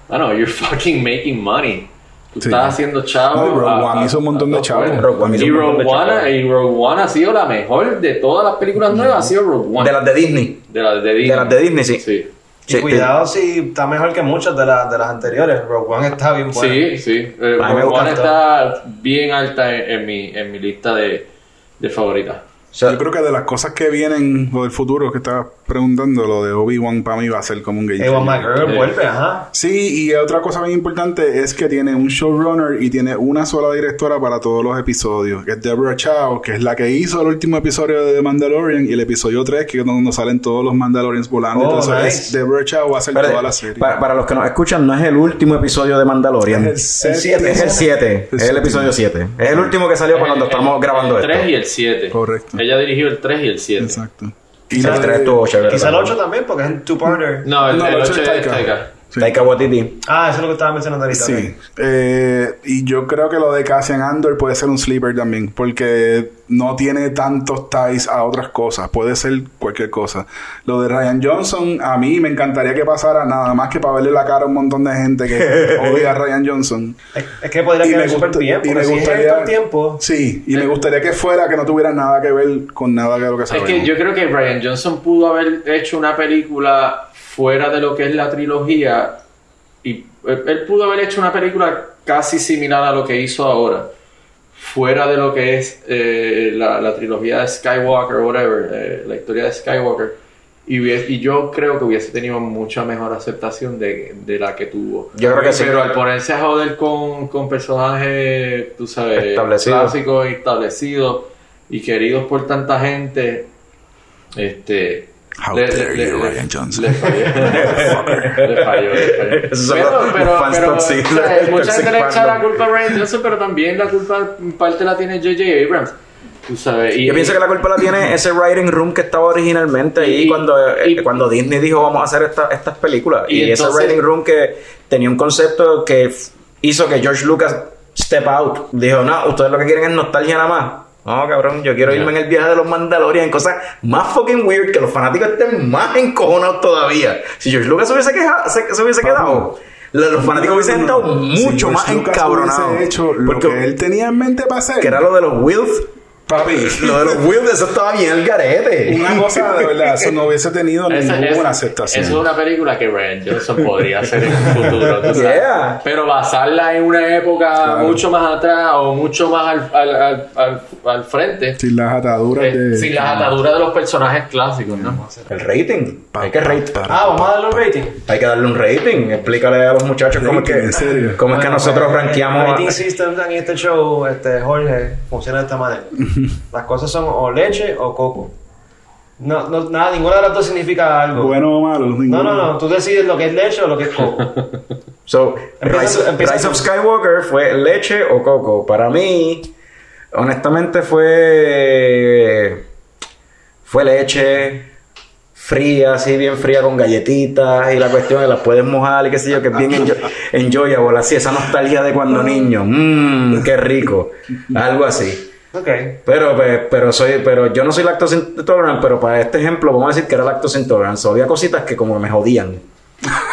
bueno, you're fucking making money. Tú Sí. estás haciendo chavo. No, y Rogue One hizo un montón de chavos. Y Rogue, One, chavos. y Rogue One ha sido la mejor de todas las películas nuevas, ha sido Rogue One. De las de Disney. De las de Disney. De las de Disney, sí. Sí. Y Sí, cuidado si está mejor que muchas de, las de las anteriores. Rogue One está bien buena. Sí, sí. Eh, Rogue One está bien alta en, en mi, en mi lista de, de favoritas. Yo creo que de las cosas que vienen o del futuro que estaba preguntando, lo de Obi-Wan para mí va a ser como un game Ewan. McGregor vuelve, ajá. Sí, y otra cosa bien importante es que tiene un showrunner y tiene una sola directora para todos los episodios, que es Deborah Chow, que es la que hizo el último episodio de The Mandalorian y el episodio 3, que es donde salen todos los Mandalorians volando. Oh, Entonces, nice. es Deborah Chow va a hacer toda la serie. Para, para los que nos escuchan, no es el último episodio de Mandalorian. Es el siete. Es el 7. Es el episodio 7. Es el último que salió cuando estamos grabando el esto. 3 y el 7. Correcto. Ella dirigió el 3 y el 7. Exacto. Quizá el 3 estuvo chévere. Quizá el 8 también, porque es un two-parter. No, el, No, el el 8 ocho es es Taika. Taika. Taika Waititi. Ah, eso es lo que estaba mencionando ahorita. Sí. Eh, y yo creo que lo de Cassian Andor puede ser un sleeper también, porque no tiene tantos ties a otras cosas. Puede ser cualquier cosa. Lo de Ryan Johnson, a mí me encantaría que pasara nada más que para verle la cara a un montón de gente que [laughs] odia a Ryan Johnson. Es, es que podría quedar me súper bien, y me si es gustaría- tiempo. Sí, y me gustaría que fuera que no tuviera nada que ver con nada de lo que Es sabemos. que yo creo que Brian Johnson pudo haber hecho una película fuera de lo que es la trilogía y él, él pudo haber hecho una película casi similar a lo que hizo ahora fuera de lo que es eh, la, la trilogía de Skywalker whatever eh, la historia de Skywalker y, y yo creo que hubiese tenido mucha mejor aceptación de, de la que tuvo Yo creo que sí. pero al ponerse a joder con, con personajes tú sabes Establecidos. clásicos establecidos y queridos por tanta gente este How dare you, Ryan Johnson. le falló [laughs] le falló, le pero pero, fans pero, o sea, [laughs] mucha gente le echa la culpa a Ryan Johnson pero también la culpa en parte la tiene J.J. Abrams tú sabes y, Yo pienso que la culpa la tiene [coughs] ese writing room que estaba originalmente ahí Y- cuando, eh, cuando Disney dijo vamos a hacer esta- estas películas. Y Y, ese writing room que tenía un concepto que hizo que George Lucas step out. Dijo, no, ustedes lo que quieren es nostalgia nada más. No, cabrón, yo quiero irme en el viaje de los Mandalorian en cosas más fucking weird que los fanáticos estén más encojonados todavía. Si George Lucas se hubiese, quejado, se, se hubiese quedado, los fanáticos hubiesen estado mucho más encabronados. hubiese hecho lo Porque- que él tenía en mente para hacer. que era lo de los Wills. Papi. Lo de los Wills, eso estaba bien el garete. Una cosa, de verdad, eso no hubiese tenido Esa- ninguna esa- aceptación. Eso es una película que Ryan Johnson podría hacer en el futuro. tú sabes. Yeah. Pero basarla en una época mucho más atrás o mucho más al, al, al, al, al frente. Sin las ataduras eh, de. sin las ataduras de los personajes clásicos, ¿no? El rating. Hay que rate. Ah, vamos a darle un rating. Hay que darle un rating. Explícale a los muchachos cómo es ¿En serio? que, cómo es que nosotros pues, El rankeamos. rating system en este show, este, Jorge, funciona de esta manera. [laughs] Las cosas son o leche o coco. No, no, nada, ninguna de las dos significa algo. Bueno o malo. no, no, no. Tú decides lo que es leche o lo que es coco. [laughs] So, Rise, of Skywalker fue leche o coco. Para mí, honestamente, fue. Fue leche fría, así bien fría con galletitas y la cuestión es las puedes mojar y qué sé yo, que es bien enjo- enjoyable, así, esa nostalgia de cuando niño. Mmm, qué rico. Algo así. Ok. Pero, pues, pero soy, pero yo no soy lactose intolerant, pero para este ejemplo vamos a decir que era lactose intolerant. So, había cositas que como me jodían. [laughs]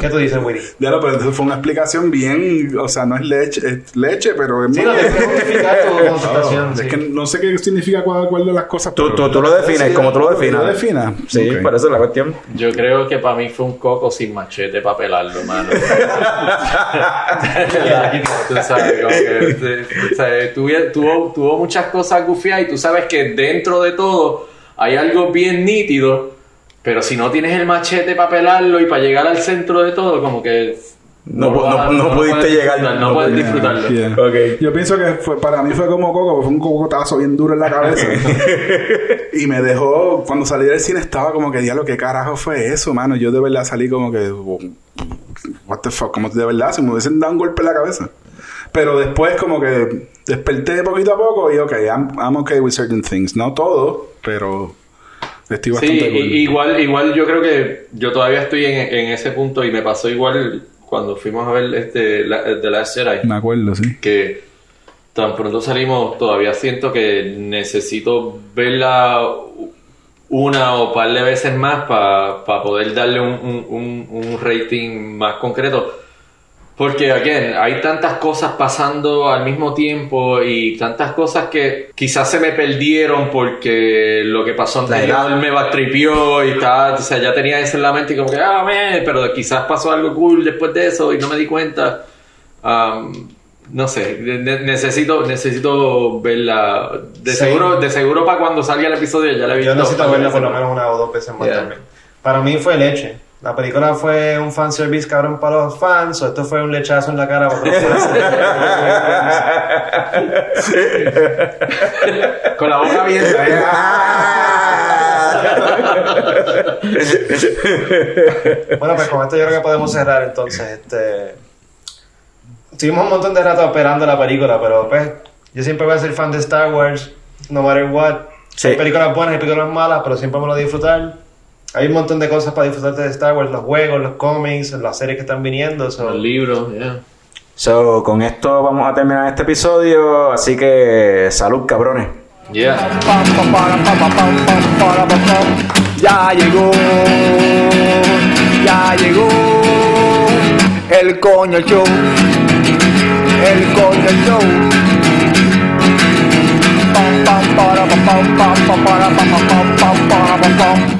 ¿Qué tú dices, Willy? Ya lo, pero entonces fue una explicación bien. O sea, no es leche, es leche, pero es Sí, muy- no, tienes que justificar tu [laughs] Es que no sé qué significa cuál, cuál de las cosas. Tú, tú, tú lo defines, como tú lo definas. ¿Lo definas? Sí, Ok. por eso es la cuestión. Yo creo que para mí fue un coco sin machete para pelarlo, mano. [laughs] tú sabes, como que, o sea, tuvi- tuvo, tuvo muchas cosas gufiadas y tú sabes que dentro de todo hay algo bien nítido, pero si no tienes el machete para pelarlo y para llegar al centro de todo, como que No, no- no lo pudiste llegar, disfrutar, no no puedes pudiste- disfrutarlo. Yeah. Yo pienso que fue, para mí fue como coco, fue un cocotazo bien duro en la cabeza. [laughs] y me dejó, cuando salí del cine estaba como que, diablo, ¿qué carajo fue eso, mano? Yo de verdad salí como que, what the fuck, como de verdad, si me hubiesen dado un golpe en la cabeza. Pero después como que desperté poquito a poco y ok, I'm, I'm okay with certain things. No todo, pero estoy Sí, bastante igual, igual yo creo que yo todavía estoy en, en ese punto y me pasó igual cuando fuimos a ver este la, The Last Jedi. Me acuerdo, sí. Que tan pronto salimos, todavía siento que necesito verla una o par de veces más para poder darle un, un- un- un rating más concreto. Porque, again, hay tantas cosas pasando al mismo tiempo y tantas cosas que quizás se me perdieron porque lo que pasó anterior me backtripió y tal. O sea, ya tenía eso en la mente y como que, ah, man, pero quizás pasó algo cool después de eso y no me di cuenta. Um, no sé, ne- necesito, necesito verla. De Sí. seguro, de seguro para cuando salga el episodio ya la he visto. Yo necesito verla por lo menos una o dos veces más Yeah. también. Para mí fue leche. La película fue un fanservice cabrón para los fans, o esto fue un lechazo en la cara para los fans. [laughs] Con la boca abierta. ¿eh? bueno, pues con esto yo creo que podemos cerrar entonces. Este... Estuvimos un montón de rato esperando la película, pero pues yo siempre voy a ser fan de Star Wars, no matter what. Sí. Hay películas buenas, hay películas malas, pero siempre me lo voy a disfrutar. Hay un montón de cosas para disfrutar de Star Wars, los juegos, los cómics, las series que están viniendo. so- Los libros, yeah. So, con esto vamos a terminar este episodio. Así que, salud, cabrones. Yeah. Ya llegó, ya llegó el coño show, el coño show. Pam, pam, para, pam, pam, pam, pam, para, pam, pam, pam, pam, pam, pam.